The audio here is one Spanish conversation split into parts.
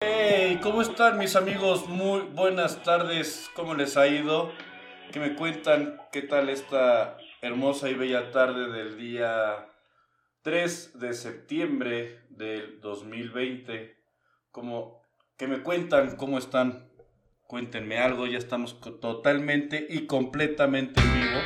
Hey, ¿cómo están mis amigos? Muy buenas tardes, ¿cómo les ha ido? Que me cuentan qué tal esta hermosa y bella tarde del día 3 de septiembre del 2020. Como que me cuentan cómo están. Cuéntenme algo, ya estamos totalmente y completamente en vivo.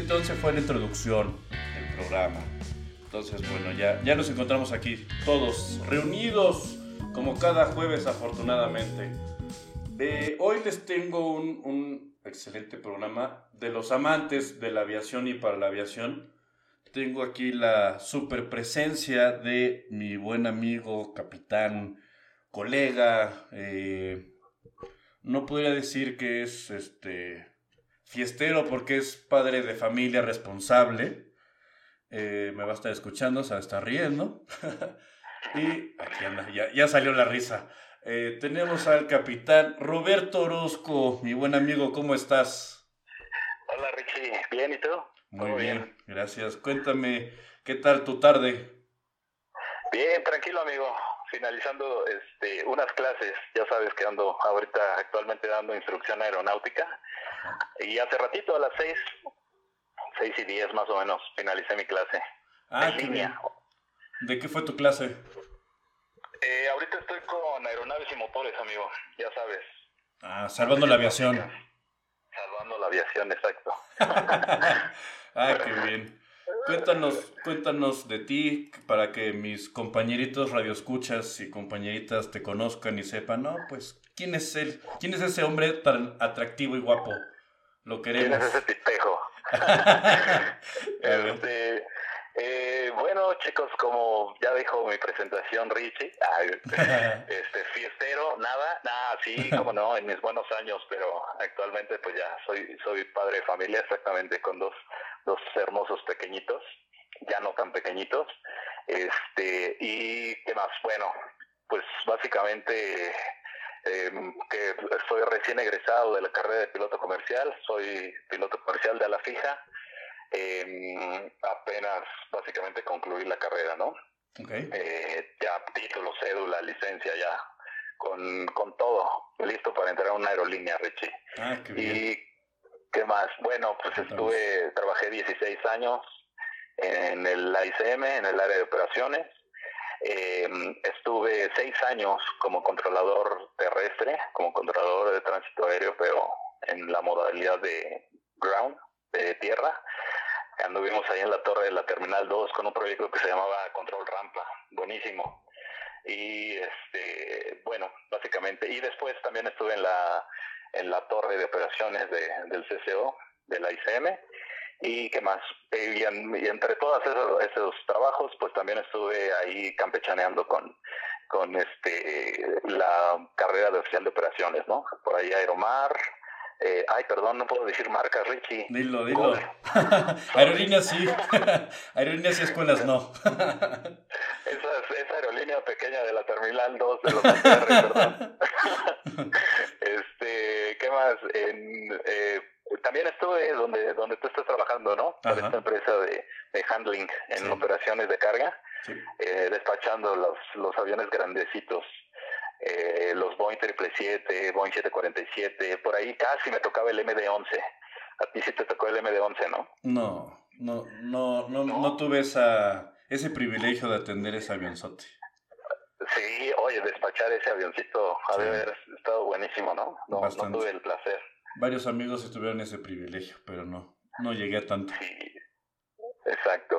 7.11 fue la introducción del programa. Entonces, bueno, ya, ya nos encontramos aquí todos reunidos como cada jueves afortunadamente. Hoy les tengo un, un excelente programa de los amantes de la aviación y para la aviación. Tengo aquí la super presencia de mi buen amigo, capitán, colega, eh, no podría decir que es este fiestero porque es padre de familia responsable. Eh, me va a estar escuchando, se va a estar riendo. y aquí anda, ya, ya salió la risa. Eh, tenemos al capitán Roberto Orozco, mi buen amigo, ¿cómo estás? Hola Richie, ¿bien y tú? Muy bien, bien, gracias. Cuéntame, ¿qué tal tu tarde? Bien, tranquilo amigo, finalizando este, unas clases, ya sabes que ando ahorita actualmente dando instrucción aeronáutica y hace ratito a las seis, seis y diez más o menos, finalicé mi clase. Ah, en línea. ¿De qué fue tu clase? Eh, ahorita estoy con aeronaves y motores, amigo, ya sabes. Ah, salvando la aviación. Salvando la aviación, exacto. ah, qué bien. Cuéntanos, cuéntanos de ti para que mis compañeritos radioescuchas y compañeritas te conozcan y sepan, no, pues, ¿quién es él? ¿Quién es ese hombre tan atractivo y guapo? Lo queremos. ¿Quién es ese tipejo? este, eh, bueno, chicos, como ya dijo mi presentación Richie, este fiestero, nada, nada, sí, como no, en mis buenos años, pero actualmente pues ya soy soy padre de familia, exactamente con dos dos hermosos pequeñitos, ya no tan pequeñitos, este y qué más, bueno, pues básicamente eh, que soy recién egresado de la carrera de piloto comercial, soy piloto comercial de ala fija eh, apenas básicamente concluir la carrera, ¿no? Okay. Eh, ya título, cédula, licencia, ya con, con todo, listo para entrar a una aerolínea, Richie. Ah, qué bien. Y qué más, bueno, pues estuve, trabajé 16 años en el ICM, en el área de operaciones. Eh, estuve seis años como controlador terrestre, como controlador de tránsito aéreo, pero en la modalidad de ground, de tierra. Anduvimos ahí en la torre de la Terminal 2 con un proyecto que se llamaba Control Rampa, buenísimo. Y este, bueno, básicamente, y después también estuve en la, en la torre de operaciones de, del CCO, de la ICM, y qué más. Y, en, y entre todos esos, esos, trabajos, pues también estuve ahí campechaneando con, con este, la carrera de oficial de operaciones, ¿no? Por ahí Aeromar, eh, ay, perdón, no puedo decir marcas, Richie. Dilo, dilo. aerolíneas sí. aerolíneas y escuelas no. esa, esa aerolínea pequeña de la Terminal 2 de los ATR, perdón. este, ¿qué más? En, eh, también estuve donde, donde tú estás trabajando, ¿no? Para esta empresa de, de handling en sí. operaciones de carga, sí. eh, despachando los, los aviones grandecitos. Eh, los Boeing 777, Boeing 747, por ahí casi me tocaba el MD-11. A ti sí te tocó el MD-11, ¿no? No, no, no, no, no, no tuve esa, ese privilegio de atender ese avionzote. Sí, oye, despachar ese avioncito ha de haber estado buenísimo, ¿no? No, no tuve el placer. Varios amigos tuvieron ese privilegio, pero no, no llegué a tanto. Sí, exacto.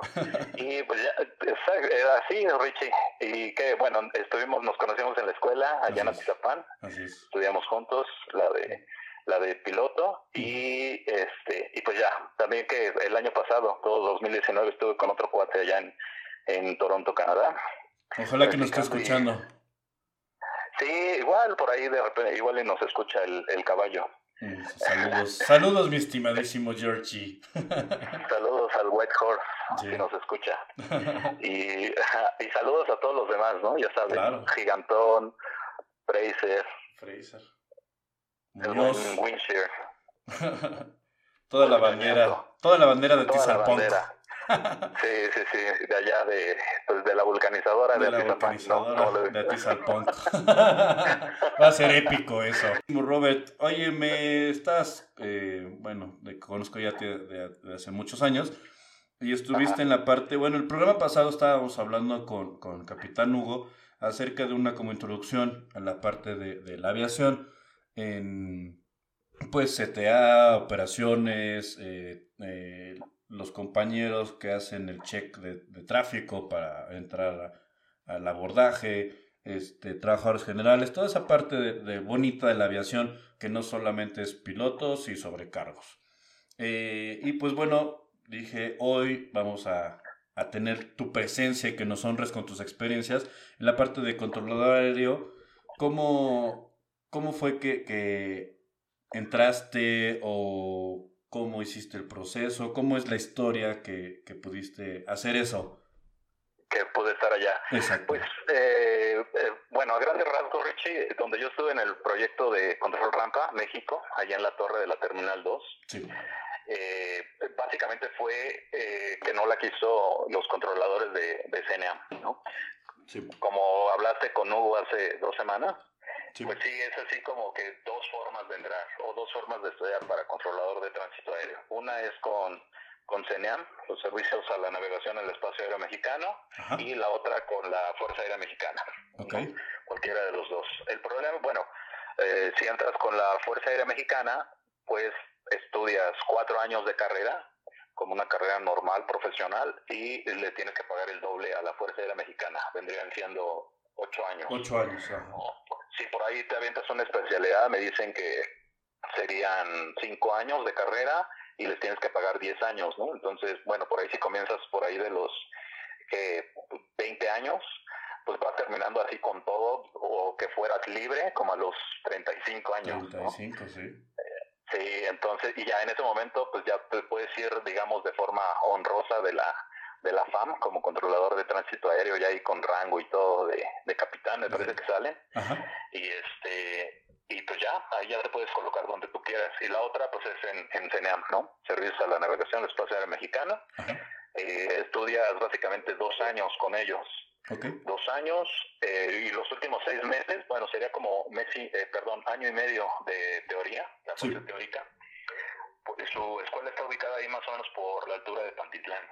y pues ya, así, Richie. Y que, bueno, estuvimos, nos conocimos en la escuela, allá en Atizapán. Así es. Estudiamos juntos la de la de piloto y este y pues ya también que el año pasado todo 2019 estuve con otro cuate allá en, en Toronto Canadá ojalá que nos esté escuchando sí igual por ahí de repente igual y nos escucha el, el caballo Saludos, saludos mi estimadísimo Georgie. Saludos al White Horse, si nos escucha. Y, y, saludos a todos los demás, ¿no? Ya sabes, Gigantón, Fraser. Fraser. Muñoz. toda la bandera, toda la bandera de Tizalpón. Sí, sí, sí, de allá de, pues de la vulcanizadora de, de la vulcanizadora de Va a ser épico eso. Robert, oye, me estás, eh, bueno, te conozco ya de, hace muchos años y estuviste en la parte, bueno, el programa pasado estábamos hablando con, con Capitán Hugo acerca de una como introducción a la parte de, de la aviación en pues CTA, operaciones, eh, eh, los compañeros que hacen el check de, tráfico para entrar al abordaje, este, trabajadores generales, toda esa parte de, bonita de la aviación que no solamente es pilotos y sobrecargos. Eh, y pues bueno, dije, hoy vamos a, a, tener tu presencia y que nos honres con tus experiencias en la parte de controlador aéreo, cómo, cómo fue que, que entraste o cómo hiciste el proceso, cómo es la historia que, que pudiste hacer eso. Que pude estar allá. Exacto. Pues, eh, eh, bueno, a grandes rasgos, Richie, donde yo estuve en el proyecto de Control Rampa, México, allá en la torre de la Terminal 2. Sí. Eh, básicamente fue que no la quiso los controladores de, de CNA, ¿no? Sí. Como hablaste con Hugo hace dos semanas, pues sí, es así como que dos formas de entrar o dos formas de estudiar para controlador de tránsito aéreo. Una es con, con CENEAM, los servicios a la navegación en el espacio aéreo mexicano, y la otra con la Fuerza Aérea Mexicana. Okay. Cualquiera de los dos. El problema, bueno, eh, si entras con la Fuerza Aérea Mexicana, pues estudias cuatro años de carrera, como una carrera normal, profesional, y le tienes que pagar el doble a la Fuerza Aérea Mexicana. Vendrían siendo ocho años. Ocho años, Si por ahí te avientas una especialidad, me dicen que serían cinco años de carrera y les tienes que pagar diez años, ¿no? Entonces, bueno, por ahí si comienzas por ahí de los que 20 años, pues vas terminando así con todo o que fueras libre como a los 35 años. 35, sí. Sí, entonces, y ya en ese momento, pues ya te puedes ir, digamos, de forma honrosa de la de la FAM como controlador de tránsito aéreo ya ahí con rango y todo de, de capitán, me parece que salen. Y este y pues ya, ahí ya te puedes colocar donde tú quieras. Y la otra pues es en, en CENEAM, ¿no? Servicios a la Navegación del Espacio Aéreo Mexicano. Eh, estudias básicamente dos años con ellos. Dos años eh, y los últimos seis meses, bueno, sería como mes eh, perdón, año y medio de teoría, la parte teórica. Porque su escuela está ubicada ahí más o menos por la altura de Pantitlán.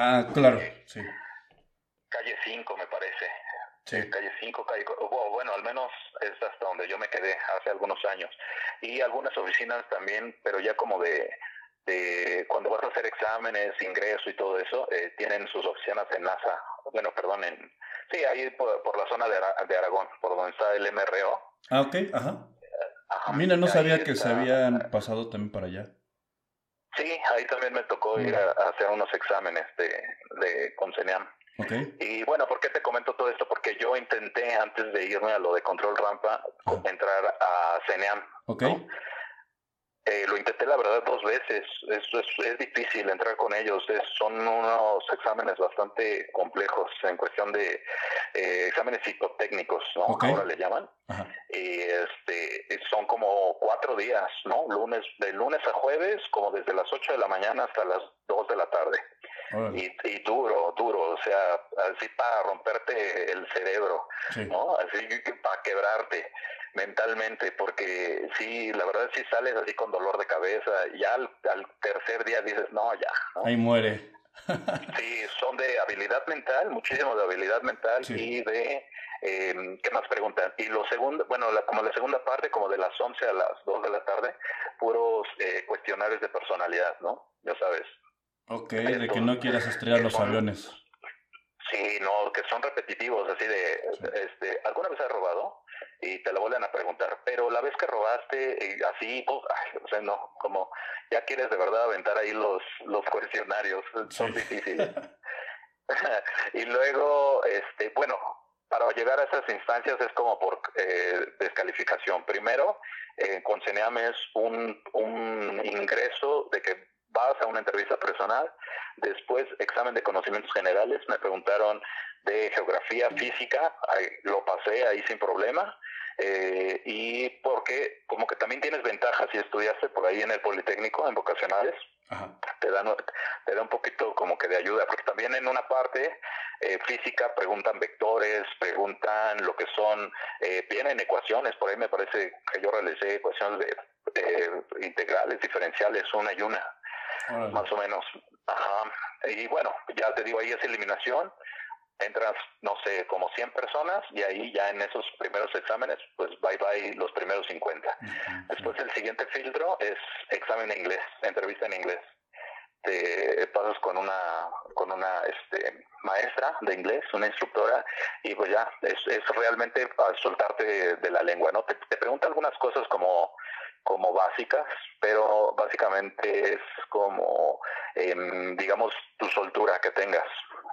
Ah, claro, sí. Calle 5, me parece. Sí. Calle 5, calle, bueno, al menos es hasta donde yo me quedé hace algunos años. Y algunas oficinas también, pero ya como de, de cuando vas a hacer exámenes, ingreso y todo eso, eh, tienen sus oficinas en NASA. Bueno, perdón, en, sí, ahí por, la zona de, de, Aragón, por donde está el MRO. Ah, ok, ajá. ajá Mira, no sabía que se habían pasado también para allá. Sí, ahí también me tocó ir a, hacer unos exámenes de, de con Okay. Y bueno, ¿por qué te comento todo esto? Porque yo intenté antes de irme a lo de control rampa entrar a CENEAM. Okay. Eh, lo intenté la verdad dos veces. Es, es, difícil entrar con ellos. son unos exámenes bastante complejos en cuestión de eh, exámenes psicotécnicos, ¿no? Ahora le llaman. Y este, son como cuatro días, ¿no? Lunes, de lunes a jueves, como desde las 8 de la mañana hasta las 2 de la tarde. Y, y, duro, duro, o sea, así para romperte el cerebro, ¿no? Así para quebrarte mentalmente, porque sí, la verdad sí sales así con dolor de cabeza, ya al, tercer día dices, no, ya. Ahí muere. sí, son de habilidad mental, muchísimo de habilidad mental y de, eh, ¿qué más preguntan? Y lo segundo, bueno, la, como la segunda parte, como de las 11 a las 2 de la tarde, puros eh, cuestionarios de personalidad, ¿no? Ya sabes. Ok, de que no quieras estrellar los aviones. Sí, no, que son repetitivos, así de, este, ¿alguna vez has robado? Y te lo vuelven a preguntar, pero la vez que robaste, eh, así, pues, o sea, no, como ya quieres de verdad aventar ahí los, los cuestionarios, son difíciles. y luego, este, bueno, para llegar a esas instancias es como por eh, descalificación. Primero, eh, con CENEAM es un, un ingreso de que vas a una entrevista personal, después examen de conocimientos generales, me preguntaron de geografía física, lo pasé ahí sin problema, eh, y porque como que también tienes ventajas si estudiaste por ahí en el Politécnico, en vocacionales, te da te da un poquito como que de ayuda, porque también en una parte eh, física preguntan vectores, preguntan lo que son, eh, vienen ecuaciones, por ahí me parece que yo realicé ecuaciones de eh, integrales, diferenciales, una y una, más o menos. Ajá. Y bueno, ya te digo, ahí es eliminación, entras, no sé, como 100 personas y ahí ya en esos primeros exámenes, pues bye bye los primeros 50. Después el siguiente filtro es examen en inglés, entrevista en inglés. Te pasas con una con una este, maestra de inglés, una instructora, y pues ya, es, es realmente soltarte de, la lengua, ¿no? Te, te pregunta algunas cosas como como básicas, pero básicamente es como, em, digamos, tu soltura que tengas.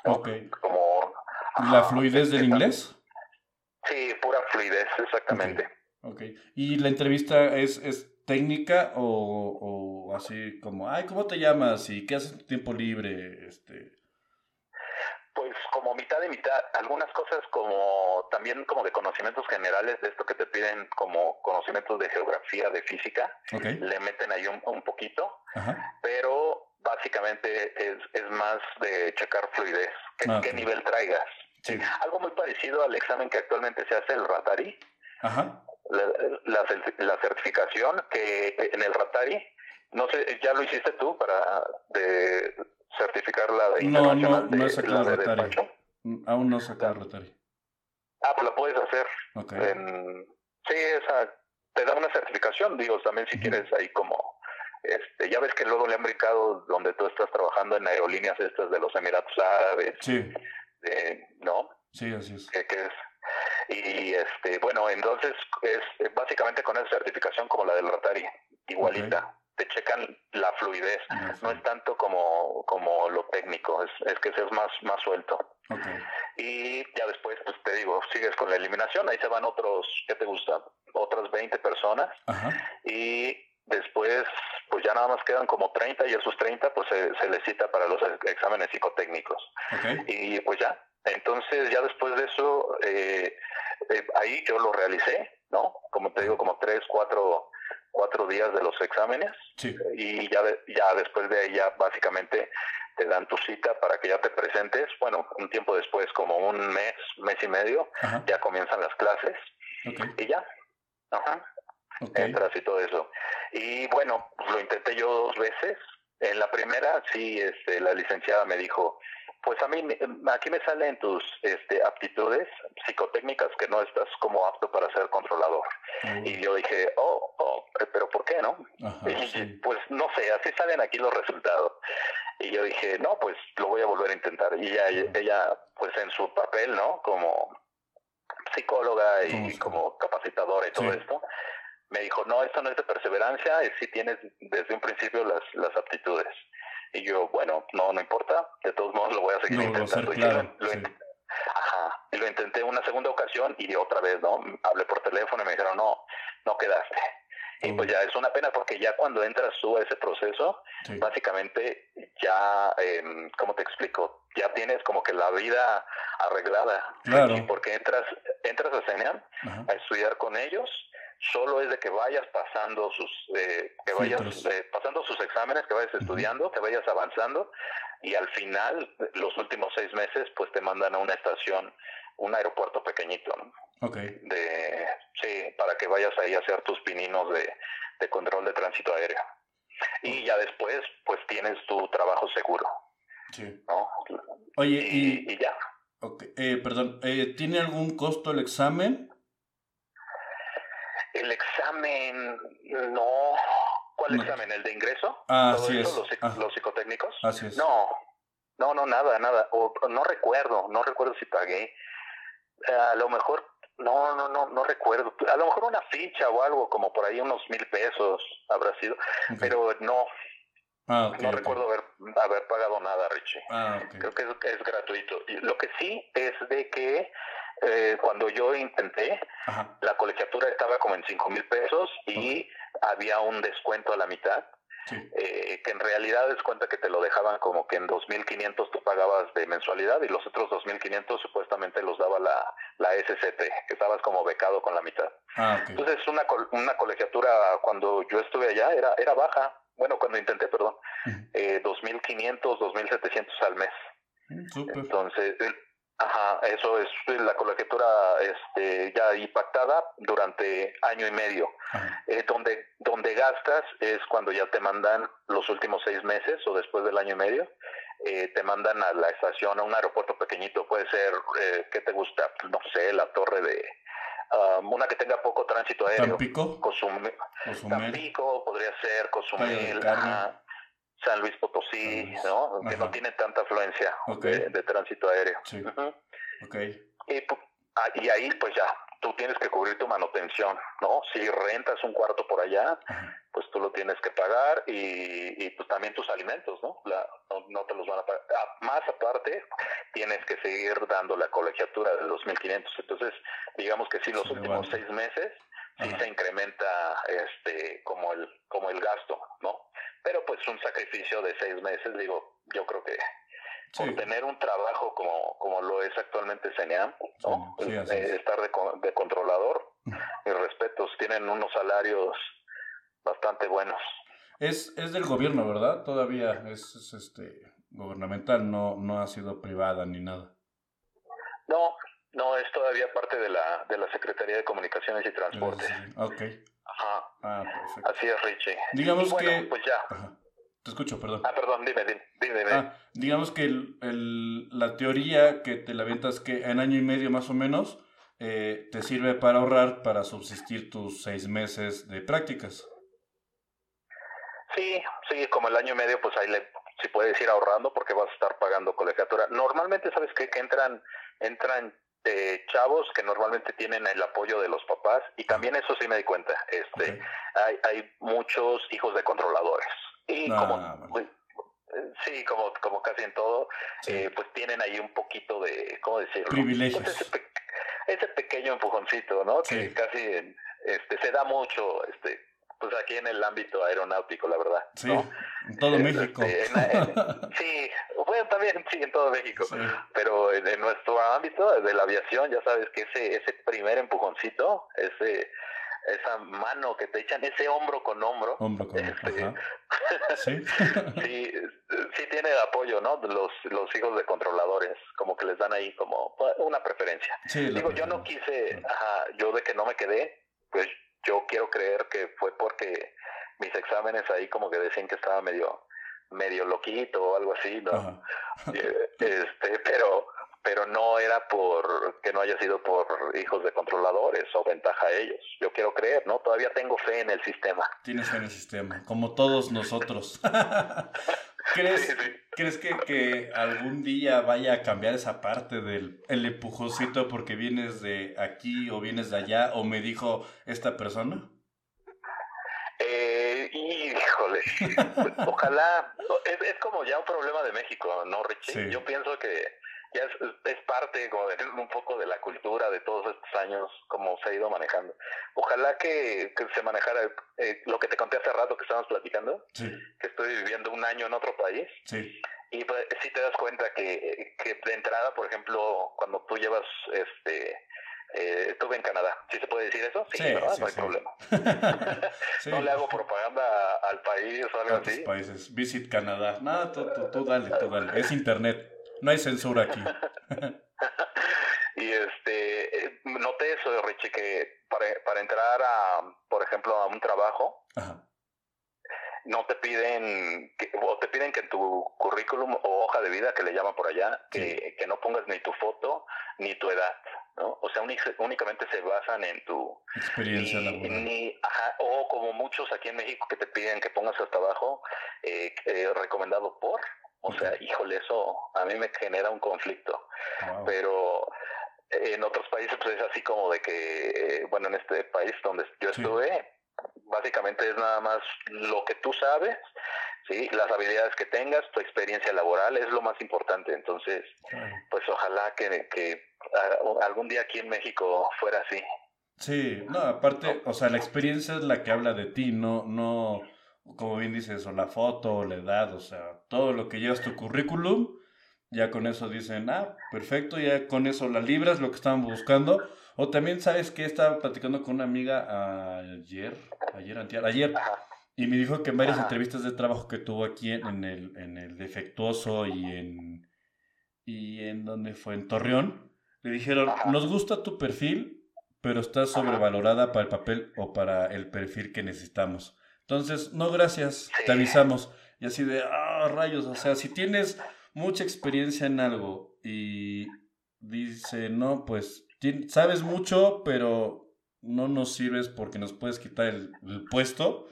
Ok. Como, ¿La fluidez del inglés? Sí, pura fluidez, exactamente. Ok. ¿Y la entrevista es, es técnica o, o así como, ay, ¿cómo te llamas? ¿Y qué haces en tu tiempo libre? Este pues como mitad de mitad, algunas cosas como también como de conocimientos generales de esto que te piden como conocimientos de geografía, de física, le meten ahí un, poquito, pero básicamente es, es más de checar fluidez, qué, ah, nivel traigas. Algo muy parecido al examen que actualmente se hace el Ratari, La, la, certificación que en el Ratari, no sé, ¿ya lo hiciste tú para de certificar la de No, no, no he sacado Rotary. Aún no he sacado Rotary. Ah, pues lo puedes hacer. En, sí, esa te da una certificación, digo, también si quieres ahí como este, ya ves que luego le han brincado donde tú estás trabajando en aerolíneas estas de los Emiratos Árabes. Sí. ¿No? Sí, así es. Que, es. Y este, bueno, entonces es básicamente con esa certificación como la del Rotary, igualita te checan la fluidez, no es tanto como, como lo técnico, es, es que seas más, más suelto. Y ya después, pues te digo, sigues con la eliminación, ahí se van otros, ¿qué te gusta? Otras 20 personas. Y después, pues ya nada más quedan como 30 y esos 30 pues se, se les cita para los exámenes psicotécnicos. Y pues ya, entonces ya después de eso, eh, eh, ahí yo lo realicé, ¿no? Como te digo, como 3, 4 cuatro días de los exámenes y ya, ya después de ahí ya básicamente te dan tu cita para que ya te presentes. Bueno, un tiempo después, como un mes, mes y medio, ya comienzan las clases y ya. Ajá. Entras y todo eso. Y bueno, pues lo intenté yo dos veces. En la primera, sí, este, la licenciada me dijo, pues a mí, aquí me salen tus este, aptitudes psicotécnicas que no estás como apto para ser controlador. Y yo dije, oh, oh, pero ¿por qué no? Pues no sé, así salen aquí los resultados. Y yo dije, no, pues lo voy a volver a intentar. Y ella, ella pues en su papel, ¿no? Como psicóloga y como capacitadora y todo esto, me dijo, no, esto no es de perseverancia, es si tienes desde un principio las, las aptitudes. Y yo, bueno, no, no importa, de todos modos lo voy a seguir intentando. y lo, Ajá, y lo intenté una segunda ocasión y otra vez, ¿no? Hablé por teléfono y me dijeron, no, no quedaste. Y pues ya es una pena porque ya cuando entras tú a ese proceso, básicamente ya, eh, ¿cómo te explico? Ya tienes como que la vida arreglada. Claro. Porque entras, entras a CENEAM a estudiar con ellos solo es de que vayas pasando sus eh, que vayas eh, pasando sus exámenes que vayas estudiando que vayas avanzando y al final los últimos seis meses pues te mandan a una estación un aeropuerto pequeñito ¿no? okay. de sí para que vayas ahí a hacer tus pininos de, de control de tránsito aéreo y ya después pues tienes tu trabajo seguro sí. ¿no? oye y, y, ya okay. eh, perdón tiene algún costo el examen el examen, no. ¿Cuál examen? ¿El de ingreso? Ah, ¿Todo así eso, es. Los, los, psicotécnicos? Así es. No, no, no, nada, nada. O, no recuerdo, no recuerdo si pagué. A lo mejor, no, no, no, no recuerdo. A lo mejor una ficha o algo, como por ahí unos mil pesos habrá sido. Okay. Pero no, Ah, okay, no okay. recuerdo haber, haber pagado nada, Richie. Ah, okay. Creo que es, es, gratuito. Lo que sí es de que eh, cuando yo intenté, Ajá. la colegiatura estaba como en cinco mil pesos y había un descuento a la mitad. Sí. Eh, que en realidad es cuenta que te lo dejaban como que en 2.500 tú pagabas de mensualidad y los otros 2.500 supuestamente los daba la, la SCT, que estabas como becado con la mitad. Ah, okay. Entonces una, una colegiatura cuando yo estuve allá era, era baja, bueno, cuando intenté, perdón, eh, 2.500, 2.700 al mes. Super. Entonces, ajá, eso es la colegiatura este, ya impactada durante año y medio. Eh, donde, donde gastas es cuando ya te mandan los últimos seis meses o después del año y medio. Eh, te mandan a la estación, a un aeropuerto pequeñito, puede ser, eh, ¿qué te gusta? No sé, la torre de, Um, una que tenga poco tránsito aéreo. ¿Tampico? Cozumel. Cozumel. Tampico podría ser, Cozumel, ajá, San Luis Potosí, ¿no? Ajá. Que no tiene tanta afluencia Okay. de, de, tránsito aéreo. Sí. Uh -huh. okay. y, ah, y, ahí pues ya, tú tienes que cubrir tu manutención, ¿no? Si rentas un cuarto por allá, ajá. pues tú lo tienes que pagar y, y pues también tus alimentos, ¿no? La, no, no, te los van a pagar. Ah, más aparte, tienes que seguir dando la colegiatura de los 1.500. Entonces, digamos que sí, los sí, últimos seis meses sí Ajá. se incrementa este como el como el gasto, ¿no? Pero pues un sacrificio de seis meses, digo, yo creo que Sí. por tener un trabajo como, como lo es actualmente CENEAM, ¿no? Sí, sí, así Eh, es. estar de, de controlador, mis respetos, tienen unos salarios bastante buenos. Es, es del gobierno, ¿verdad? Todavía es, es, este gubernamental, no, no ha sido privada ni nada. No, no, es todavía parte de la, de la Secretaría de Comunicaciones y Transportes. Ok. Ajá. Ah, perfecto. Así es, Richie. Digamos y bueno, que... pues ya. Ajá. Te escucho, perdón. Ah, perdón, dime, dime, dime. Ah, digamos que el, el, la teoría que te la aventas que en año y medio más o menos eh, te sirve para ahorrar para subsistir tus seis meses de prácticas. Sí, sí, como el año y medio, pues ahí le, si puedes ir ahorrando porque vas a estar pagando colegiatura. Normalmente, ¿sabes qué? Que entran, entran eh, chavos que normalmente tienen el apoyo de los papás y también eso sí me di cuenta. Este, Okay. hay, hay muchos hijos de controladores y Ah, como pues, eh, sí, como como casi en todo, Sí. eh, pues tienen ahí un poquito de, ¿cómo decirlo? Privilegios. Pues ese, pe- ese pequeño empujoncito, ¿no? Sí. Que casi este se da mucho, este, pues aquí en el ámbito aeronáutico, la verdad. Sí, ¿no? en todo Este, México. en- en- sí, bueno, también sí, en todo México. Sí. Pero en, en nuestro ámbito de la aviación, ya sabes que ese, ese primer empujoncito, ese, esa mano que te echan, ese hombro con hombro, Hombro con este. Sí. sí, sí tiene apoyo, ¿no? Los, los hijos de controladores, como que les dan ahí como una preferencia. Sí, Digo, yo no quise, ajá, yo de que no me quedé, pues yo quiero creer que fue porque mis exámenes ahí como que decían que estaba medio medio loquito o algo así, ¿no? Eh, Este, pero pero no era por que no haya sido por hijos de controladores o ventaja a ellos. Yo quiero creer, ¿no? Todavía tengo fe en el sistema. Tienes fe en el sistema, como todos nosotros. ¿Crees, Sí, sí. ¿crees que, que algún día vaya a cambiar esa parte del el empujoncito porque vienes de aquí o vienes de allá o me dijo esta persona? Híjole, ojalá, es, es como ya un problema de México, ¿no, Richie? Sí. Yo pienso que ya es, es parte como de un poco de la cultura de todos estos años, como se ha ido manejando. Ojalá que, que se manejara eh, lo que te conté hace rato que estábamos platicando, Sí, que estoy viviendo un año en otro país, sí, y pues, sí te das cuenta que, que de entrada, por ejemplo, cuando tú llevas, este, eh, estuve en Canadá, ¿sí se puede decir eso? Sí, Sí, ¿verdad? sí, no hay sí. problema. No le hago propaganda al país o algo así. países. Visit Canadá. No, tú, tú, tú dale, tú dale. Es internet. No hay censura aquí. Y este, eh, noté eso, Richie, que para, para entrar a, por ejemplo, a un trabajo, Ajá. no te piden, que, o te piden que en tu currículum o hoja de vida, que le llaman por allá, que, que no pongas ni tu foto ni tu edad. ¿No? O sea, únicamente se basan en tu... Experiencia laboral. o como muchos aquí en México que te piden que pongas hasta abajo, eh, eh, recomendado por, o sea, híjole, eso a mí me genera un conflicto. Pero en otros países pues es así como de que, eh, bueno, en este país donde yo estuve, básicamente es nada más lo que tú sabes, ¿sí? las habilidades que tengas, tu experiencia laboral es lo más importante. Entonces, pues ojalá que, que algún día aquí en México fuera así. Sí, no, aparte, o sea, la experiencia es la que habla de ti, no, no, como bien dices, o la foto, o la edad, o sea, todo lo que llevas tu currículum, ya con eso dicen, ah, perfecto, ya con eso la libras, lo que estábamos buscando. O también, ¿sabes que Estaba platicando con una amiga ayer, ayer, antier, ayer, y me dijo que en varias entrevistas de trabajo que tuvo aquí en, el, en el Defectuoso y en, y en donde fue, en Torreón, le dijeron, nos gusta tu perfil, pero estás sobrevalorada para el papel o para el perfil que necesitamos. Entonces, no, gracias, te avisamos. Y así de, ah, rayos, o sea, si tienes mucha experiencia en algo y dice, no, pues sabes mucho, pero no nos sirves porque nos puedes quitar el, puesto,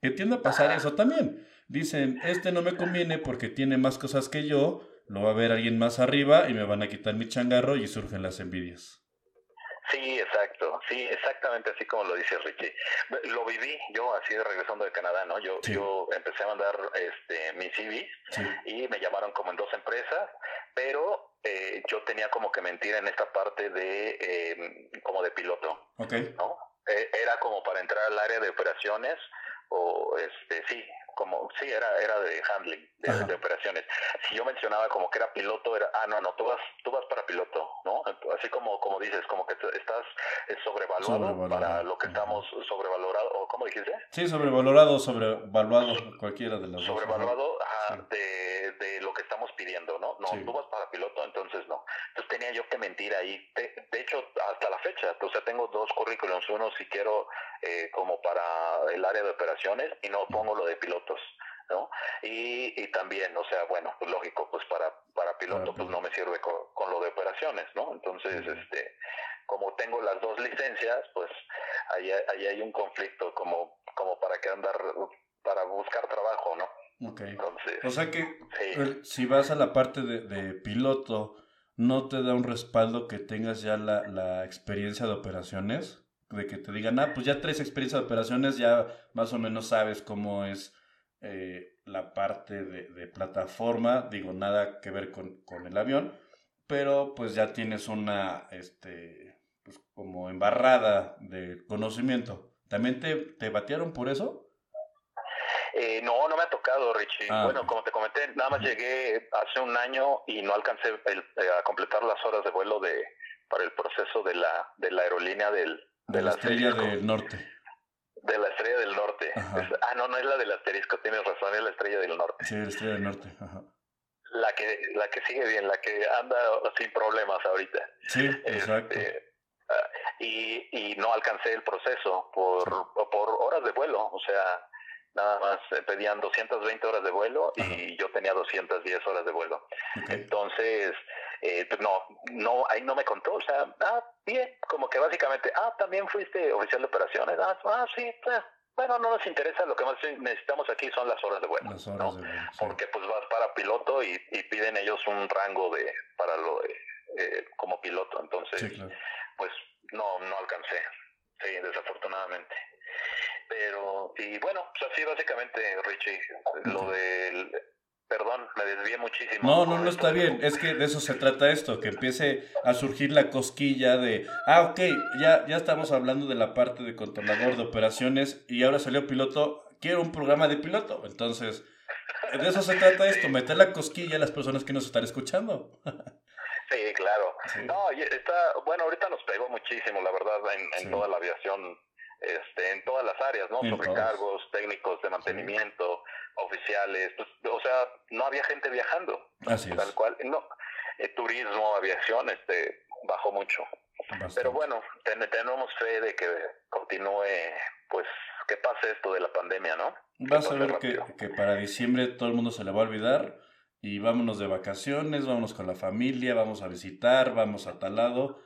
que tiende a pasar eso también. Dicen, este no me conviene porque tiene más cosas que yo, lo va a ver alguien más arriba y me van a quitar mi changarro y surgen las envidias. Sí, exacto, sí, exactamente así como lo dice Richie. Lo viví yo así regresando de Canadá, ¿no? Yo, yo empecé a mandar este, mi CV y me llamaron como en dos empresas, pero eh, yo tenía como que mentir en esta parte de em, como de piloto, okay. ¿no? E, era como para entrar al área de operaciones o este sí como sí era era de handling de, operaciones. Si yo mencionaba como que era piloto era ah no no tú vas tú vas para piloto no así como como dices como que estás sobrevaluado, para lo que estamos sobrevalorado o cómo dijiste sí sobrevalorado sobrevaluado cualquiera de las sobrevaluado de, de que estamos pidiendo no no tú vas para piloto entonces no. Entonces tenía yo que mentir ahí. De, de hecho hasta la fecha o sea tengo dos currículums. Uno si quiero eh, como para el área de operaciones y no pongo lo de pilotos, ¿no? Y, y también, o sea, bueno, pues lógico, pues para, para piloto pues no me sirve con, con lo de operaciones, ¿no? Entonces, este, como tengo las dos licencias, pues ahí, ahí hay un conflicto como, como para que andar, para buscar trabajo, ¿no? Ok. Entonces, o sea que si vas a la parte de, de piloto, ¿no te da un respaldo que tengas ya la, la experiencia de operaciones? de que te digan, ah, pues ya tres experiencias de operaciones, ya más o menos sabes cómo es eh, la parte de, plataforma, digo, nada que ver con, el avión, pero pues ya tienes una, este, pues como embarrada de conocimiento. ¿También te, te batearon por eso? Eh, no, no me ha tocado, Richie. Ah, bueno, como te comenté, nada más llegué hace un año y no alcancé eh, a completar las horas de vuelo de para el proceso de la, de la aerolínea del, de, la, estrella del norte. De la estrella del norte. ah, no, no es la del asterisco, tienes razón, es la estrella del norte. Sí, la estrella del norte. La que, la que sigue bien, la que anda sin problemas ahorita. Sí, exacto. Este, ah, y, y no alcancé el proceso por, por horas de vuelo, o sea, nada más eh, pedían 220 horas de vuelo y yo tenía 210 horas de vuelo. Entonces, eh, pues no, no, ahí no me contó, o sea, ah, bien, como que básicamente, ah, también fuiste oficial de operaciones, ah, ah sí, pues, bueno, no nos interesa, lo que más necesitamos aquí son las horas de vuelo, ¿no? Porque pues vas para piloto y, y, piden ellos un rango de, para lo de, eh, como piloto, entonces, pues no, no alcancé, sí, desafortunadamente. Pero, y bueno, pues así básicamente, Richie, lo del... Perdón, me desvié muchísimo. No, no, no está bien. Es que de eso se trata esto, que empiece a surgir la cosquilla de, ah, ok, ya, ya estamos hablando de la parte de controlador de operaciones y ahora salió piloto, quiero un programa de piloto. Entonces, de eso se trata esto, meter la cosquilla a las personas que nos están escuchando. Sí, claro. No, está, bueno, ahorita nos pegó muchísimo, la verdad, en, en toda la aviación este, en todas las áreas, ¿no? Sobrecargos, técnicos de mantenimiento, oficiales, pues, o sea, no había gente viajando. Así tal cual, no. Eh, turismo, aviación, este, bajó mucho. Pero bueno, tenemos fe de que continúe, pues, que pase esto de la pandemia, ¿no? Vas a ver que, que para diciembre todo el mundo se le va a olvidar y vámonos de vacaciones, vámonos con la familia, vamos a visitar, vamos a tal lado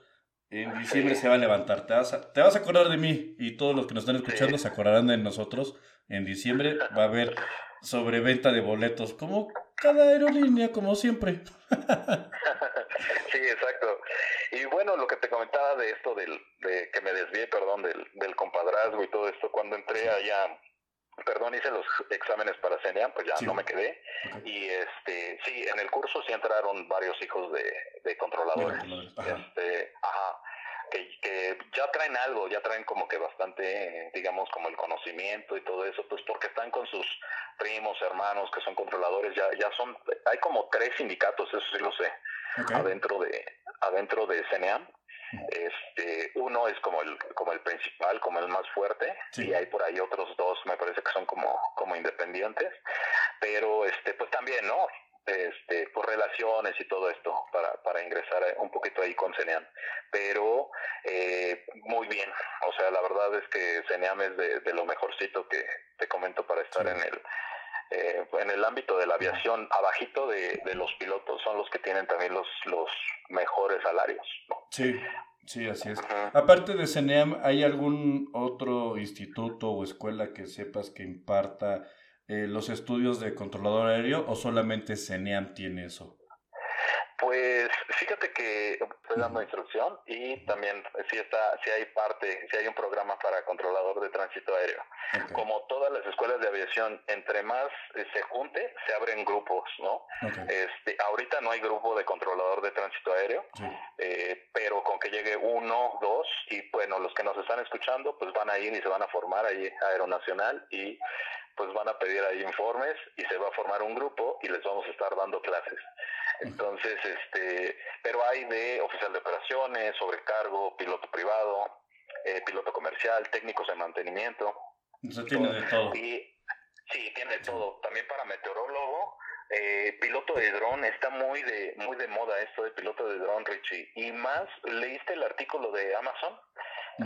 En diciembre se va a levantar. Te vas a, te vas a acordar de mí y todos los que nos están escuchando se acordarán de nosotros. En diciembre va a haber sobreventa de boletos, como cada aerolínea, como siempre. sí, exacto. Y bueno, lo que te comentaba de esto, del, de que me desvié, perdón, del, del compadrazgo y todo esto, cuando entré allá perdón, hice los exámenes para CENEAM, pues ya no me quedé. Y este, sí, en el curso sí entraron varios hijos de, de controladores. Este, ajá. Que, que, ya traen algo, ya traen como que bastante, digamos, como el conocimiento y todo eso, pues porque están con sus primos, hermanos que son controladores, ya, ya son, hay como tres sindicatos, eso sí lo sé, adentro de, adentro de CENEAM este, uno es como el, como el principal, como el más fuerte, y hay por ahí otros dos, me parece que son como, como independientes, pero este, pues también, ¿no? Este, por relaciones y todo esto, para, para ingresar un poquito ahí con CENEAM. Pero eh, muy bien, o sea, la verdad es que CENEAM es de, lo mejorcito que te comento para estar en el eh, en el ámbito de la aviación, abajito de, de, los pilotos, son los que tienen también los, los mejores salarios. Sí, sí, así es. Aparte de CENEAM, ¿hay algún otro instituto o escuela que sepas que imparta eh, los estudios de controlador aéreo o solamente CENEAM tiene eso? Pues fíjate que estoy dando instrucción y también si está, si hay parte, si hay un programa para controlador de tránsito aéreo. Como todas las escuelas de aviación, entre más eh, se junte, se abren grupos, ¿no? Este, ahorita no hay grupo de controlador de tránsito aéreo, eh, pero con que llegue uno, dos y bueno, los que nos están escuchando, pues van a ir y se van a formar ahí Aeronacional y pues van a pedir ahí informes y se va a formar un grupo y les vamos a estar dando clases. Entonces, este, pero hay de oficial de operaciones, sobrecargo, piloto privado, eh, piloto comercial, técnicos de mantenimiento. Eso tiene de todo. Y, sí, tiene de todo. También para meteorólogo, eh, piloto de dron, está muy de, muy de moda esto de piloto de dron, Richie. Y más, ¿leíste el artículo de Amazon?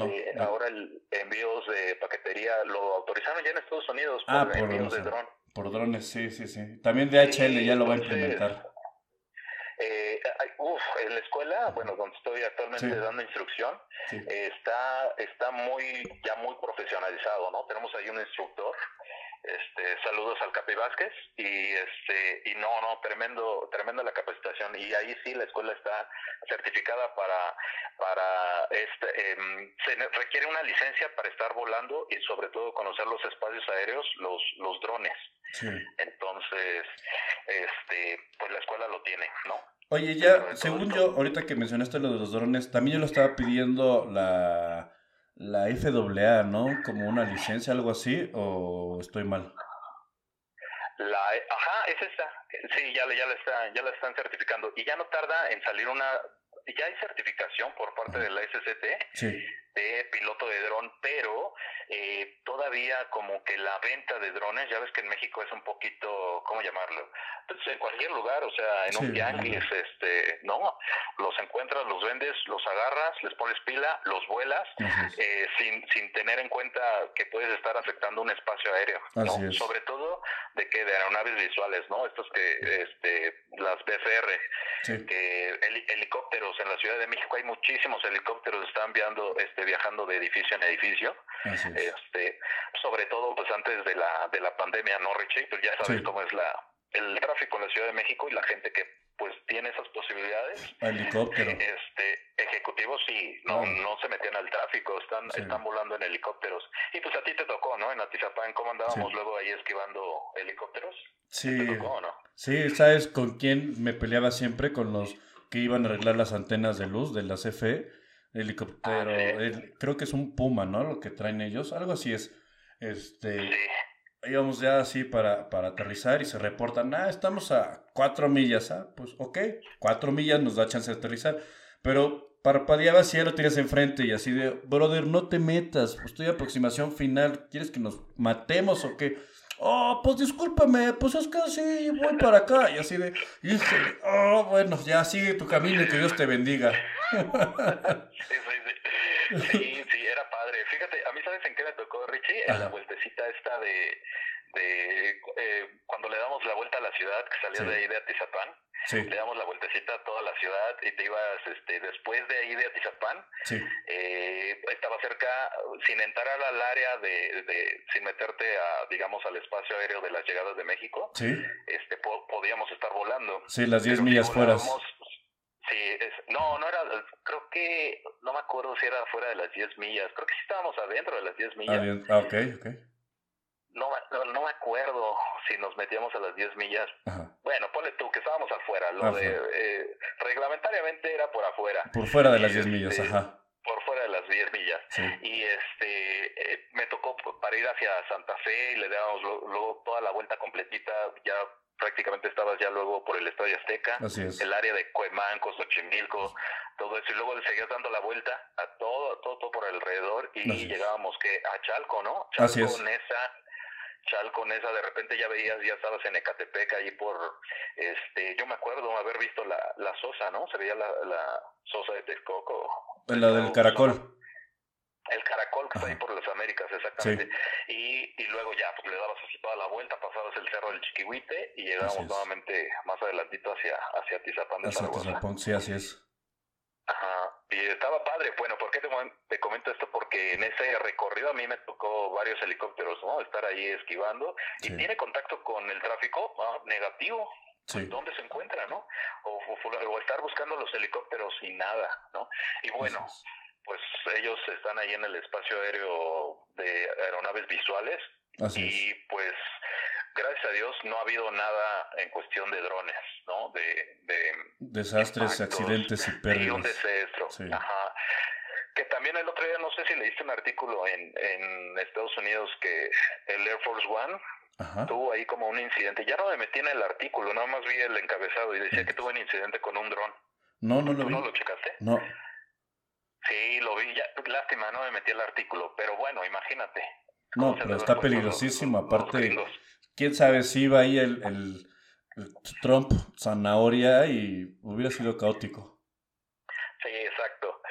Eh, ahora el envíos de paquetería lo autorizaron ya en Estados Unidos por, ah, envíos de dron. Por drones, sí, sí, sí. También DHL ya lo va a implementar. Eh, uf, en la escuela, bueno, donde estoy actualmente dando instrucción, está, está muy, ya muy profesionalizado, ¿no? Tenemos ahí un instructor este, saludos al Capi Vázquez y este y no no tremendo tremenda la capacitación y ahí sí la escuela está certificada para para este em, se requiere una licencia para estar volando y sobre todo conocer los espacios aéreos los los drones. Entonces este pues la escuela lo tiene no Oye, ya, según yo, ahorita que mencionaste lo de los drones, también yo lo estaba pidiendo la, la FAA, ¿no? Como una licencia, algo así, o estoy mal. La, ajá, es esta. Sí, ya, ya, la está, ya la están certificando. Y ya no tarda en salir una. Ya hay certificación por parte de la SCT sí de piloto de dron, pero eh, todavía como que la venta de drones, ya ves que en México es un poquito, ¿cómo llamarlo? Pues en cualquier lugar, o sea, en un yanguis, este, no, los encuentras, los vendes, los agarras, les pones pila, los vuelas, eh, sin, sin tener en cuenta que puedes estar afectando un espacio aéreo, ¿no? Sobre todo de que de aeronaves visuales, ¿no? Estos que, este, las BFR, que helicópteros en la Ciudad de México hay muchísimos helicópteros están enviando este viajando de edificio en edificio. Este, sobre todo pues antes de la de la pandemia, ¿no, Richie? Pues ya sabes cómo es la el tráfico en la Ciudad de México y la gente que pues tiene esas posibilidades. Helicóptero. Este, ejecutivos sí, no, no se metían al tráfico, están, están volando en helicópteros. Y pues a ti te tocó, ¿no? En Atizapán, ¿cómo andábamos luego ahí esquivando helicópteros? Sí. tocó, ¿no? Sí, ¿sabes con quién me peleaba siempre? Con los que iban a arreglar las antenas de luz de la CFE helicóptero, ah, creo que es un Puma, ¿no? Lo que traen ellos, algo así es. Este, íbamos ya así para, para aterrizar y se reportan, ah, estamos a cuatro millas, ah, pues ok, cuatro millas nos da chance de aterrizar, pero parpadeaba si ya lo tienes enfrente y así de, brother, no te metas, pues estoy aproximación final, ¿quieres que nos matemos o qué? Oh, pues discúlpame, pues es que sí, voy para acá. Y así de, híjole, oh, bueno, ya sigue tu camino y que Dios te bendiga. sí, sí, sí. Sí, era padre. Fíjate, a mí, ¿sabes en qué me tocó, Richie? En la vueltecita esta de, de eh, cuando le damos la vuelta a la ciudad, que salió de ahí de Atizapán, le damos la vueltecita vueltecita toda la ciudad y te ibas este, después de ahí de Atizapán. Sí. Eh, estaba cerca, sin entrar al área de, de, sin meterte a, digamos, al espacio aéreo de las llegadas de México. Sí. Este, podíamos estar volando. Sí, las 10 millas fuera. Sí, es, no, no era, creo que, no me acuerdo si era fuera de las 10 millas, creo que sí estábamos adentro de las 10 millas. Ah, ok, ok. No, no, me acuerdo si nos metíamos a las 10 millas. Bueno, ponle tú que estábamos afuera. Lo de eh, reglamentariamente era por afuera. Por fuera de las 10 millas, este, ajá. Por fuera de las 10 millas. Y este me tocó para ir hacia Santa Fe y le dábamos luego toda la vuelta completita. Ya prácticamente estabas ya luego por el Estadio Azteca, el área de Cuemanco, Xochimilco, todo eso, y luego le seguías dando la vuelta a todo, todo, todo por alrededor y llegábamos que a Chalco, ¿no? Chalco, Nesa, Chalco, Nesa, de repente ya veías, ya estabas en Ecatepec ahí por, este, yo me acuerdo haber visto la, la Sosa, ¿no? Se veía la, la Sosa de Texcoco. La del Caracol. El caracol que está ahí por las Américas, exactamente. Y, y luego ya, pues le dabas así toda la vuelta, pasabas el cerro del Chiquihuite y llegamos nuevamente más adelantito hacia, hacia Tizapán de hacia Tizapán, sí, así es. Ajá, y estaba padre. Bueno, ¿por qué te, comento esto? Porque en ese recorrido a mí me tocó varios helicópteros, ¿no? Estar ahí esquivando y tiene contacto con el tráfico negativo. Sí. ¿Dónde se encuentra, no? O, o, estar buscando los helicópteros y nada, ¿no? Y bueno, pues ellos están ahí en el espacio aéreo de aeronaves visuales y pues gracias a Dios no ha habido nada en cuestión de drones, ¿no? De, de desastres, accidentes y pérdidas. Y un desastre. Ajá. Que también el otro día, no sé si leíste un artículo en, en Estados Unidos que el Air Force One tuvo ahí como un incidente. Ya no me metí en el artículo, nada más vi el encabezado y decía que tuvo un incidente con un dron. No, no lo ¿Tú vi. no lo checaste? No. Sí, lo vi, ya, lástima, no me metí el artículo, pero bueno, imagínate. No, pero está peligrosísimo, aparte, quién sabe si iba ahí el, el, Trump zanahoria y hubiera sido caótico. Sí, exacto.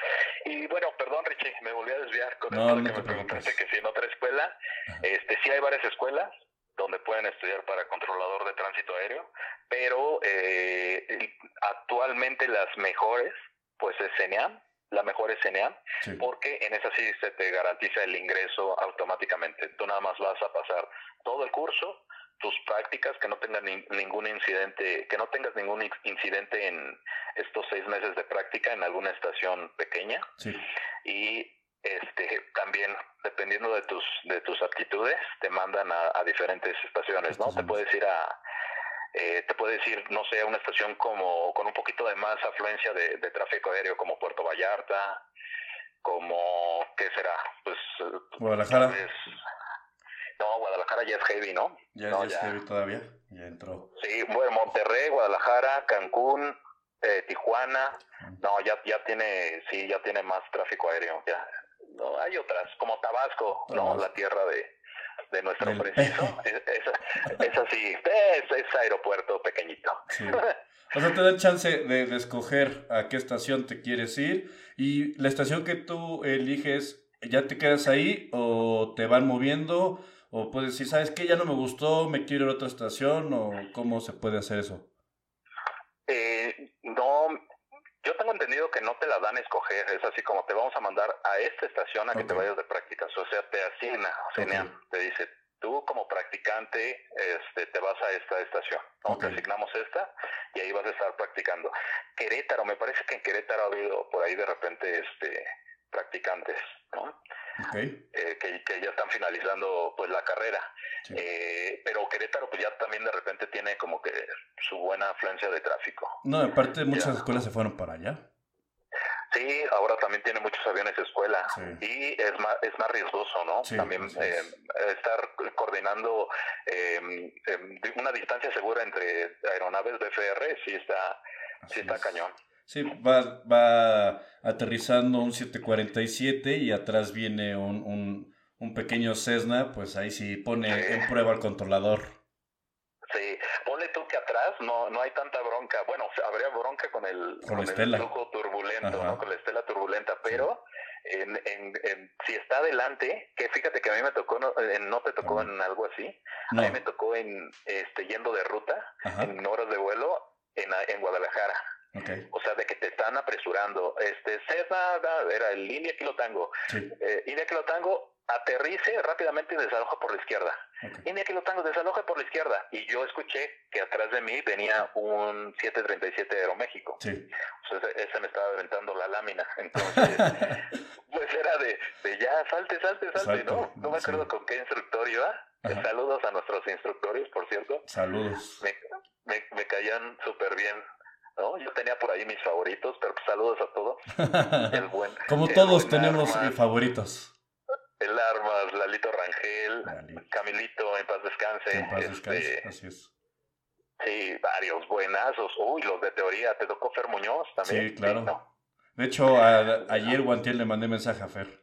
Y bueno, perdón Richie, me volví a desviar con no, que me preguntaste que si en otra escuela, este sí hay varias escuelas donde pueden estudiar para controlador de tránsito aéreo, pero eh, actualmente las mejores, pues es CENEAM, la mejor es porque en esa sí se te garantiza el ingreso automáticamente. Tú nada más vas a pasar todo el curso, tus prácticas, que no tengas ningún incidente, que no tengas ningún incidente en estos seis meses de práctica en alguna estación pequeña. Y este también dependiendo de tus de tus aptitudes te mandan a, diferentes estaciones, ¿no? Te puedes ir a eh, te puede decir, no sé, una estación como con un poquito de más afluencia de, tráfico aéreo como Puerto Vallarta, como, ¿qué será? Pues Guadalajara. no, Guadalajara ya es heavy, ¿no? Ya, es heavy todavía, ya entró. Sí, bueno, Monterrey, Guadalajara, Cancún, eh, Tijuana, no, ya, ya tiene, sí, ya tiene más tráfico aéreo, ya. No, hay otras, como Tabasco, no, la tierra de, de nuestro preciso. es, así, es, aeropuerto pequeñito. O sea, te dan chance de, de, escoger a qué estación te quieres ir y la estación que tú eliges, ¿ya te quedas ahí o te van moviendo? O puedes decir, ¿sabes qué? Ya no me gustó, me quiero ir a otra estación o cómo se puede hacer eso? Eh, yo tengo entendido que no te la dan a escoger, es así como te vamos a mandar a esta estación a que te vayas de prácticas, o sea, te asigna, te dice, tú como practicante este, te vas a esta estación, te asignamos esta y ahí vas a estar practicando. Querétaro, me parece que en Querétaro ha habido por ahí de repente este practicantes, ¿no? Eh, que, que, ya están finalizando pues la carrera. Eh, pero Querétaro pues ya también de repente tiene como que su buena afluencia de tráfico. No, aparte muchas escuelas se fueron para allá. Sí, ahora también tiene muchos aviones de escuela y es más, es más riesgoso, ¿no? también eh, estar coordinando em, una distancia segura entre aeronaves de FR sí está, sí está cañón. Sí, va, va aterrizando un 747 y atrás viene un, un, un pequeño Cessna, pues ahí sí pone en prueba al controlador. Sí, ponle tú que atrás no, no hay tanta bronca. Bueno, habría bronca con el, con, el flujo turbulento, ¿no? con la estela turbulenta, pero en, en, si está adelante, que fíjate que a mí me tocó, no, no te tocó en algo así, a mí me tocó en este yendo de ruta, en horas de vuelo, en, en Guadalajara. O sea, de que te están apresurando. Este, César, era el India Kilotango. Sí. Eh, India Kilotango, aterrice rápidamente y desaloja por la izquierda. Okay. India Kilotango, desaloja por la izquierda. Y yo escuché que atrás de mí venía un 737 de Aeroméxico. Sí. O sea, ese me estaba aventando la lámina. Entonces, pues era de, de ya, salte, salte, salte, ¿no? No me acuerdo con qué instructor iba. Saludos a nuestros instructores, por cierto. Saludos. Me, me, me caían súper bien. ¿No? Yo tenía por ahí mis favoritos, pero pues, saludos a todos. El buen, Como todos tenemos favoritos. El Armas, Lalito Rangel, Camilito, en paz descanse. En paz descanse, este, así es. Sí, varios buenazos. Uy, los de teoría. ¿Te tocó Fer Muñoz también? Sí, claro. De hecho, ayer Guantiel le mandé mensaje a Fer.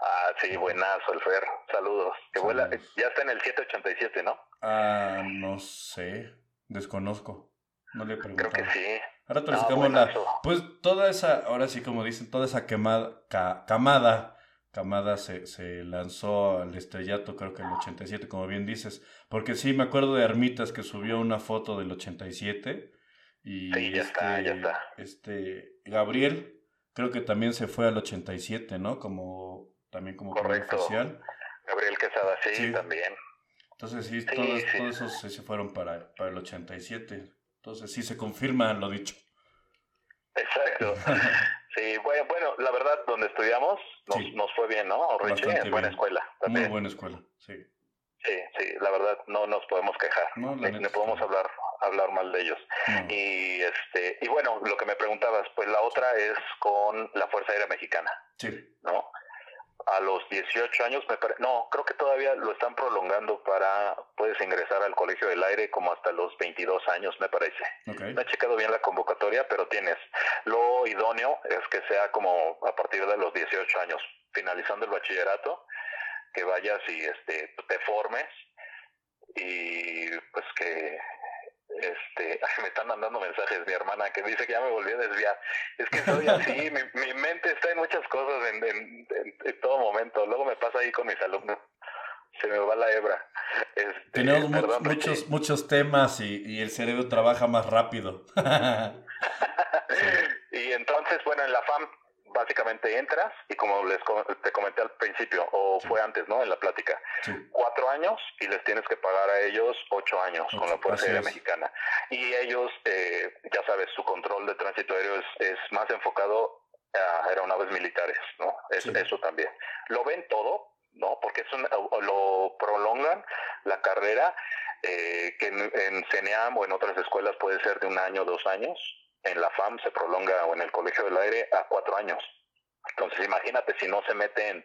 Ah, sí, buenazo el Fer. Saludos. Que vuela, ya está en el 787, ¿no? Ah, no sé. Desconozco. No le he preguntado. Creo que sí. Ahora te no, la. Pues toda esa, ahora sí, como dicen, toda esa quemada, camada, camada se, se lanzó al estrellato, creo que el 87, como bien dices. Porque sí, me acuerdo de Armitas que subió una foto del 87. Y sí, ya está, ya este, está. Este, Gabriel, creo que también se fue al 87, ¿no? Como, también como Correcto. oficial. Gabriel Quesada, sí, sí, también. Entonces sí, todos, todos esos se fueron para, para el 87. Entonces sí se confirma lo dicho. Exacto. sí, bueno, bueno, la verdad, donde estudiamos nos, nos fue bien, ¿no? Richie, buena escuela. También. Muy buena escuela, sí. Sí, sí, la verdad no nos podemos quejar, no, ni, podemos hablar hablar mal de ellos. Y este y bueno, lo que me preguntabas, pues la otra es con la Fuerza Aérea Mexicana. Sí. ¿No? A los 18 años, me no, creo que todavía lo están prolongando para, puedes ingresar al Colegio del Aire como hasta los 22 años, me parece. No he checado bien la convocatoria, pero tienes. Lo idóneo es que sea como a partir de los 18 años, finalizando el bachillerato, que vayas y este, te formes y pues que este, me están mandando mensajes mi hermana que dice que ya me volví a desviar. Es que soy así, mi, mi mente está en muchas cosas en, en, todo momento. Luego me pasa ahí con mis alumnos. Se me va la hebra. Este, Tenemos muchos, muchos temas y, y, el cerebro trabaja más rápido. y entonces, bueno, en la FAM básicamente entras y como les te comenté al principio, o fue antes, ¿no? En la plática, cuatro años y les tienes que pagar a ellos ocho años con la Fuerza Aérea Mexicana. Y ellos, eh, ya sabes, su control de tránsito aéreo es, más enfocado a aeronaves militares, ¿no? Es, Eso también. Lo ven todo, ¿no? Porque es lo prolongan la carrera, eh, que en, en CENEAM o en otras escuelas puede ser de un año, dos años, en la FAM se prolonga o en el Colegio del Aire a cuatro años. Entonces imagínate si no se meten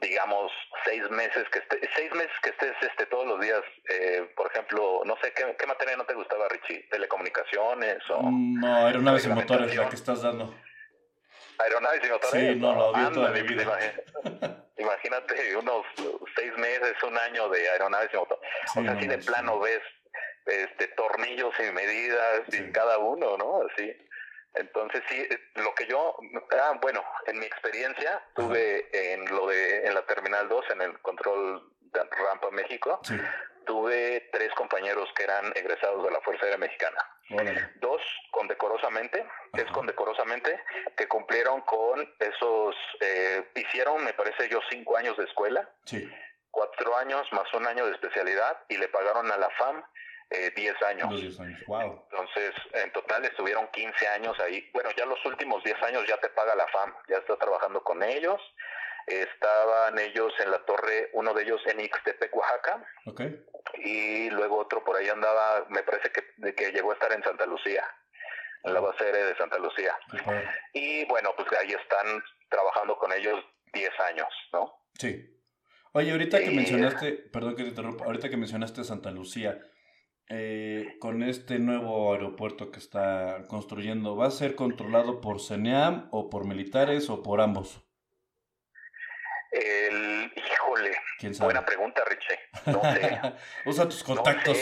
digamos seis meses que esté, seis meses que estés este todos los días eh, por ejemplo no sé ¿qué, qué materia no te gustaba Richie telecomunicaciones o no aeronaves y motores la que estás dando. Aeronaves y motores sí no lo toda mi vida imagínate unos seis meses un año de aeronaves y motores. O sea si de plano ves este tornillos y medidas y cada uno, ¿no? Así. Entonces sí, lo que yo, ah, bueno, en mi experiencia tuve en lo de en la terminal 2 en el control de Rampa México, tuve tres compañeros que eran egresados de la Fuerza Aérea Mexicana. Dos condecorosamente, es condecorosamente que cumplieron con esos, eh, hicieron, me parece yo, cinco años de escuela, cuatro años más un año de especialidad y le pagaron a la FAM 10 eh, años. Entonces, en total estuvieron 15 años ahí. Bueno, ya los últimos 10 años ya te paga la FAM, ya está trabajando con ellos. Estaban ellos en la torre, uno de ellos en Ixtepec, Oaxaca. Y luego otro por ahí andaba, me parece que, que llegó a estar en Santa Lucía, en la base de Santa Lucía. Y bueno, pues ahí están trabajando con ellos 10 años, ¿no? Sí. Oye, ahorita que mencionaste, perdón que te interrumpa, ahorita que mencionaste Santa Lucía, eh, con este nuevo aeropuerto que está construyendo, ¿va a ser controlado por CENEAM o por militares o por ambos? El, híjole, buena pregunta, Richie. No sé. Usa tus contactos.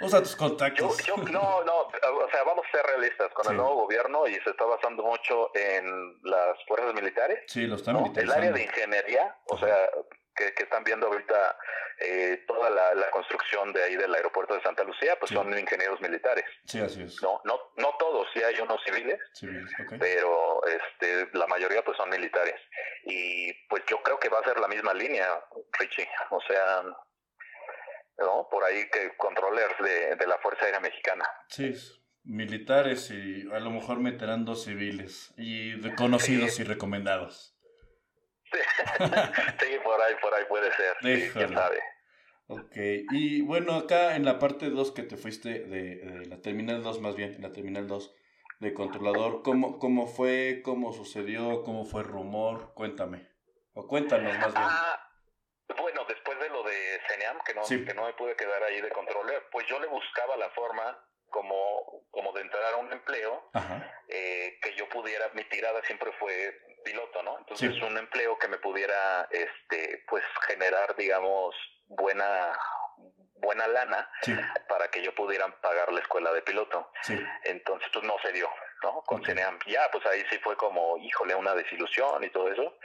Usa tus contactos. Yo, no, no, o sea, vamos a ser realistas con el nuevo gobierno y se está basando mucho en las fuerzas militares. Sí, lo están El área de ingeniería, o sea, que, que están viendo ahorita eh, toda la, construcción de ahí del aeropuerto de Santa Lucía, pues son ingenieros militares. Sí, así es. No, no, no todos, sí hay unos civiles, pero este, la mayoría pues son militares. Y pues yo creo que va a ser la misma línea, Richie. O sea, ¿no? Por ahí que controllers de, de la Fuerza Aérea Mexicana. Sí, militares y a lo mejor meterán dos civiles y conocidos y recomendados. Sí. por ahí, por ahí puede ser. quién sabe. Ok, y bueno, acá en la parte 2 que te fuiste de, la terminal 2, más bien, en la terminal 2 de controlador, ¿cómo, ¿cómo fue? ¿Cómo sucedió? ¿Cómo fue el rumor? Cuéntame. O cuéntanos más bien. Ah, bueno, después de lo de CENEAM, que no, que no me pude quedar ahí de controller, pues yo le buscaba la forma como, como de entrar a un empleo eh, que yo pudiera, mi tirada siempre fue piloto, ¿no? Entonces un empleo que me pudiera, este, pues generar, digamos, buena buena lana para que yo pudiera pagar la escuela de piloto. Entonces, pues no se dio. ¿no? Con Ya, pues ahí sí fue como, híjole, una desilusión y todo eso,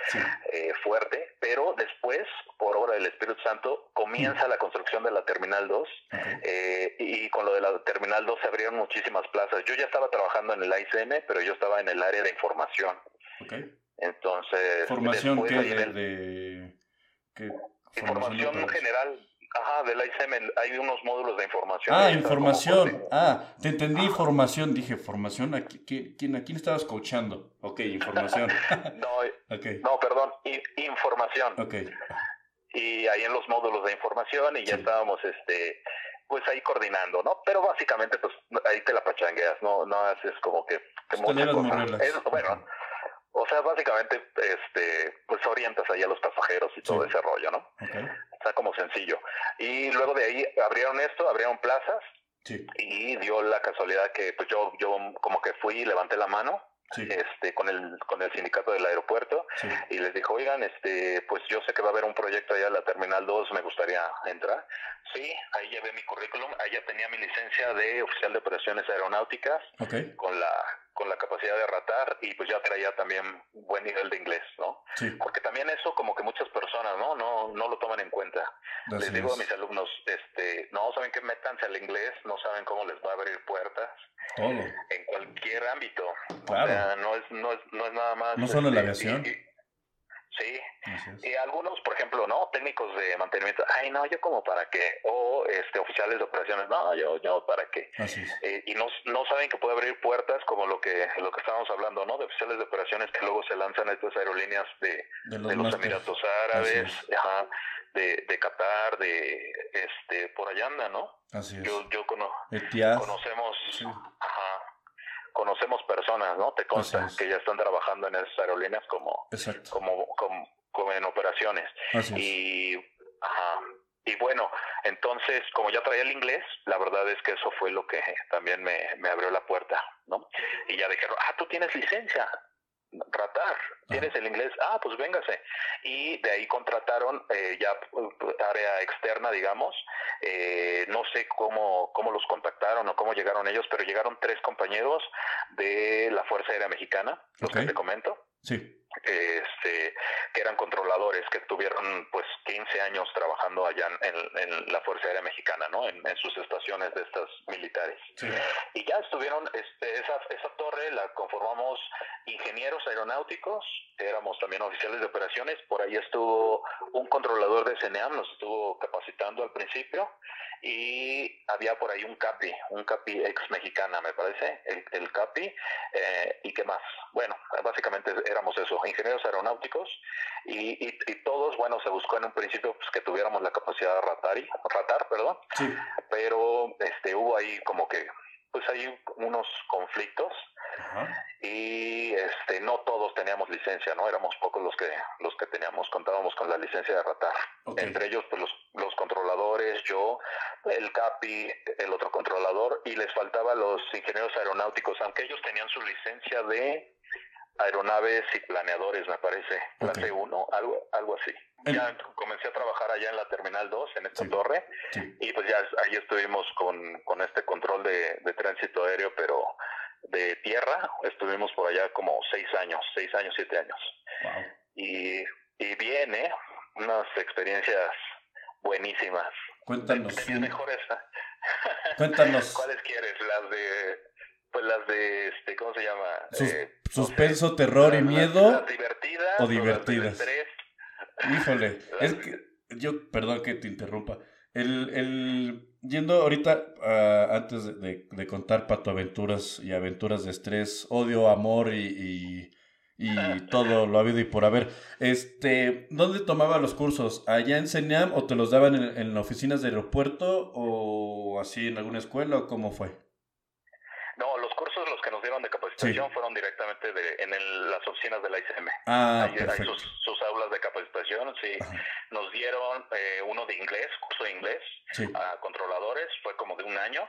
eh, fuerte, pero después, por obra del Espíritu Santo, comienza la construcción de la Terminal 2 eh, y con lo de la Terminal 2 se abrieron muchísimas plazas. Yo ya estaba trabajando en el ICM, pero yo estaba en el área de información. Entonces... ¿Formación que de, Información general Ajá, del ICM hay unos módulos de información. Ah, información. Ah, te entendí información. Dije, formación. ¿A quién, ¿A quién estabas coachando? Ok, información. no, no, perdón, información. Ok. Y ahí en los módulos de información y ya estábamos, este, pues ahí coordinando, ¿no? Pero básicamente, pues ahí te la pachangueas, no, no haces como que... Te muchas cosas. bueno, sea, básicamente, este, pues orientas ahí a los pasajeros y todo ese rollo, ¿no? Está como sencillo. Y luego de ahí abrieron esto, abrieron plazas. Y dio la casualidad que pues yo, yo como que fui y levanté la mano este con el con el sindicato del aeropuerto y les dijo oigan este pues yo sé que va a haber un proyecto allá en la terminal 2 me gustaría entrar sí ahí llevé mi currículum ya tenía mi licencia de oficial de operaciones aeronáuticas con la con la capacidad de ratar y pues ya traía también buen nivel de inglés, ¿no? Porque también eso como que muchas personas, ¿no? No, no lo toman en cuenta. les digo a mis alumnos, este, no saben que métanse al inglés, no saben cómo les va a abrir puertas. Todo. En cualquier ámbito. Claro. O sea, no es, no es, no es nada más. No solo en la este, aviación. Sí. Y algunos, por ejemplo, ¿no? Técnicos de mantenimiento, ay, no, yo como para qué. O este, oficiales de operaciones, no, yo, yo para qué. Eh, y no, no saben que puede abrir puertas como lo que, lo que estábamos hablando, ¿no? De oficiales de operaciones que luego se lanzan a estas aerolíneas de, de los, Emiratos Árabes, de, de Qatar, de, este, por allá anda, ¿no? Así es. Yo, yo conocemos, ajá, conocemos personas, ¿no? Te consta que ya están trabajando en esas aerolíneas como, como, como, en operaciones. Y, y bueno, entonces, como ya traía el inglés, la verdad es que eso fue lo que también me, me abrió la puerta, ¿no? Y ya dijeron, ah, tú tienes licencia tratar. ¿Tienes el inglés? Ah, pues véngase. Y de ahí contrataron eh, ya área externa, digamos. Eh, no sé cómo, cómo los contactaron o cómo llegaron ellos, pero llegaron tres compañeros de la Fuerza Aérea Mexicana, los que te comento. Sí este, que eran controladores, que tuvieron pues 15 años trabajando allá en, la Fuerza Aérea Mexicana, ¿no? En, sus estaciones de estas militares. Y ya estuvieron, este, esa, esa torre la conformamos ingenieros aeronáuticos, éramos también oficiales de operaciones, por ahí estuvo un controlador de CNEAM, nos estuvo capacitando al principio, y había por ahí un CAPI, un CAPI ex mexicana, me parece, el, el CAPI, eh, y qué más. Bueno, básicamente éramos eso, ingenieros aeronáuticos, y, y, todos, bueno, se buscó en un principio pues, que tuviéramos la capacidad de ratar, y, ratar perdón, pero este hubo ahí como que pues hay unos conflictos y este no todos teníamos licencia no éramos pocos los que los que teníamos contábamos con la licencia de ratar. Entre ellos pues los, los controladores yo el capi el otro controlador y les faltaba los ingenieros aeronáuticos aunque ellos tenían su licencia de aeronaves y planeadores me parece clase 1 algo algo así ya comencé a trabajar allá en la Terminal 2, en esta torre, y pues ya ahí estuvimos con, con este control de, de, tránsito aéreo, pero de tierra, estuvimos por allá como seis años, seis años, siete años. Y, y bien, ¿eh? Unas experiencias buenísimas. Cuéntanos. mejores. Cuéntanos. ¿Cuáles quieres? Las de pues las de este cómo se llama eh, suspenso terror y miedo las divertidas o divertidas. híjole es que yo perdón que te interrumpa el, el yendo ahorita uh, antes de, de, contar pato aventuras y aventuras de estrés odio amor y, y, y todo lo habido y por haber este dónde tomaba los cursos allá en CENIAM o te los daban en, en oficinas del aeropuerto o así en alguna escuela o cómo fue fueron directamente de, en las oficinas de la ICM. Ah, hay, sus, aulas de capacitación, sí. Nos dieron eh, uno de inglés, curso de inglés a controladores, fue como de un año.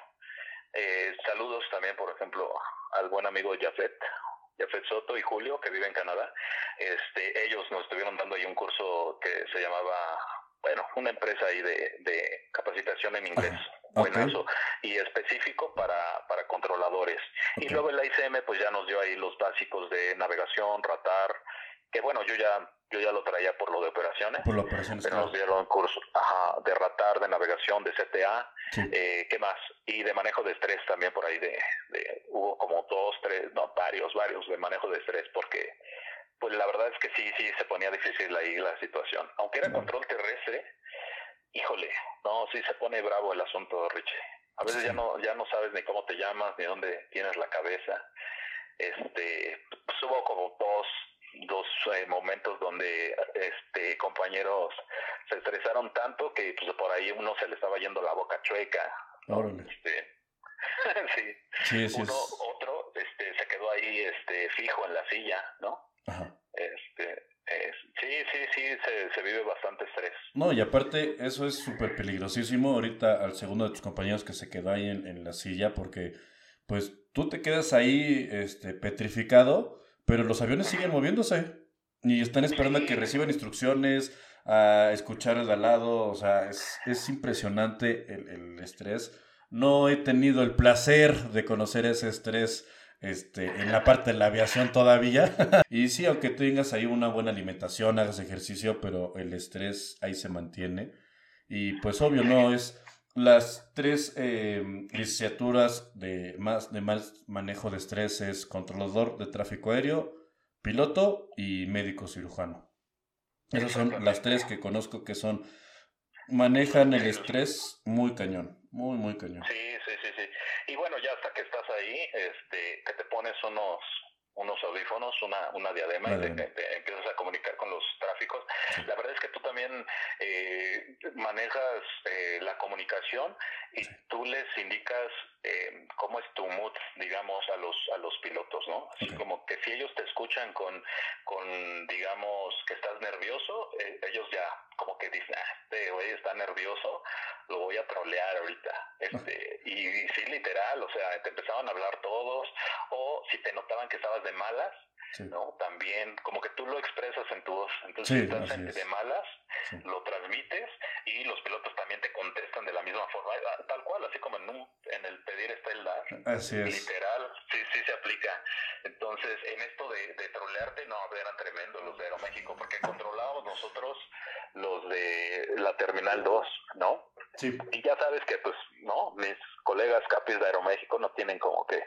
Eh, saludos también, por ejemplo, al buen amigo Jafet, Jafet Soto y Julio, que vive en Canadá. Este, ellos nos estuvieron dando ahí un curso que se llamaba, bueno, una empresa ahí de, de capacitación en inglés buenazo y específico para, para controladores. Y luego el ICM pues ya nos dio ahí los básicos de navegación, ratar, que bueno, yo ya yo ya lo traía por lo de operaciones. Por operaciones, pero nos dieron cursos de ratar, de navegación, de CTA, eh, ¿qué más? Y de manejo de estrés también por ahí de, de, hubo como dos, tres, no, varios, varios de manejo de estrés porque pues la verdad es que sí, sí se ponía difícil ahí la situación. Aunque era control terrestre, híjole, no, sí se pone bravo el asunto, Richie. A veces ya no ya no sabes ni cómo te llamas, ni dónde tienes la cabeza. Este, pues hubo como dos dos eh, momentos donde este compañeros se estresaron tanto que pues por ahí uno se le estaba yendo la boca chueca. Este, sí. sí. uno otro este se quedó ahí este fijo en la silla, ¿no? Ajá. Este, sí, sí, sí, se, vive bastante estrés. No, y aparte, eso es súper peligrosísimo ahorita al segundo de tus compañeros que se quedó ahí en, la silla, porque pues tú te quedas ahí este, petrificado, pero los aviones siguen moviéndose y están esperando a que reciban instrucciones, a escuchar el al lado, o sea, es, es impresionante el, el estrés. No he tenido el placer de conocer ese estrés este, en la parte de la aviación todavía. y sí, aunque tengas ahí una buena alimentación, hagas ejercicio, pero el estrés ahí se mantiene. Y pues obvio, no es las tres eh, licenciaturas de más, de más manejo de estrés es controlador de tráfico aéreo, piloto y médico cirujano. Esas son las tres que conozco que son manejan el estrés muy cañón, muy muy cañón. Sí, sí. Y bueno, ya hasta que estás ahí, este, que te pones unos unos audífonos, una, una diadema, y te, empiezas a comunicar con los tráficos. La verdad es que tú también eh, manejas eh, la comunicación y tú les indicas eh, cómo es tu mood, digamos, a los a los pilotos, ¿no? Así como que si ellos te escuchan con, con digamos, que estás nervioso, ellos ya como que dicen, ah, este güey está nervioso, lo voy a trolear ahorita. Este, y, y, sí, literal, o sea, te empezaban a hablar todos, o si te notaban que estabas de malas, ¿no? También, como que tú lo expresas en tu voz. Entonces, si estás de malas, lo transmites y los pilotos también te contestan de la misma forma, ah, tal cual, así como en, un, en el pedir está el dar. Así es. Literal, sí, sí se aplica. Entonces, en esto de, de trolearte, no, eran tremendos los de Aeroméxico, porque controlábamos nosotros los de la Terminal 2, ¿no? Sí. Y ya sabes que, pues, ¿no? Mis colegas capis de Aeroméxico no tienen como que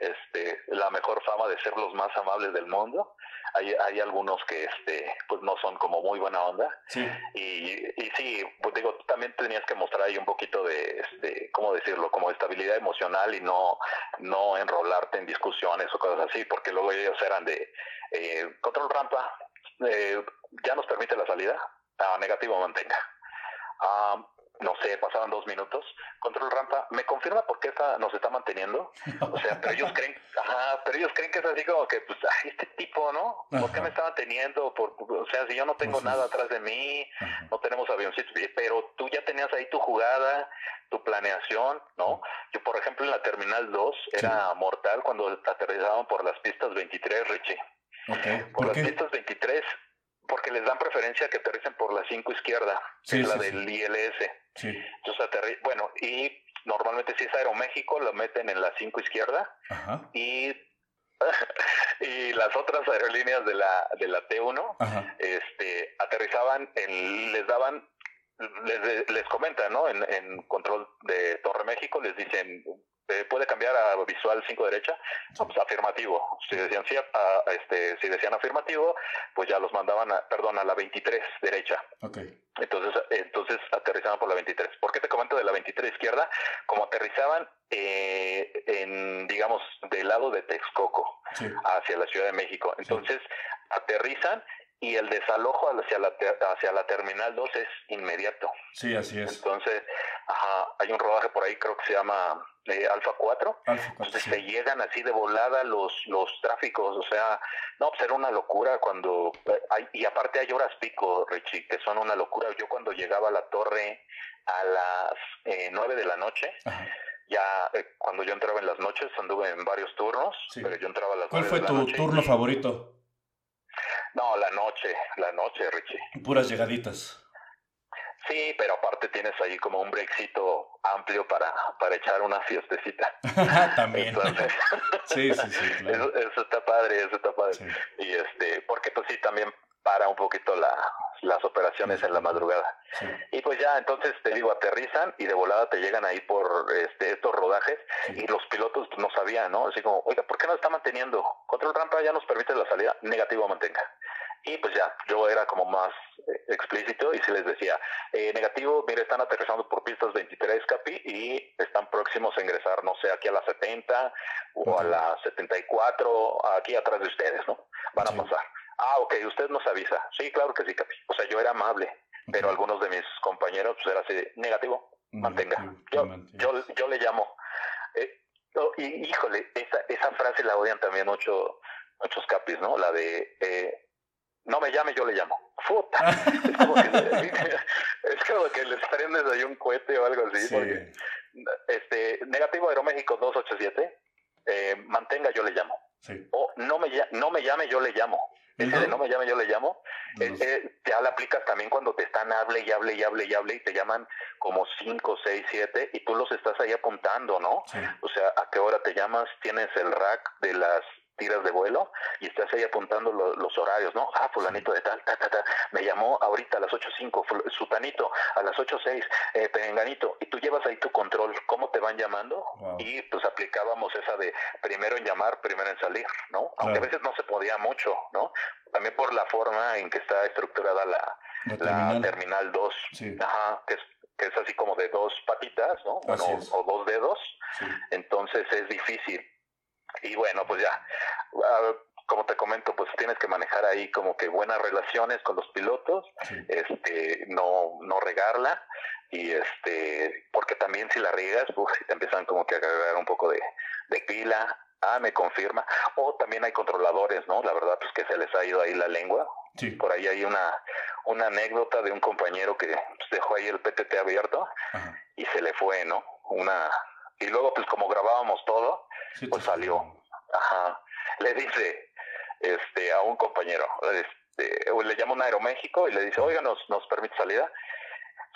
este la mejor fama de ser los más amables del mundo. Hay, hay algunos que, este, pues, no son como muy buena onda. Sí. Y, y sí, pues digo, tú también tenías que mostrar ahí un poquito de, este, ¿cómo decirlo? Como estabilidad emocional y no, no enrolarte en discusiones o cosas así, porque luego ellos eran de eh, control rampa, eh, ya nos permite la salida, ah, negativo mantenga. Ah, no sé, pasaban dos minutos, control rampa, ¿me confirma por qué está, nos está manteniendo? O sea, pero ellos creen, ajá, pero ellos creen que es así como que, pues, ay, este tipo, ¿no? ¿Por qué me está manteniendo? Por, o sea, si yo no tengo nada atrás de mí, no tenemos avioncitos, pero tú ya tenías ahí tu jugada, tu planeación, ¿no? Yo, por ejemplo, en la Terminal 2 era mortal cuando aterrizaban por las pistas 23, Richie. Por, las pistas 23 porque les dan preferencia que aterricen por la 5 izquierda, que es la del ILS. Sí. Entonces, bueno, y normalmente si es Aeroméxico, lo meten en la 5 izquierda. Y y las otras aerolíneas de la de la T1 este aterrizaban en, les daban les, les comentan, ¿no? En, en control de Torre México les dicen, puede cambiar a visual 5 derecha, pues afirmativo. Si decían sí, a, este, si decían afirmativo, pues ya los mandaban a, perdón, a la 23 derecha. Okay. Entonces, entonces aterrizaban por la 23. ¿Por qué te comento de la 23 izquierda? Como aterrizaban eh, en, digamos, del lado de Texcoco hacia la Ciudad de México. Entonces, aterrizan y el desalojo hacia la, hacia la Terminal 2 es inmediato. Sí, así es. Entonces, ajá, hay un rodaje por ahí, creo que se llama eh, Alfa 4. Alfa 4 Entonces se llegan así de volada los, los tráficos, o sea, no, pues era una locura cuando... Eh, hay, y aparte hay horas pico, Richie, que son una locura. Yo cuando llegaba a la torre a las eh, 9 de la noche... ya eh, cuando yo entraba en las noches anduve en varios turnos, pero yo entraba a las ¿Cuál fue tu turno favorito? No, la noche, la noche, Richie. Puras llegaditas. Sí, pero aparte tienes ahí como un brexito amplio para, para echar una fiestecita. También. sí, sí, sí. Claro. Eso, está padre, eso está padre. Y este, porque pues sí, también para un poquito la, las operaciones en la madrugada. Y pues ya, entonces te digo, aterrizan y de volada te llegan ahí por este, estos rodajes y los pilotos no sabían, ¿no? Así como, oiga, ¿por qué no está manteniendo? Control rampa ya nos permite la salida, negativo mantenga. Y pues ya, yo era como más eh, explícito y se les decía, eh, negativo, mire, están aterrizando por pistas 23, Capi, y están próximos a ingresar, no sé, aquí a las 70 o a las 74, aquí atrás de ustedes, ¿no? Van a pasar. Ah, ok, usted nos avisa. Sí, claro que sí, Capi. O sea, yo era amable, pero algunos de mis compañeros pues era así, negativo, mantenga. Yo, yo, yo le llamo. Eh, y, híjole, esa, esa frase la odian también mucho, muchos capis, ¿no? La de, eh, no me llame, yo le llamo. Puta. es, como que, es como que les prendes ahí un cohete o algo así. Porque, este, negativo Aeroméxico 287, eh, mantenga, yo le llamo. O no me, no me llame, yo le llamo. De no me llame, yo le llamo. Eh, eh, ya la aplicas también cuando te están hable y hable y hable y hable y te llaman como 5, 6, 7 y tú los estás ahí apuntando, ¿no? O sea, a qué hora te llamas, tienes el rack de las tiras de vuelo y estás ahí apuntando los horarios, ¿no? Ah, fulanito de tal, ta, ta, ta, me llamó ahorita a las 8.05, sutanito a las 8.06, eh, perenganito, y tú llevas ahí tu control, ¿cómo te van llamando? Y pues aplicábamos esa de primero en llamar, primero en salir, ¿no? Aunque a veces no se podía mucho, ¿no? También por la forma en que está estructurada la, la, terminal. 2, Ajá, que es que es así como de dos patitas, ¿no? Bueno, o dos dedos. Entonces es difícil. Y bueno, pues ya, como te comento, pues tienes que manejar ahí como que buenas relaciones con los pilotos, este, no, no regarla, y este, porque también si la riegas, pues te empiezan como que a agarrar un poco de, de pila, ah, me confirma, o también hay controladores, ¿no? La verdad, pues que se les ha ido ahí la lengua. Por ahí hay una, una anécdota de un compañero que pues, dejó ahí el PTT abierto y se le fue, ¿no? Una, y luego pues como grabábamos todo, pues salió. Ajá. Le dice este a un compañero, este, le llama un Aeroméxico y le dice, oiga, ¿nos, nos permite salida?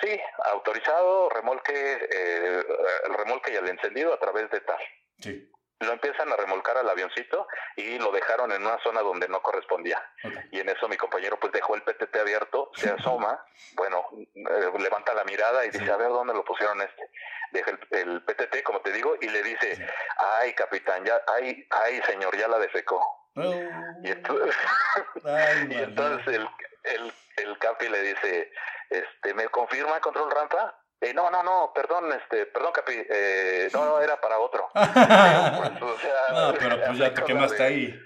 Sí, autorizado, remolque, eh, el remolque y el encendido a través de tal. Sí lo empiezan a remolcar al avioncito y lo dejaron en una zona donde no correspondía. Y en eso mi compañero pues dejó el PTT abierto, se asoma, bueno, eh, levanta la mirada y dice, a ver dónde lo pusieron este. Deja el, PTT, como te digo, y le dice, ay capitán, ya, ay, ay señor, ya la defecó. Oh. Y entonces, y entonces el, el, el capi le dice, este, ¿me confirma control rampa? Eh, no, no, no, perdón, este, perdón, Capi, eh, no, no, era para otro. pues, o sea, no, pero pues ya te quemaste ahí.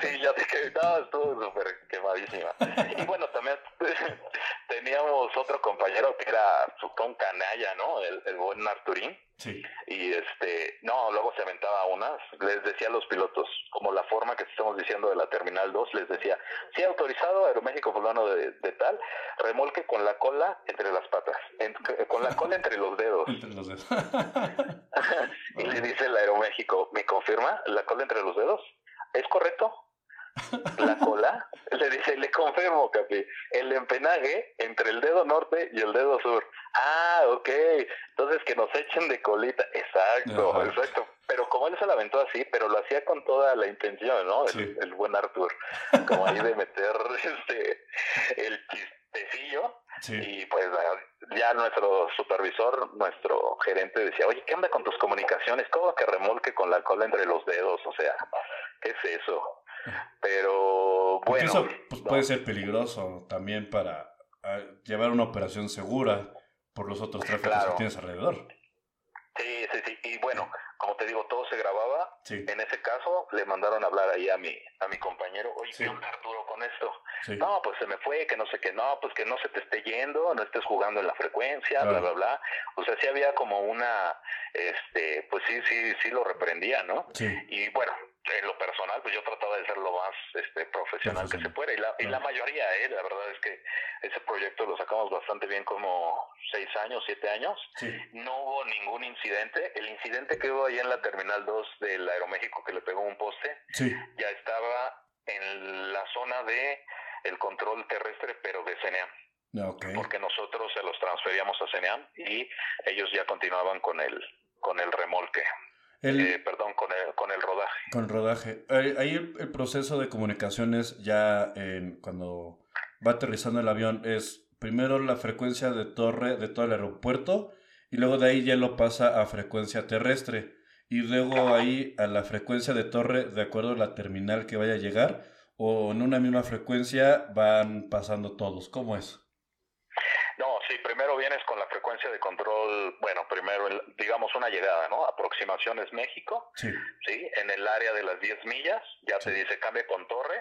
Sí, ya te quedé, no, estuvo súper quemadísima. Y bueno, también teníamos otro compañero que era un canalla, ¿no? El, el buen Arturín. Sí. Y este, no, luego se aventaba unas, les decía a los pilotos, como la forma que estamos diciendo de la Terminal 2, les decía, sí, autorizado Aeroméxico fulano de, de tal, remolque con la cola entre las patas, con la cola entre los dedos. Entre los dedos. y le dice el Aeroméxico, ¿me confirma la cola entre los dedos? ¿Es correcto? La cola, le dice, le confirmo, Capi, el empenaje entre el dedo norte y el dedo sur. Ah, ok, entonces que nos echen de colita. Exacto, exacto. Pero como él se la aventó así, pero lo hacía con toda la intención, ¿no? El, buen Arthur. Como ahí de meter este, el chistecillo Y pues ya nuestro supervisor, nuestro gerente decía, oye, ¿qué onda con tus comunicaciones? ¿Cómo que remolque con la cola entre los dedos? O sea, ¿qué es eso? Pero bueno. eso pues, puede ser peligroso también para ah, llevar una operación segura por los otros tráficos que tienes alrededor. Sí, sí, sí. Y bueno, como te digo, todo se grababa. En ese caso, le mandaron a hablar ahí a mi, a mi compañero, oye, ¿qué onda Arturo con esto? No, pues se me fue, que no sé qué, no, pues que no se te esté yendo, no estés jugando en la frecuencia, bla, bla, bla. O sea, sí había como una, este, pues sí, sí, sí lo reprendía, ¿no? Sí. Y bueno, en lo personal, pues yo trataba de ser lo más este, profesional que se pueda. Y la, y la mayoría, ¿eh? la verdad es que ese proyecto lo sacamos bastante bien, como seis años, siete años. No hubo ningún incidente. El incidente que hubo ahí en la Terminal 2 del Aeroméxico que le pegó un poste, ya estaba en la zona de el control terrestre, pero de CENEAM. Porque nosotros se los transferíamos a CENEAM y ellos ya continuaban con el, con el remolque. Eh, perdón, con el, con el rodaje. Con el rodaje. Ahí el, proceso de comunicaciones ya en, cuando va aterrizando el avión es primero la frecuencia de torre de todo el aeropuerto y luego de ahí ya lo pasa a frecuencia terrestre y luego ahí a la frecuencia de torre de acuerdo a la terminal que vaya a llegar o en una misma frecuencia van pasando todos. ¿Cómo es? No, sí, primero vienes con la frecuencia de control, bueno, digamos una llegada, ¿no? Aproximaciones México, sí. ¿sí? En el área de las 10 millas, ya te dice cambie con torre,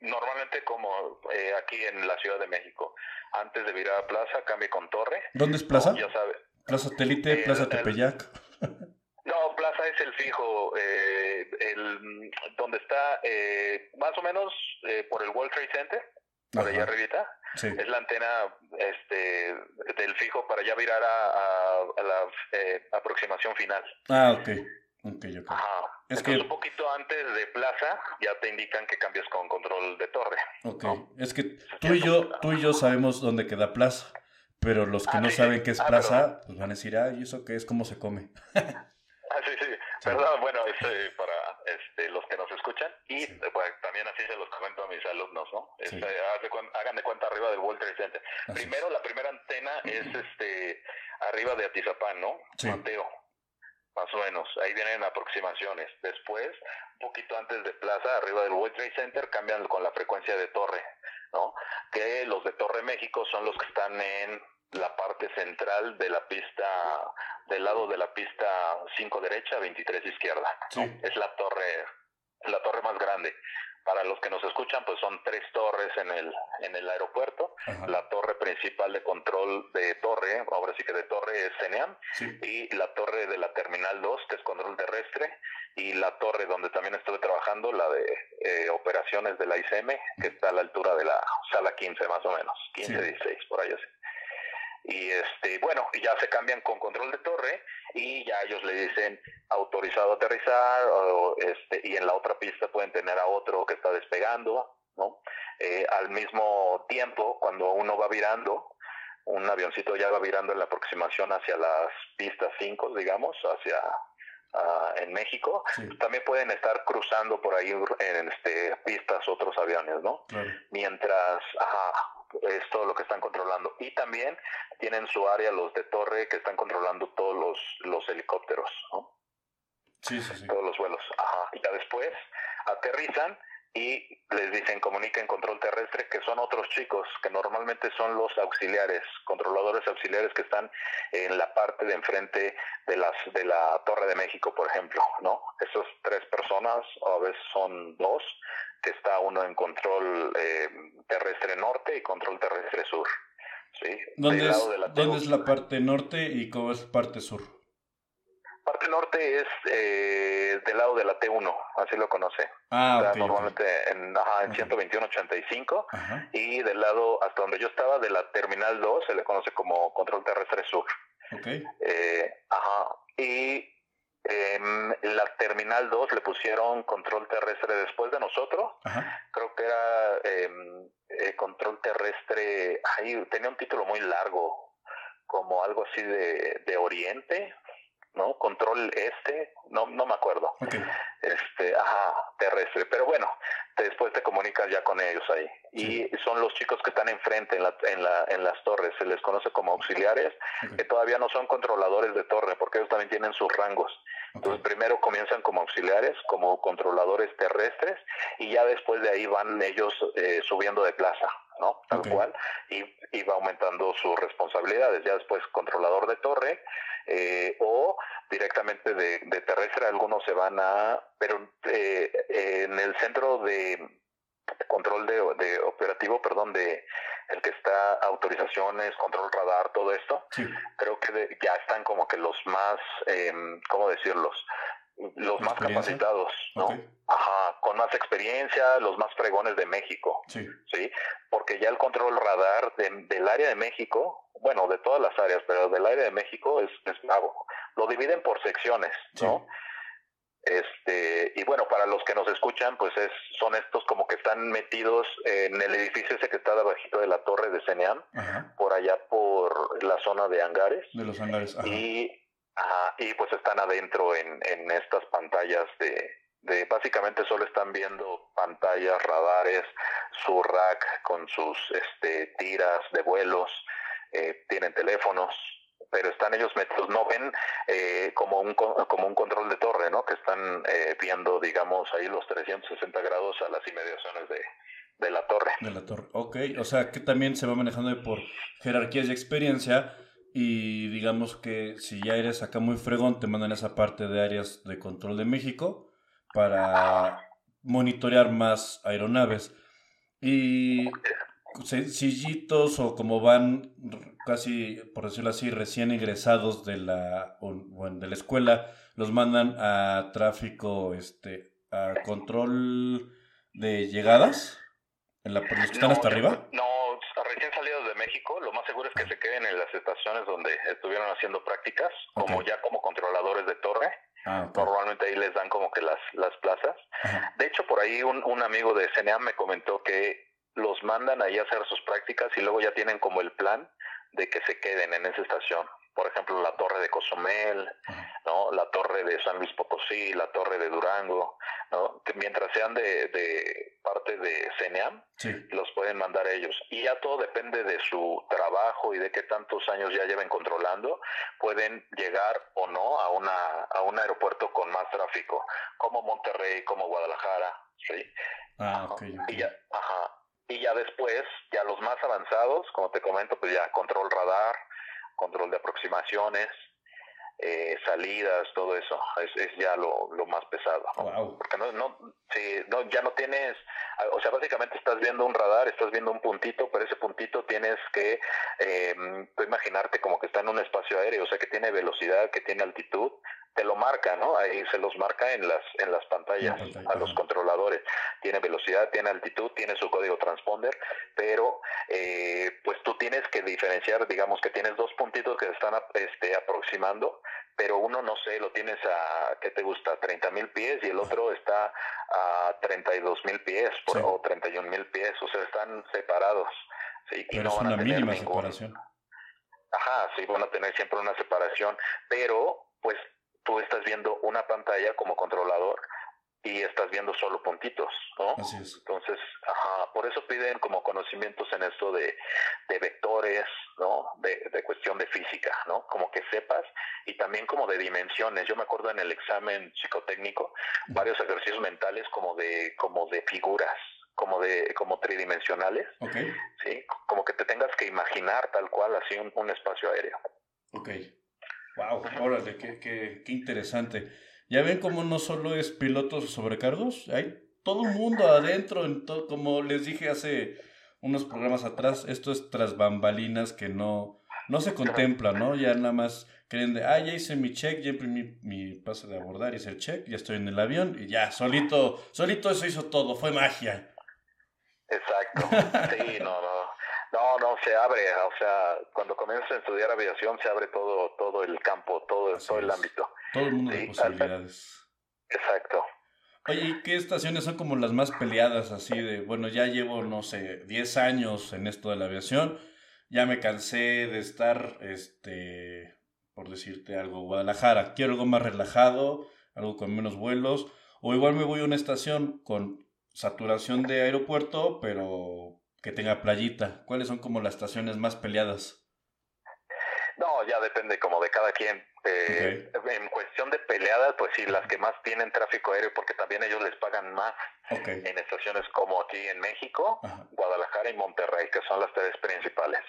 normalmente como eh, aquí en la Ciudad de México, antes de virar a plaza, cambie con torre. ¿Dónde es plaza? ya sabe. Plaza Satélite, Plaza Tepeyac. no, plaza es el fijo, eh, el, donde está eh, más o menos por el World Trade Center por allá arribita. Es la antena este, del fijo para ya virar a, la eh, aproximación final. Ah, ok. okay, Es que... un poquito antes de plaza ya te indican que cambias con control de torre. Ok. Es que tú y yo, tú y yo sabemos dónde queda plaza, pero los que ah, no saben qué es ah, plaza, pues van a decir, ah, ¿y eso qué es? ¿Cómo se come? ah, sí, sí. Perdón, bueno, es para este, los que nos escuchan y pues, también así se los comento a mis alumnos, ¿no? Este, hagan de cuenta arriba del World Trade Center. Primero, la primera antena es este arriba de Atizapán, ¿no? Mateo, más o menos. Ahí vienen aproximaciones. Después, un poquito antes de Plaza, arriba del World Trade Center, cambian con la frecuencia de torre, ¿no? Que los de Torre México son los que están en la parte central de la pista, del lado de la pista 5 derecha, 23 izquierda. Es la torre, la torre más grande. Para los que nos escuchan, pues son tres torres en el, en el aeropuerto. La torre principal de control de torre, ahora sí que de torre es CENEAM, y la torre de la Terminal 2, que es control terrestre, y la torre donde también estuve trabajando, la de eh, operaciones de la ICM, que está a la altura de la sala 15 más o menos, 15, 16, por ahí así y este bueno ya se cambian con control de torre y ya ellos le dicen autorizado a aterrizar o este y en la otra pista pueden tener a otro que está despegando no eh, al mismo tiempo cuando uno va virando un avioncito ya va virando en la aproximación hacia las pistas 5 digamos hacia uh, en México también pueden estar cruzando por ahí en este pistas otros aviones no mientras ajá, es todo lo que están controlando. Y también tienen su área los de torre que están controlando todos los, los helicópteros, ¿no? Sí, sí, sí. Todos los vuelos. Ajá. Y ya después aterrizan y les dicen comuniquen control terrestre, que son otros chicos, que normalmente son los auxiliares, controladores auxiliares que están en la parte de enfrente de las de la Torre de México, por ejemplo, ¿no? Esas tres personas, o a veces son dos, está uno en control eh, terrestre norte y control terrestre sur. ¿sí? ¿Dónde, es, la, ¿dónde es la parte norte y cómo es parte sur? Parte norte es eh, del lado de la T1, así lo conoce. Ah, normalmente en, ajá, en 121.85 y del lado hasta donde yo estaba de la Terminal 2 se le conoce como control terrestre sur. Okay. Eh, ajá. Y la Terminal 2 le pusieron control terrestre después de nosotros. Creo que era em, eh, control terrestre. Ahí tenía un título muy largo, como algo así de, de Oriente. ¿no? Control este, no, no me acuerdo. Este, ajá, terrestre. Pero bueno, después te comunicas ya con ellos ahí. Y son los chicos que están enfrente en, la, en, la, en las torres, se les conoce como auxiliares, que todavía no son controladores de torre, porque ellos también tienen sus rangos. Entonces primero comienzan como auxiliares, como controladores terrestres, y ya después de ahí van ellos eh, subiendo de plaza. ¿no? Tal cual, y, y, va aumentando sus responsabilidades. Ya después controlador de torre eh, o directamente de, de, terrestre, algunos se van a, pero eh, en el centro de control de, de, operativo, perdón, de el que está autorizaciones, control radar, todo esto, creo que ya están como que los más, eh, ¿cómo decirlos? los más capacitados, ¿no? Ajá, con más experiencia, los más fregones de México, sí, ¿sí? Porque ya el control radar del área de México, bueno, de todas las áreas, pero del área de México es, es Lo dividen por secciones, ¿no? Este, y bueno, para los que nos escuchan, pues es, son estos como que están metidos en el edificio ese que está debajito de la torre de Ceneam, por allá por la zona de hangares. De los hangares, ajá. Y y pues están adentro en, en estas pantallas de, de, básicamente solo están viendo pantallas, radares, su rack con sus este, tiras de vuelos, eh, tienen teléfonos, pero están ellos metidos, no ven eh, como, un, como un control de torre, ¿no? Que están eh, viendo, digamos, ahí los 360 grados a las inmediaciones de, de la torre. De la torre, ok. O sea, que también se va manejando por jerarquías de experiencia y digamos que si ya eres acá muy fregón, te mandan esa parte de áreas de control de México para monitorear más aeronaves. Y sencillitos o como van casi, por decirlo así, recién ingresados de la, de la escuela, los mandan a tráfico, este, a control de llegadas, en la, los que están hasta arriba. No, recién salidos de México, lo más seguro es que se queden en las estaciones donde estuvieron haciendo prácticas, como ya como controladores de torre. Ah, Normalmente ahí les dan como que las, las plazas. De hecho, por ahí un, un amigo de CNA me comentó que los mandan ahí a hacer sus prácticas y luego ya tienen como el plan de que se queden en esa estación por ejemplo, la torre de Cozumel, ¿no? la torre de San Luis Potosí, la torre de Durango, ¿no? que mientras sean de, de parte de CENEAM, los pueden mandar ellos. Y ya todo depende de su trabajo y de qué tantos años ya lleven controlando, pueden llegar o no a, una, a un aeropuerto con más tráfico, como Monterrey, como Guadalajara. ¿sí? Ah, okay, Y ya, ajá. Y ya después, ya los más avanzados, como te comento, pues ya control radar, control de aproximaciones, eh, salidas, todo eso, es, es ya lo, lo, más pesado. Porque no, no, si, no, ya no tienes, o sea, básicamente estás viendo un radar, estás viendo un puntito, pero ese puntito tienes que eh, imaginarte como que está en un espacio aéreo, o sea, que tiene velocidad, que tiene altitud, te lo marca, ¿no? Ahí se los marca en las en las pantallas a los controladores. Tiene velocidad, tiene altitud, tiene su código transponder, pero eh, pues tú tienes que diferenciar, digamos que tienes dos puntitos que se están este, aproximando, pero uno no sé, lo tienes a ¿qué te gusta? 30 mil pies y el otro está a 32 mil pies por, o 31 mil pies, o sea, están separados. Sí, pero es una mínima separación. Ajá, sí, van a tener siempre una separación, pero pues tú estás viendo una pantalla como controlador y estás viendo solo puntitos, ¿no? Así es. Entonces, ajá, por eso piden como conocimientos en esto de, de vectores, ¿no? De, de, cuestión de física, ¿no? Como que sepas y también como de dimensiones. Yo me acuerdo en el examen psicotécnico varios ejercicios mentales como de como de figuras, como de como tridimensionales, okay. sí, como que te tengas que imaginar tal cual así un, un espacio aéreo. Okay. Wow, órale, qué, qué, qué interesante. Ya ven cómo no solo es pilotos sobrecargos, hay todo el mundo adentro, en como les dije hace unos programas atrás, esto es tras bambalinas que no, no se contempla, ¿no? Ya nada más creen de, ah, ya hice mi check, ya imprimí mi pase de abordar, hice el check, ya estoy en el avión y ya, solito, solito eso hizo todo, fue magia. Exacto, sí, no, no, no, no, se abre, o sea, cuando comienzas a estudiar aviación se abre todo todo el campo, todo, todo el ámbito. Todo el mundo de posibilidades. Exacto. Oye, ¿y qué estaciones son como las más peleadas así de, bueno, ya llevo, no sé, 10 años en esto de la aviación, ya me cansé de estar, este, por decirte algo, Guadalajara, quiero algo más relajado, algo con menos vuelos, o igual me voy a una estación con saturación de aeropuerto, pero que tenga playita. ¿Cuáles son como las estaciones más peleadas? No, ya depende como de cada quien. Eh, En cuestión de peleadas, pues sí, las que más tienen tráfico aéreo, porque también ellos les pagan más en estaciones como aquí en México, Guadalajara y Monterrey, que son las tres principales.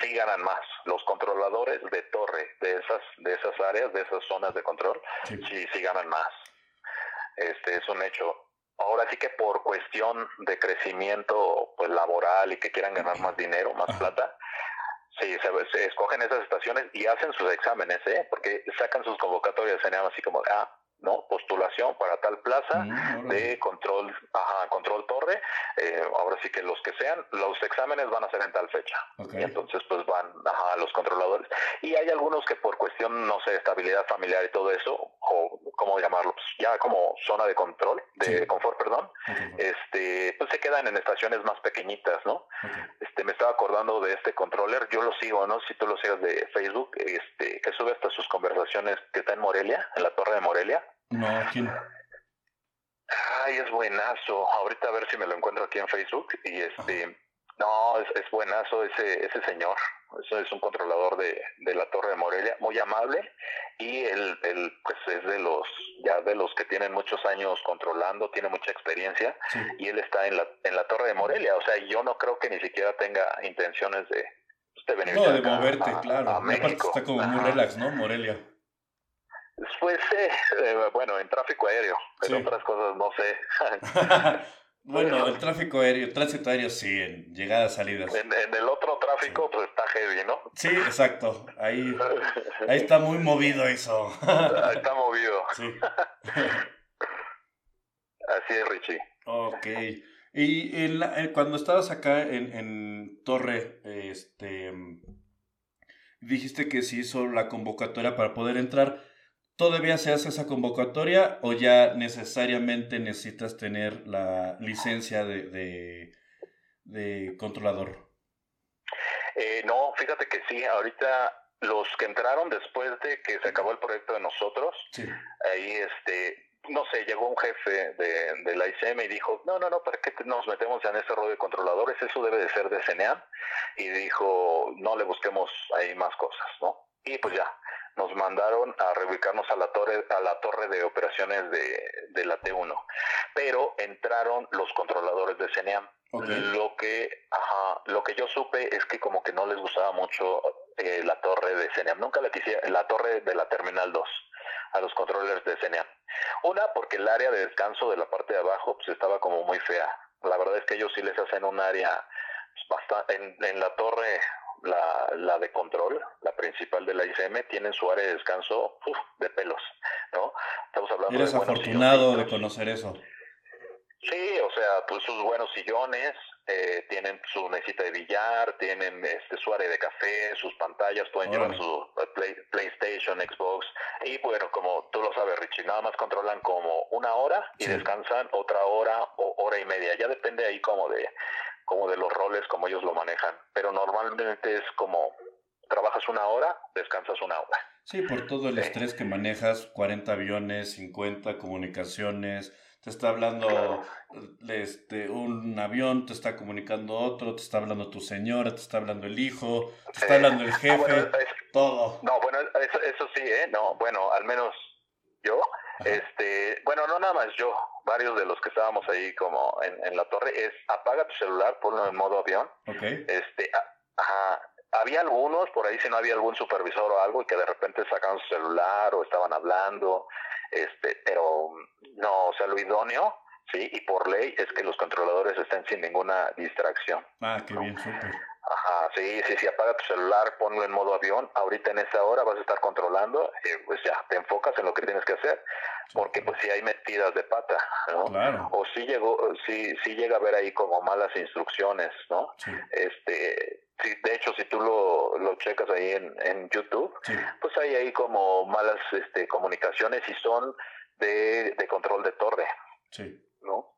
Sí ganan más. Los controladores de torre de esas, de esas áreas, de esas zonas de control, sí, sí, sí ganan más. Este es un hecho. Ahora sí que por cuestión de crecimiento pues laboral y que quieran ganar más dinero, más plata, Sí, se, escogen esas estaciones y hacen sus exámenes, ¿eh? Porque sacan sus convocatorias, se llaman así como, ah, ¿no? Postulación para tal plaza mm, de control, ajá, control torre. Eh, ahora sí que los que sean, los exámenes van a ser en tal fecha. Y entonces, pues van a los controladores. Y hay algunos que por cuestión, no sé, estabilidad familiar y todo eso, o cómo llamarlo, pues ya como zona de control, de confort, perdón, este, pues se quedan en estaciones más pequeñitas, ¿no? Este, me estaba acordando de este controller, yo lo sigo, ¿no? Si tú lo sigas de Facebook, este, que sube hasta sus conversaciones que está en Morelia, en la torre de Morelia. No, ¿quién? Ay, es buenazo. Ahorita a ver si me lo encuentro aquí en Facebook. Y este, no, es, es buenazo ese, ese señor. Eso es un controlador de, de la Torre de Morelia, muy amable. Y él, él, pues es de los, ya de los que tienen muchos años controlando, tiene mucha experiencia. Y él está en la, en la Torre de Morelia. O sea, yo no creo que ni siquiera tenga intenciones de, de venir No, de moverte, claro. aparte está como muy relax, ¿no? Morelia. Pues eh, bueno, en tráfico aéreo, pero otras cosas no sé. bueno, el tráfico aéreo, el tránsito aéreo sí, en llegadas, salidas. En, el otro tráfico pues está heavy, ¿no? Sí, exacto. Ahí, ahí está muy movido eso. ahí está movido. Sí. Así es, Richie. Ok. Y en cuando estabas acá en, en Torre, este, dijiste que se hizo la convocatoria para poder entrar. ¿Todavía se hace esa convocatoria o ya necesariamente necesitas tener la licencia de, de, controlador? Eh, no, fíjate que sí, ahorita los que entraron después de que se acabó el proyecto de nosotros, ahí este, no sé, llegó un jefe de, de, la ICM y dijo, no, no, no, ¿para qué nos metemos en ese rollo de controladores? Eso debe de ser de CNEAM. Y dijo, no le busquemos ahí más cosas, ¿no? Y pues ya, nos mandaron a reubicarnos a la torre, a la torre de operaciones de, de la T1. Pero entraron los controladores de CENEAM. Lo que, ajá, lo que yo supe es que como que no les gustaba mucho eh, la torre de CENEAM. Nunca la quisiera, la torre de la Terminal 2 a los controladores de CENEAM. Una, porque el área de descanso de la parte de abajo pues estaba como muy fea. La verdad es que ellos sí les hacen un área pues, bastante, en, en la torre la, la de control, la principal de la ICM, tienen su área de descanso de pelos, ¿no? Estamos hablando Eres afortunado de conocer eso. Sí, o sea, pues sus buenos sillones, eh, tienen su mesita de billar, tienen este, su área de café, sus pantallas, pueden llevar su eh, PlayStation, Xbox, y bueno, como tú lo sabes, Richie, nada más controlan como una hora y descansan otra hora o hora y media, ya depende ahí como de como de los roles como ellos lo manejan, pero normalmente es como trabajas una hora, descansas una hora. Sí, por todo el estrés que manejas, 40 aviones, 50 comunicaciones, te está hablando este, un avión, te está comunicando otro, te está hablando tu señora, te está hablando el hijo, te está hablando el jefe, todo. No, bueno, eso, eso sí, ¿eh? No, bueno, al menos yo, este, bueno, no nada más yo, varios de los que estábamos ahí como en, en la torre, es apaga tu celular, ponlo en modo avión. Okay. Este, ajá, había algunos, por ahí si no había algún supervisor o algo, y que de repente sacaban su celular o estaban hablando, este, pero no, o sea, lo idóneo, sí, y por ley es que los controladores estén sin ninguna distracción. Ah, qué bien, súper. Ajá, sí, sí, sí, apaga tu celular, ponlo en modo avión. Ahorita en esta hora vas a estar controlando, eh, pues ya, te enfocas en lo que tienes que hacer, porque pues si hay metidas de pata, ¿no? Claro. O si llegó, si, si llega a haber ahí como malas instrucciones, ¿no? Sí. Este, sí, de hecho, si tú lo, lo checas ahí en, en YouTube, pues hay ahí como malas este, comunicaciones y son de, de control de torre. Sí. ¿No?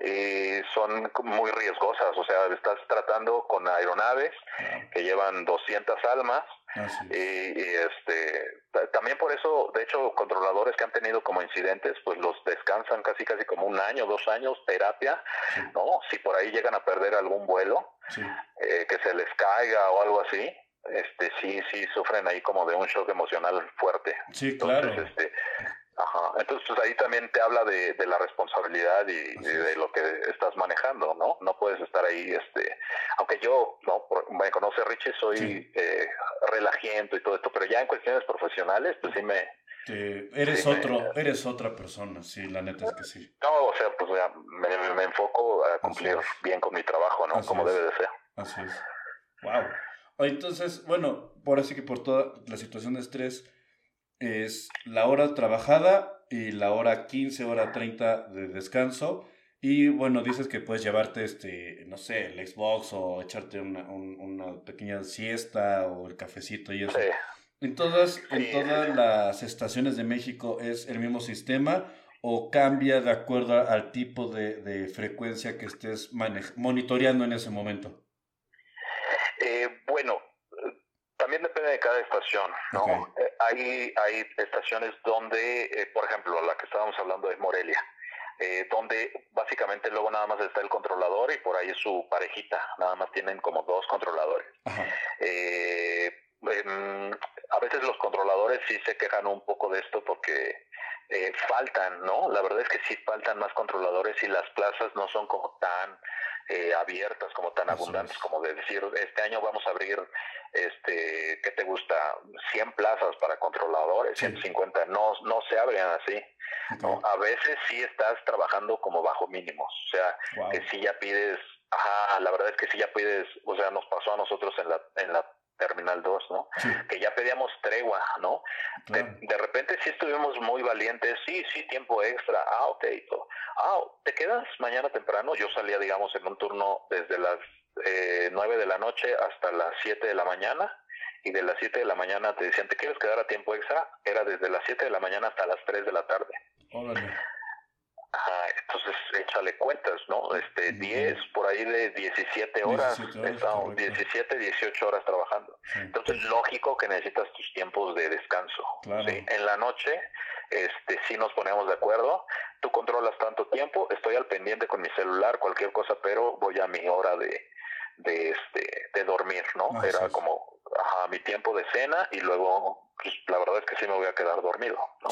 Y son muy riesgosas, o sea, estás tratando con aeronaves que llevan 200 almas Ah, y, este, también por eso, de hecho, controladores que han tenido como incidentes, pues los descansan casi casi como un año, dos años, terapia, ¿no? Si por ahí llegan a perder algún vuelo, eh, que se les caiga o algo así, este sí sí sufren ahí como de un shock emocional fuerte. Sí, claro. este, Ajá. Entonces, pues ahí también te habla de, de la responsabilidad y, de lo que estás manejando, ¿no? No puedes estar ahí, este, aunque yo, no, me conoce Richie, soy eh, relajiento y todo esto, pero ya en cuestiones profesionales, pues sí me... eres otro, eres otra persona, sí, la neta es que sí. No, o sea, pues me, me, enfoco a cumplir bien con mi trabajo, ¿no? Como debe de ser. Así es. Wow. Entonces, bueno, por así que por toda la situación de estrés, es la hora trabajada y la hora 15, hora 30 de descanso. Y bueno, dices que puedes llevarte, este, no sé, el Xbox o echarte una, una pequeña siesta o el cafecito y eso. ¿En todas, ¿En todas las estaciones de México es el mismo sistema o cambia de acuerdo al tipo de, de frecuencia que estés monitoreando en ese momento? Eh, bueno, también depende de cada estación, ¿no? Eh, hay, hay estaciones donde, eh, por ejemplo, la que estábamos hablando de Morelia, eh, donde básicamente luego nada más está el controlador y por ahí es su parejita, nada más tienen como dos controladores. Em, a veces los controladores sí se quejan un poco de esto porque faltan, ¿no? La verdad es que sí faltan más controladores y las plazas no son como tan eh, abiertas, como tan abundantes, como de decir, este año vamos a abrir, este, ¿qué te gusta? 100 plazas para controladores, 150, no, no se abren así. ¿no? A veces sí estás trabajando como bajo mínimos, o sea, que si ya pides, ajá, la verdad es que si ya pides, o sea, nos pasó a nosotros en la, en la Terminal 2, ¿no? Que ya pedíamos tregua, ¿no? De, repente sí estuvimos muy valientes, sí, sí, tiempo extra, ah, ok, ah, ¿te quedas mañana temprano? Yo salía, digamos, en un turno desde las eh, 9 de la noche hasta las 7 de la mañana, y de las 7 de la mañana te decían, ¿te quieres quedar a tiempo extra? Era desde las 7 de la mañana hasta las 3 de la tarde. Ajá, entonces échale cuentas, ¿no? Este, 10, por ahí de 17 horas, 17, 18 horas trabajando. Entonces, lógico que necesitas tus tiempos de descanso. En la noche, este, sí nos ponemos de acuerdo, tú controlas tanto tiempo, estoy al pendiente con mi celular, cualquier cosa, pero voy a mi hora de, de, este, de dormir, ¿no? Era como ajá, mi tiempo de cena y luego, pues, la verdad es que sí me voy a quedar dormido, ¿no?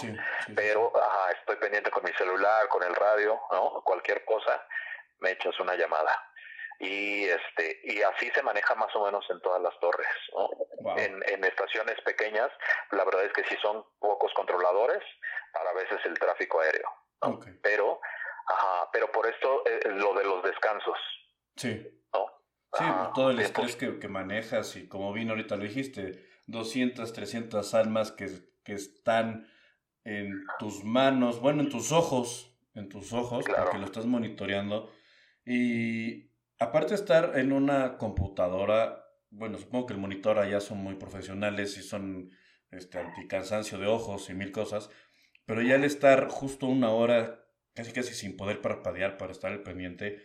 Pero, ajá, estoy pendiente con mi celular, con el radio, ¿no? Cualquier cosa, me echas una llamada. Y este y así se maneja más o menos en todas las torres. ¿no? En, en estaciones pequeñas, la verdad es que sí son pocos controladores para a veces el tráfico aéreo. Pero, ajá, pero por esto eh, lo de los descansos. Sí. Sí, todo el estrés que, que, manejas y como vino ahorita lo dijiste, 200, 300 almas que, que están en tus manos, bueno, en tus ojos, en tus ojos, porque lo estás monitoreando. Y aparte de estar en una computadora, bueno, supongo que el monitor allá son muy profesionales y son este, anticansancio de ojos y mil cosas, pero ya al estar justo una hora, casi casi sin poder parpadear para estar al pendiente,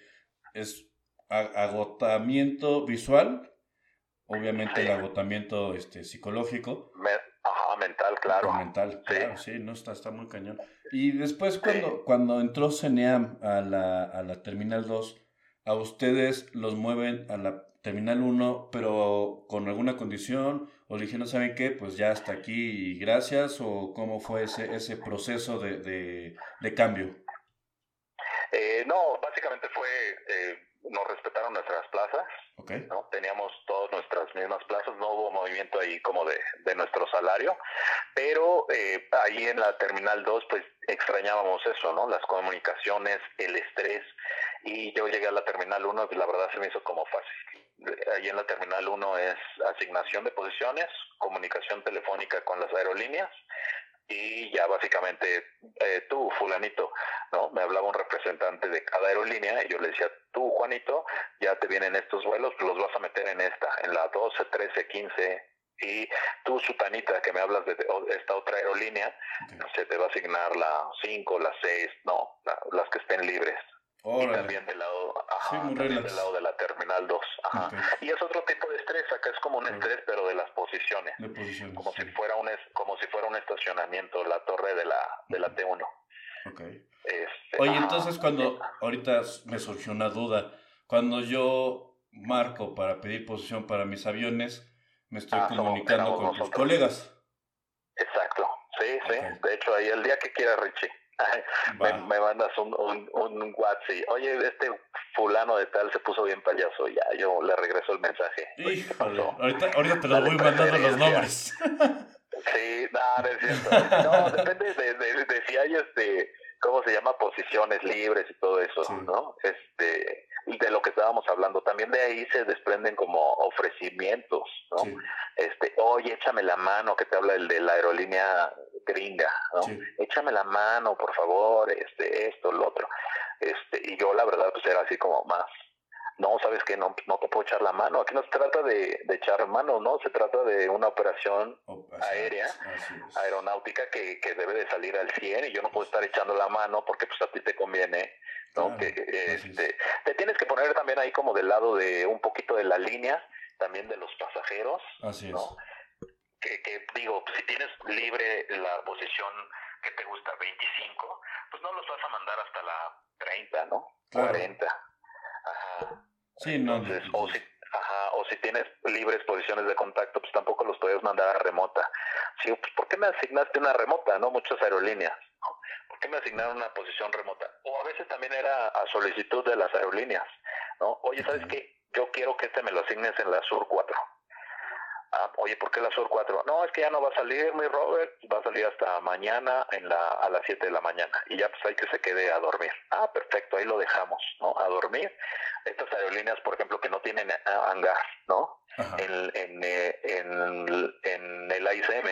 es agotamiento visual, obviamente el agotamiento este, psicológico. ajá, mental, claro. Mental, claro, sí, no, está, está muy cañón. Y después cuando, cuando entró CENEAM a la, a la Terminal 2, a ustedes los mueven a la Terminal 1, pero con alguna condición, o le dijeron, ¿saben qué? Pues ya hasta aquí y gracias, o cómo fue ese, ese proceso de, de, de cambio. Eh, no, básicamente fue eh, nos respetaron nuestras plazas, ¿no? teníamos todas nuestras mismas plazas, no hubo movimiento ahí como de, de nuestro salario, pero eh, ahí en la Terminal 2 pues extrañábamos eso, ¿no? Las comunicaciones, el estrés, y yo llegué a la Terminal 1 y la verdad se me hizo como fácil. Ahí en la Terminal 1 es asignación de posiciones, comunicación telefónica con las aerolíneas, y ya básicamente eh, tú, fulanito, ¿no? Me hablaba un representante de cada aerolínea y yo le decía, tú, Juanito, ya te vienen estos vuelos, los vas a meter en esta, en la 12, 13, 15, y tú, Sutanita, que me hablas de esta otra aerolínea, se te va a asignar la 5, la 6, no, las que estén libres. Y también del lado, del lado de la terminal 2. Y es otro tipo de estrés, acá es como un estrés, pero de las posiciones. como si fuera un como si fuera un estacionamiento, la torre de la, de la T1. Este, Oye, entonces cuando ahorita me surgió una duda, cuando yo marco para pedir posición para mis aviones, me estoy ah, comunicando con tus colegas. Exacto, sí, sí. De hecho, ahí el día que quiera Richie me, mandas un, un, un WhatsApp oye, este fulano de tal se puso bien payaso, ya yo le regreso el mensaje. ahorita, ahorita te lo voy mandando los nombres. Sí, no, no es cierto. No, depende de, de, de, si hay este, ¿cómo se llama? Posiciones libres y todo eso, ¿no? Este, de lo que estábamos hablando, también de ahí se desprenden como ofrecimientos, ¿no? Este, oye, échame la mano, que te habla el de la aerolínea gringa, ¿no? Échame la mano, por favor, este, esto, lo otro. Este, y yo la verdad pues era así como más, no, sabes que no, no te puedo echar la mano. Aquí no se trata de, de echar mano, ¿no? Se trata de una operación aérea, aeronáutica que, que debe de salir al 100 y yo no puedo estar echando la mano porque pues a ti te conviene, ¿no? que, este, te tienes que poner también ahí como del lado de un poquito de la línea, también de los pasajeros, Así ¿no? Que, que digo, si tienes libre la posición que te gusta 25, pues no los vas a mandar hasta la 30, ¿no? 40. Ajá. Sí, no. o si, ajá, o si tienes libres posiciones de contacto, pues tampoco los puedes mandar a remota. Sí, pues, ¿por qué me asignaste una remota? No, muchas aerolíneas. ¿Por qué me asignaron una posición remota? O a veces también era a solicitud de las aerolíneas, ¿no? Oye, ¿sabes qué? Yo quiero que este me lo asignes en la Sur 4. Ah, oye, ¿por qué la Sur 4? No, es que ya no va a salir, mi Robert, va a salir hasta mañana en la, a las 7 de la mañana y ya pues hay que se quede a dormir. Ah, perfecto, ahí lo dejamos, ¿no? A dormir. Estas aerolíneas, por ejemplo, que no tienen hangar, ¿no? En, en, eh, en, en el AICM.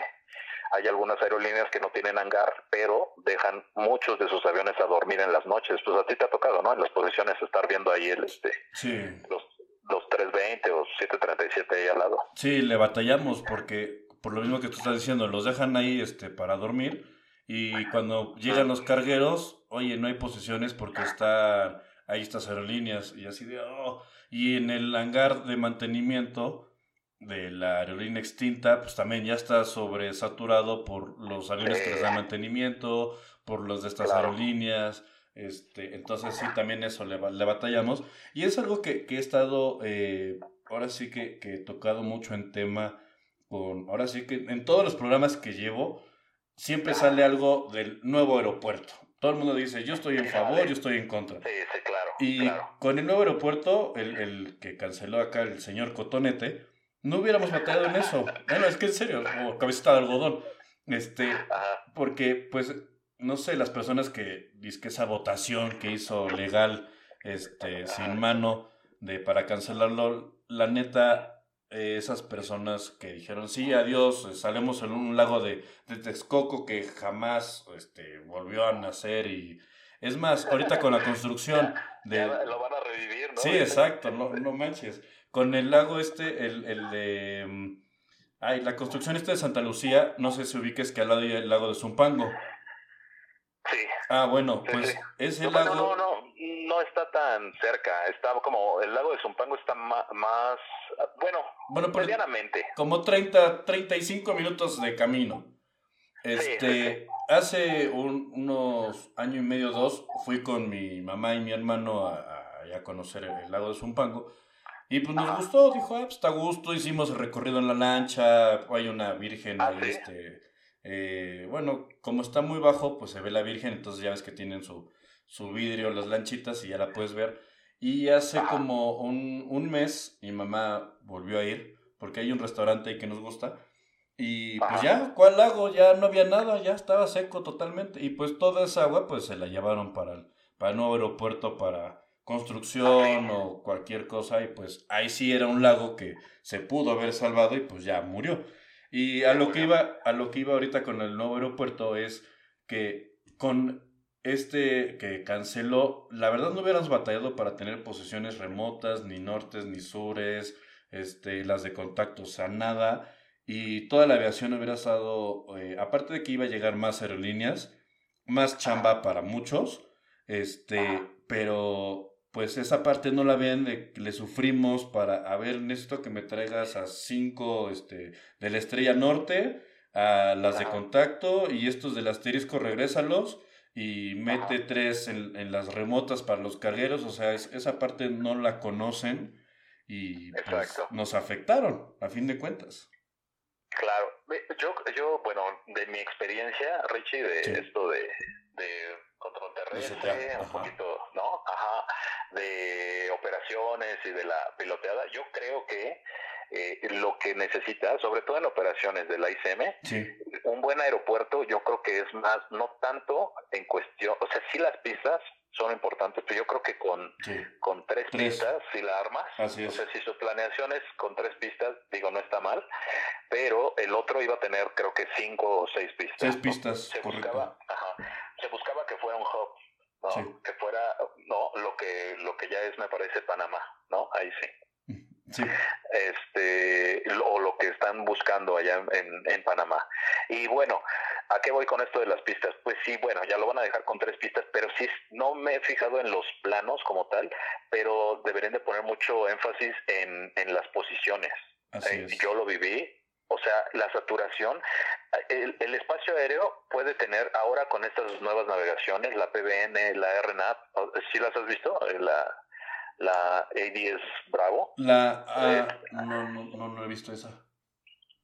Hay algunas aerolíneas que no tienen hangar, pero dejan muchos de sus aviones a dormir en las noches. Pues a ti te ha tocado, ¿no? En las posiciones estar viendo ahí el este sí. los 320 o 737 ahí al lado. Sí, le batallamos porque, por lo mismo que tú estás diciendo, los dejan ahí este, para dormir y cuando llegan los cargueros, oye, no hay posiciones porque está ahí estas aerolíneas y así de, oh. y en el hangar de mantenimiento de la aerolínea extinta, pues también ya está sobresaturado por los aviones que les dan mantenimiento, por los de estas aerolíneas. Este, entonces sí, también eso le, le batallamos. Y es algo que, que he estado, eh, ahora sí que, que, he tocado mucho en tema con, ahora sí que en todos los programas que llevo, siempre sale algo del nuevo aeropuerto. Todo el mundo dice, yo estoy en favor, yo estoy en contra. Sí, sí, claro. Y con el nuevo aeropuerto, el, el, que canceló acá el señor Cotonete, no hubiéramos batallado en eso. Bueno, es que en serio, como cabecita de algodón. Este, porque pues no sé, las personas que que esa votación que hizo legal, este, sin mano, de para cancelarlo, la neta, eh, esas personas que dijeron, sí, adiós, salemos en un lago de, de Texcoco que jamás este, volvió a nacer y... Es más, ahorita con la construcción de... lo van a revivir, ¿no? Sí, exacto, no, no manches. Con el lago este, el, el de... Mm, ay, la construcción esta de Santa Lucía, no sé si ubiques que al lado hay el lago de Zumpango. Sí. Ah, bueno, pues ese no, lago... No, no, no está tan cerca, está como, el lago de Zumpango está más, bueno, bueno pues, medianamente. Como 30, 35 minutos de camino. Este, hace unos año y medio, dos, fui con mi mamá y mi hermano a, a, conocer el, lago de Zumpango. Y pues nos gustó, dijo, ah, pues está a gusto, hicimos el recorrido en la lancha, hay una virgen ah, este, eh, bueno, como está muy bajo, pues se ve la Virgen, entonces ya ves que tienen su, su vidrio, las lanchitas y ya la puedes ver. Y hace como un, un mes mi mamá volvió a ir, porque hay un restaurante ahí que nos gusta. Y pues ya, ¿cuál lago? Ya no había nada, ya estaba seco totalmente. Y pues toda esa agua pues se la llevaron para el, para el nuevo aeropuerto, para construcción o cualquier cosa. Y pues ahí sí era un lago que se pudo haber salvado y pues ya murió. Y a lo que iba, a lo que iba ahorita con el nuevo aeropuerto es que con este que canceló, la verdad no hubiéramos batallado para tener posiciones remotas, ni nortes, ni sures, este, las de contacto, o sea, nada. Y toda la aviación hubiera estado, eh, aparte de que iba a llegar más aerolíneas, más chamba para muchos, este, pero pues esa parte no la ven, de que le sufrimos para, a ver, necesito que me traigas a cinco este, de la estrella norte, a las de contacto y estos del asterisco, regrésalos y mete tres en, en, las remotas para los cargueros, o sea, esa parte no la conocen y pues, nos afectaron, a fin de cuentas. Claro, yo, yo bueno, de mi experiencia, Richie, de esto de, de control terrestre, un poquito, ¿no? Ajá, de operaciones y de la piloteada, yo creo que eh, lo que necesita, sobre todo en operaciones de la ICM, un buen aeropuerto yo creo que es más, no tanto en cuestión, o sea, sí las pistas son importantes, pero yo creo que con, con tres, pistas, si la armas, o sea, si su planeación es con tres pistas, digo, no está mal, pero el otro iba a tener creo que cinco o seis pistas. Seis pistas, se buscaba, ajá, se buscaba que fuera un hub, ¿no? que fuera, no, lo que, lo que ya es, me parece, Panamá, ¿no? Ahí sí. Sí. Este, o lo que están buscando allá en, en, Panamá. Y bueno, ¿a qué voy con esto de las pistas? Pues sí, bueno, ya lo van a dejar con tres pistas, pero sí, no me he fijado en los planos como tal, pero deberían de poner mucho énfasis en, en las posiciones. Eh, yo lo viví, o sea, la saturación, el, el, espacio aéreo puede tener ahora con estas nuevas navegaciones, la PBN, la RNAP, ¿sí las has visto? Eh, la, la A10 Bravo. La, ah, no, no, no, no he visto esa.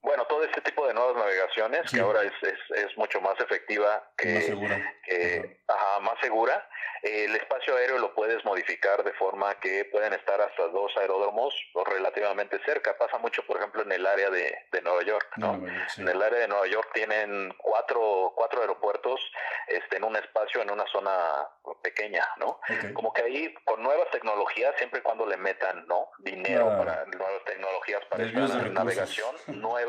Bueno, todo este tipo de nuevas navegaciones que ahora es, es, es, mucho más efectiva que, más segura. Que, ajá, más segura el espacio aéreo lo puedes modificar de forma que pueden estar hasta dos aeródromos relativamente cerca. Pasa mucho, por ejemplo, en el área de, de Nueva York. ¿no? En el área de Nueva York tienen cuatro, cuatro aeropuertos este, en un espacio, en una zona pequeña, ¿no? Como que ahí, con nuevas tecnologías, siempre y cuando le metan ¿no? dinero para nuevas tecnologías para esta navegación nueva,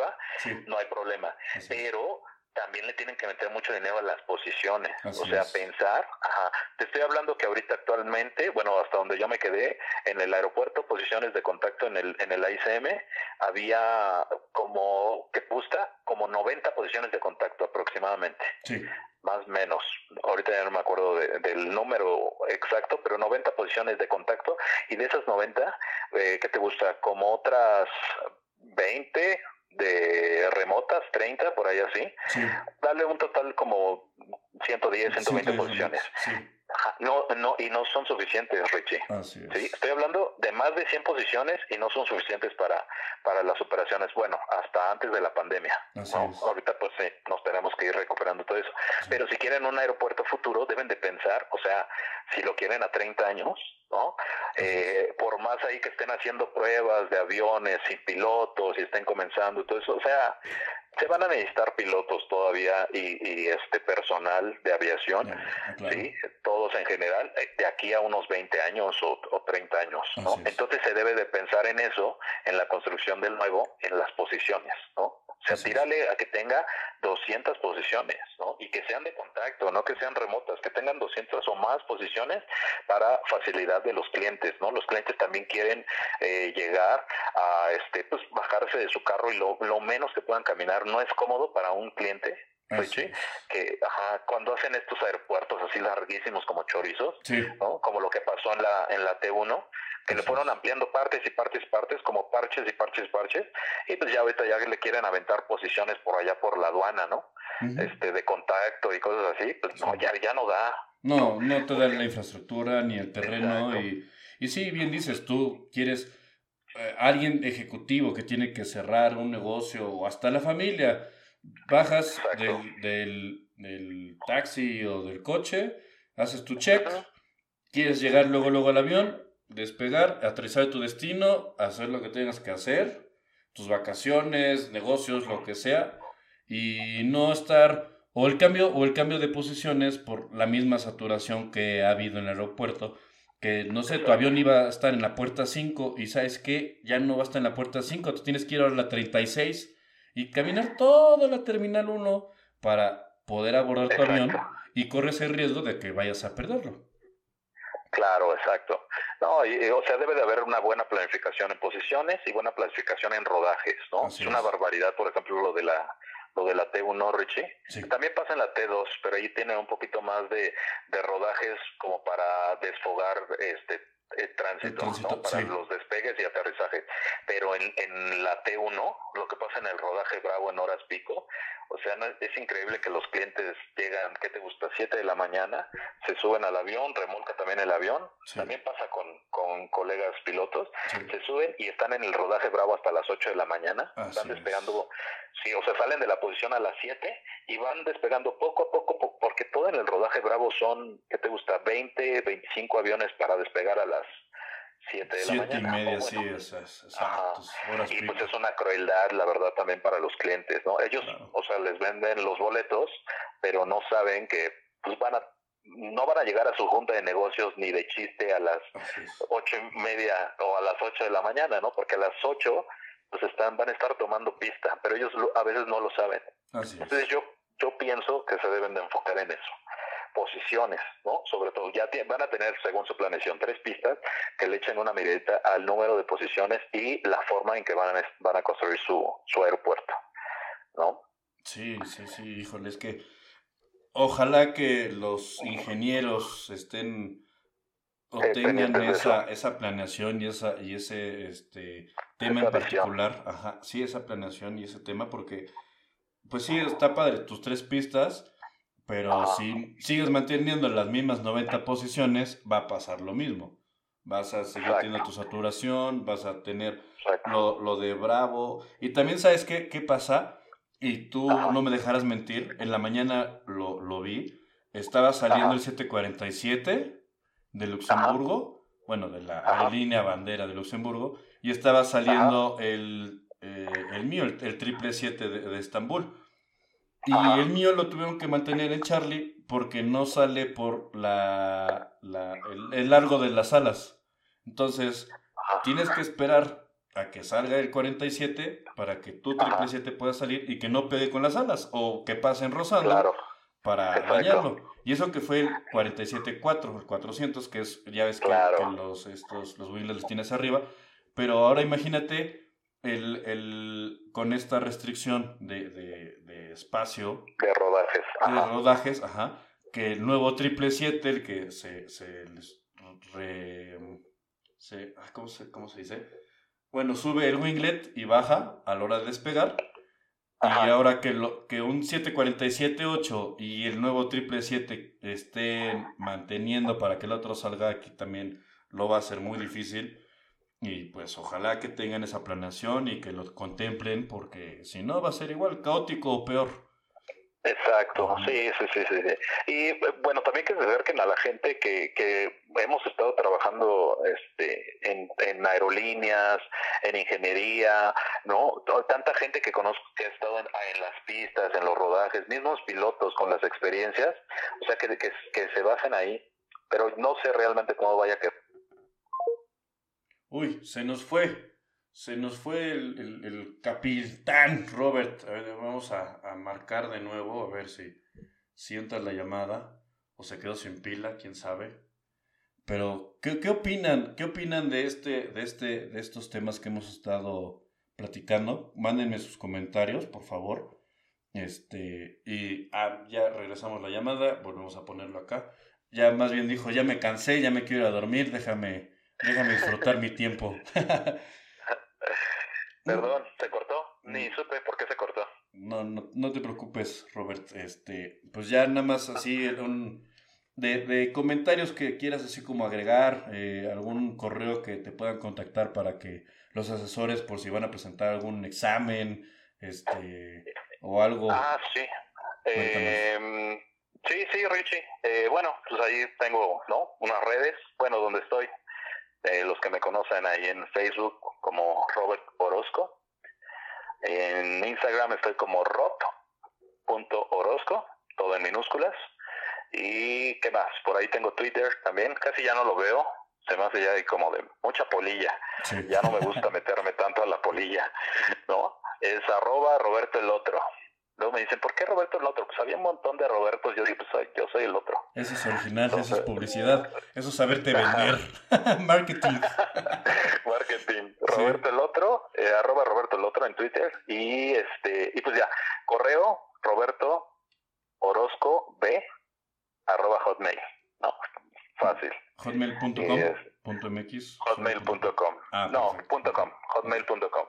no hay problema. Pero también le tienen que meter mucho dinero a las posiciones. o sea, pensar, ajá, te estoy hablando que ahorita actualmente, bueno, hasta donde yo me quedé, en el aeropuerto, posiciones de contacto en el, en el AICM, había como, que gusta, como 90 posiciones de contacto aproximadamente. Sí. Más o menos. Ahorita ya no me acuerdo del número exacto, pero 90 posiciones de contacto. Y de esas 90, eh, ¿qué te gusta? Como otras 20 de remotas, 30, por ahí así, sí. darle un total como 110, 120 posiciones. Sí. No, no, y no son suficientes, Richie. ¿sí? Estoy hablando de más de 100 posiciones y no son suficientes para, para las operaciones, bueno, hasta antes de la pandemia. Ahorita pues sí, nos tenemos que ir recuperando todo eso. Pero si quieren un aeropuerto futuro, deben de pensar, o sea, si lo quieren a 30 años, ¿no? Eh, por más ahí que estén haciendo pruebas de aviones sin pilotos y estén comenzando y todo eso, o sea, se van a necesitar pilotos todavía y, este personal de aviación, sí, todos en general, eh, de aquí a unos 20 años o, o 30 años, ¿no? Entonces se debe de pensar en eso, en la construcción del nuevo, en las posiciones, ¿no? O sea, tírale a que tenga 200 posiciones, ¿no? Y que sean de contacto, no que sean remotas, que tengan 200 o más posiciones para facilidad de los clientes, ¿no? Los clientes también quieren eh, llegar a, este, pues, bajarse de su carro y lo, lo menos que puedan caminar. No es cómodo para un cliente que ajá, cuando hacen estos aeropuertos así larguísimos como chorizos, ¿no? como lo que pasó en la en la T1, que le fueron ampliando partes y partes y partes, como parches y parches y parches, y pues ya ahorita ya le quieren aventar posiciones por allá por la aduana, ¿no? Este de contacto y cosas así, pues no, ya, ya no da. No, no, te da la infraestructura ni el terreno y, y sí, bien dices, tú quieres alguien ejecutivo que tiene que cerrar un negocio o hasta la familia bajas del, del, taxi o del coche, haces tu check, quieres llegar luego, luego al avión, despegar, aterrizar tu destino, hacer lo que tengas que hacer, tus vacaciones, negocios, lo que sea, y no estar o el cambio o el cambio de posiciones por la misma saturación que ha habido en el aeropuerto que no sé, tu avión iba a estar en la puerta 5 y sabes que ya no va a estar en la puerta 5, tú tienes que ir a la 36 y caminar toda la Terminal 1 para poder abordar tu avión y corres el riesgo de que vayas a perderlo. Claro, exacto. No, y, o sea, debe de haber una buena planificación en posiciones y buena planificación en rodajes, ¿no? es una barbaridad, por ejemplo, lo de la lo de la T1, Richie. También pasa en la T2, pero ahí tiene un poquito más de, de rodajes como para desfogar este el tránsito, para los despegues y aterrizajes. Pero en, en la T1, lo que pasa en el rodaje Bravo en horas pico, o sea, es increíble que los clientes llegan, ¿qué te gusta? 7 de la mañana, se suben al avión, remolca también el avión, también pasa con, con colegas pilotos, se suben y están en el rodaje Bravo hasta las 8 de la mañana, están despegando, sí, o sea, salen de la posición a las 7 y van despegando poco a poco, porque todo en el rodaje Bravo son, ¿qué te gusta? 20, 25 aviones para despegar a las 7 de la mañana. y media, sí, esas, y pues es una crueldad, la verdad, también para los clientes, ¿no? Ellos, o sea, les venden los boletos, pero no saben que pues van a no van a llegar a su junta de negocios ni de chiste a las ocho y media o a las ocho de la mañana, ¿no? Porque a las ocho pues están, van a estar tomando pista, pero ellos a veces no lo saben. Entonces yo, yo pienso que se deben de enfocar en eso posiciones, ¿no? Sobre todo, ya van a tener, según su planeación, tres pistas que le echen una miradita al número de posiciones y la forma en que van a, van a construir su, su aeropuerto, ¿no? Sí, sí, sí, híjole, es que ojalá que los ingenieros estén o tengan esa, esa planeación y esa y ese este tema en particular, ajá, sí, esa planeación y ese tema porque pues sí, está padre tus tres pistas, pero si sigues manteniendo las mismas 90 posiciones, va a pasar lo mismo. Vas a seguir teniendo tu saturación, vas a tener lo, lo, de Bravo. Y también sabes qué, qué pasa, y tú no me dejarás mentir, en la mañana lo, lo vi, estaba saliendo el 747 de Luxemburgo, bueno, de la aerolínea bandera de Luxemburgo, y estaba saliendo el, eh, el mío, el, el triple 7 de, de Estambul. Y el mío lo tuvieron que mantener en Charlie porque no sale por la, el, largo de las alas. Entonces, tienes que esperar a que salga el 47 para que tu 777 pueda salir y que no pegue con las alas o que pasen rozando para dañarlo. Y eso que fue el 47-4, el 400, que es, ya ves que, los, estos, los los tienes arriba. Pero ahora imagínate el, el, con esta restricción de, de, espacio. De rodajes. De rodajes, ajá. Que el nuevo 777, el que se, se, se, ¿cómo, se ¿cómo se dice? Bueno, sube el winglet y baja a la hora de despegar. Y ahora que, lo, que un 747-8 y el nuevo 777 estén manteniendo para que el otro salga aquí también lo va a ser muy difícil. Y pues ojalá que tengan esa planeación y que lo contemplen porque si no va a ser igual caótico o peor. Exacto, sí, sí, sí, sí. Y bueno, también que se acerquen a la gente que, que hemos estado trabajando este, en, en aerolíneas, en ingeniería, ¿no? Tanta gente que conozco que ha estado en, en, las pistas, en los rodajes, mismos pilotos con las experiencias, o sea, que, que, que se basen ahí, pero no sé realmente cómo vaya a quedar Uy, se nos fue. Se nos fue el, el, capitán Robert. A ver, vamos a, a, marcar de nuevo, a ver si, si entra la llamada o se quedó sin pila, quién sabe. Pero, ¿qué, qué opinan? ¿Qué opinan de, este, de, este, de estos temas que hemos estado platicando? Mándenme sus comentarios, por favor. Este, y ah, ya regresamos la llamada, volvemos a ponerlo acá. Ya más bien dijo, ya me cansé, ya me quiero ir a dormir, déjame Déjame disfrutar mi tiempo. Perdón, ¿se cortó? Ni supe por qué se cortó. No, no, no te preocupes, Robert. Este, pues ya nada más así un, de, de comentarios que quieras así como agregar, eh, algún correo que te puedan contactar para que los asesores, por si van a presentar algún examen, este, o algo. Ah, sí. Eh, sí, sí, Richie. Eh, bueno, pues ahí tengo, ¿no? Unas redes, bueno, donde estoy eh, los que me conocen ahí en Facebook como Robert Orozco. En Instagram estoy como rob.orozco, todo en minúsculas. Y qué más, por ahí tengo Twitter también, casi ya no lo veo, se me hace ya como de mucha polilla. Ya no me gusta meterme tanto a la polilla, ¿no? Es arroba Roberto el otro. Luego me dicen, ¿por qué Roberto el otro? Pues había un montón de Robertos. Yo digo, pues soy, yo soy el otro. Eso es original, eso es publicidad. Eso es saberte vender. Marketing. Marketing. Roberto el otro, eh, arroba Roberto el otro. 4 en Twitter y este y pues ya, correo Roberto Orozco B arroba hotmail. No, fácil. Hotmail.com.mx. Hotmail.com. Ah, no, punto .com. Hotmail.com.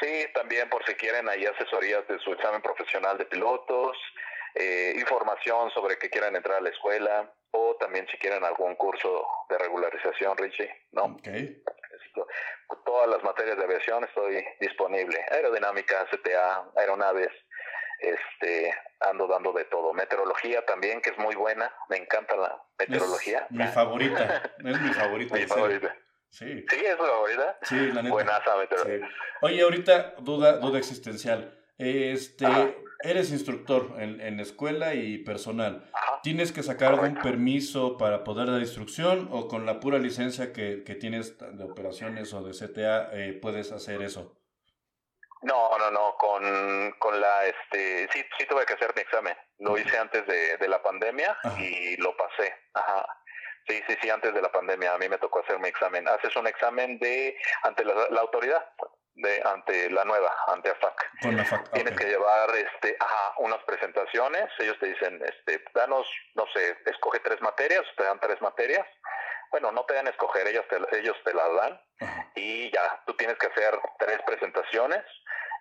Sí, también por si quieren ahí asesorías de su examen profesional de pilotos, eh, información sobre que quieran entrar a la escuela o también si quieren algún curso de regularización, Richie, ¿no? Ok. Todas las materias de aviación estoy disponible. Aerodinámica, CTA, aeronaves, este, ando dando de todo. Meteorología también, que es muy buena, me encanta la meteorología. mi favorita, es mi favorita. mi favorita. Sí. ¿Sí es? Sí, la neta. Buenaza meteorología. Oye, ahorita duda, duda existencial. Este, eres instructor en, en escuela y personal. ¿Tienes que sacar algún permiso para poder dar instrucción o con la pura licencia que, que tienes de operaciones o de CTA eh, puedes hacer eso? No, no, no, con, con la, este, sí, sí tuve que hacer mi examen. Lo hice antes de, de la pandemia y lo pasé. Ajá. Sí, sí, sí, antes de la pandemia a mí me tocó hacer mi examen. Haces un examen de ante la, autoridad, de ante la nueva, ante AFAC. Con la FAC. Tienes que llevar, este, ajá, unas presentaciones. Ellos te dicen, este, danos, no sé, escoge tres materias, te dan tres materias. Bueno, no te dan a escoger, ellos te, ellos te las dan y ya, tú tienes que hacer tres presentaciones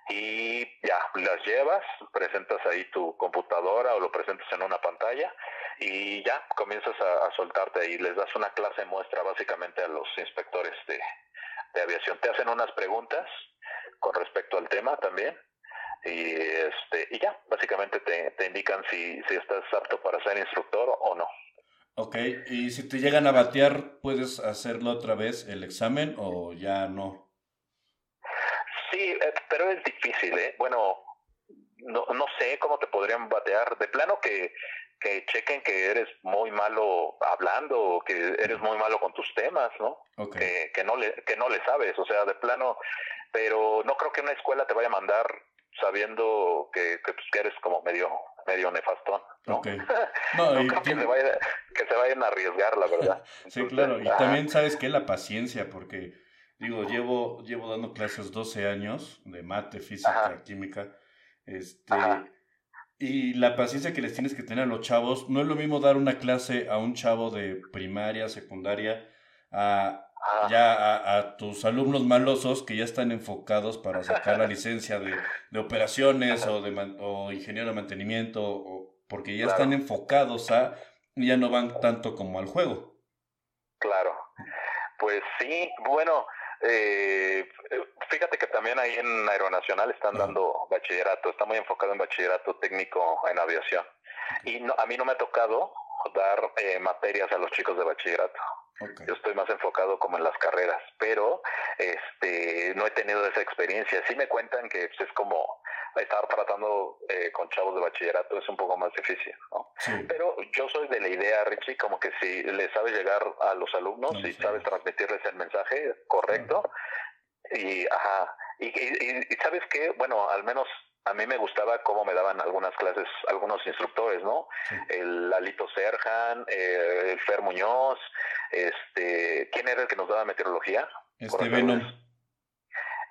y ya las llevas, presentas ahí tu computadora o lo presentas en una pantalla y ya comienzas a, soltarte ahí. Les das una clase muestra básicamente a los inspectores de, aviación. Te hacen unas preguntas con respecto al tema también y este y ya básicamente te, te indican si, si estás apto para ser instructor o no. Ok, y si te llegan a batear, ¿puedes hacerlo otra vez el examen o ya no? Sí, eh, pero es difícil, ¿eh? Bueno, no, no sé cómo te podrían batear. De plano que, que chequen que eres muy malo hablando o que eres muy malo con tus temas, ¿no? Que, que, no le, que no le sabes, o sea, de plano. Pero no creo que una escuela te vaya a mandar sabiendo que, que, pues, eres como medio medio nefastón. ¿no? No, creo que, se vaya, que se vayan a arriesgar, la verdad. sí, claro. Y también sabes que la paciencia, porque Digo, llevo, llevo dando clases 12 años de mate, física, química. Este, y la paciencia que les tienes que tener a los chavos, no es lo mismo dar una clase a un chavo de primaria, secundaria, a, ya a, tus alumnos malosos que ya están enfocados para sacar la licencia de, de operaciones o de o ingeniero de mantenimiento, o, porque ya están enfocados a, ya no van tanto como al juego. Claro. Pues sí, bueno, eh, fíjate que también ahí en Aeronacional están dando bachillerato, está muy enfocado en bachillerato técnico en aviación. Y no, a mí no me ha tocado dar eh, materias a los chicos de bachillerato. Yo estoy más enfocado como en las carreras, pero este no he tenido esa experiencia. Sí me cuentan que pues, es como estar tratando eh, con chavos de bachillerato es un poco más difícil, ¿no? Pero yo soy de la idea, Richie, como que si le sabes llegar a los alumnos y sabes transmitirles el mensaje correcto, y, ajá, y, y, sabes que, bueno, al menos a mí me gustaba cómo me daban algunas clases algunos instructores, ¿no? El Alito Serjan, eh, el Fer Muñoz, este, ¿quién era el que nos daba meteorología? Este Venom.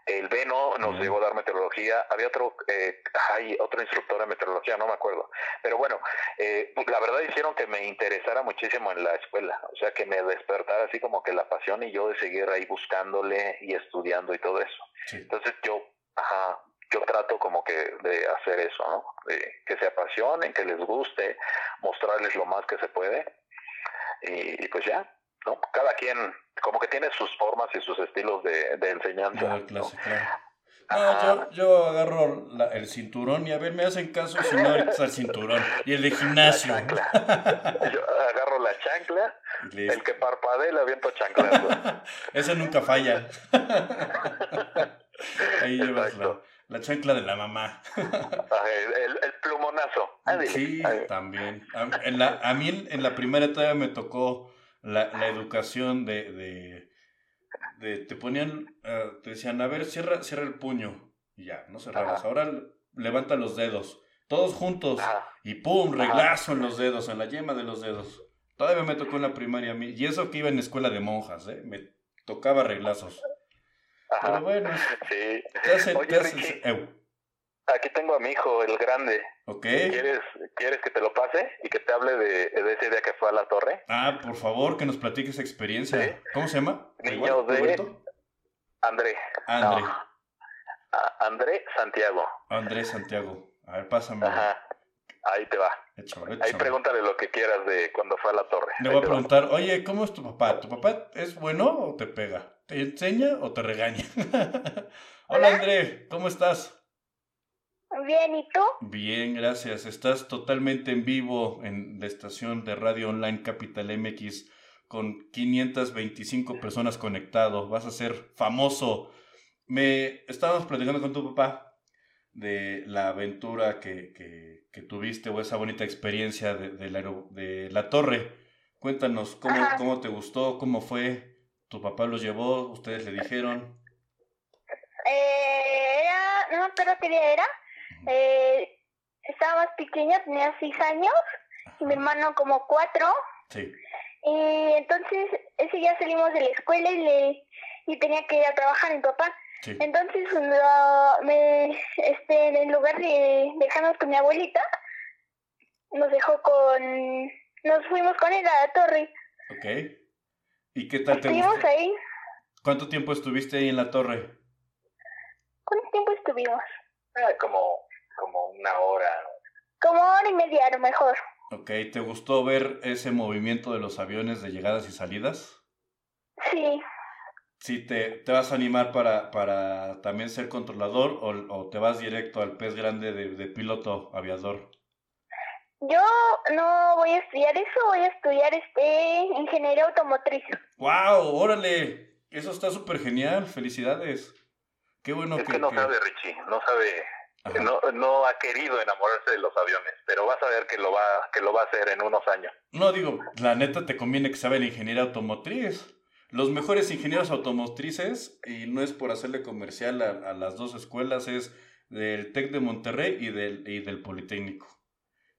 El Veno nos llegó a dar meteorología. Había otro, eh, hay otro instructor de meteorología, no me acuerdo. Pero bueno, eh, la verdad hicieron que me interesara muchísimo en la escuela. O sea, que me despertara así como que la pasión y yo de seguir ahí buscándole y estudiando y todo eso. Entonces yo, ajá, yo trato como que de hacer eso, ¿no? que se apasionen, que les guste, mostrarles lo más que se puede. y pues ya, ¿no? Cada quien como que tiene sus formas y sus estilos de, de enseñanza. ¿no? yo, yo agarro el cinturón y a ver, me hacen caso si no el cinturón. Y el de gimnasio. yo agarro la chancla, el que parpadea le aviento chancla. Ese nunca falla. Ahí llevas la, chancla de la mamá. el, el, plumonazo. sí, también. A, en la, a mí en, la primera etapa me tocó la, la educación de, de, de, te ponían, eh, te decían, a ver, cierra, cierra el puño. Y ya, no cerrabas. Ahora levanta los dedos. Todos juntos. Y pum, reglazo en los dedos, en la yema de los dedos. Todavía me tocó en la primaria a mí. Y eso que iba en escuela de monjas, ¿eh? Me tocaba reglazos. Pero bueno. Sí. Oye. Aquí tengo a mi hijo, el grande. ¿Quieres, ¿Quieres que te lo pase y que te hable de, de ese día que fue a la torre? Ah, por favor, que nos platiques experiencia. Sí. ¿Cómo se llama? Niño de- Roberto? André. André. No. André Santiago. Andrés Santiago. A ver, pásame. Ajá. Ahí te va. Échame, Ahí pregúntale lo que quieras de cuando fue a la torre. Le voy a preguntar, oye, ¿cómo es tu papá? ¿Tu papá es bueno o te pega? ¿Te enseña o te regaña? Hola Hola. André, ¿cómo estás? Bien, ¿y tú? Bien, gracias. Estás totalmente en vivo en la estación de radio online Capital MX con 525 personas conectados. Vas a ser famoso. Me estábamos platicando con tu papá de la aventura que, que- que tuviste o esa bonita experiencia de, de la, de la torre. Cuéntanos cómo, Ajá. cómo te gustó, cómo fue. ¿Tu papá lo llevó? ¿Ustedes le dijeron? Eh, era, no me acuerdo qué día era. Eh, estaba más pequeña, tenía seis años, y mi hermano como cuatro. Sí. Y entonces ese día salimos de la escuela y le y tenía que ir a trabajar mi papá. Sí. Entonces lo- me, este, en lugar de dejarnos con mi abuelita, nos dejó con, nos fuimos con él a la torre. Ok. ¿Y qué tal te Estuvimos gustó? ahí. ¿Cuánto tiempo estuviste ahí en la torre? ¿Cuánto tiempo estuvimos? Ah, como, como una hora. Como hora y media a lo mejor. Ok, ¿te gustó ver ese movimiento de los aviones de llegadas y salidas? Sí. Sí, te, te vas a animar para, para también ser controlador o, o te vas directo al pez grande de, de piloto aviador. Yo no voy a estudiar eso, voy a estudiar este ingeniería automotriz. ¡Wow! ¡Órale! Eso está súper genial. Felicidades. Qué bueno es que... que no que- sabe, Richie. No sabe. Ajá. No, no ha querido enamorarse de los aviones, pero vas a ver que lo va, que lo va a hacer en unos años. No, digo, la neta te conviene que sabe la ingeniería automotriz. Los mejores ingenieros automotrices, y no es por hacerle comercial a, a las dos escuelas, es del TEC de Monterrey y del, y del Politécnico.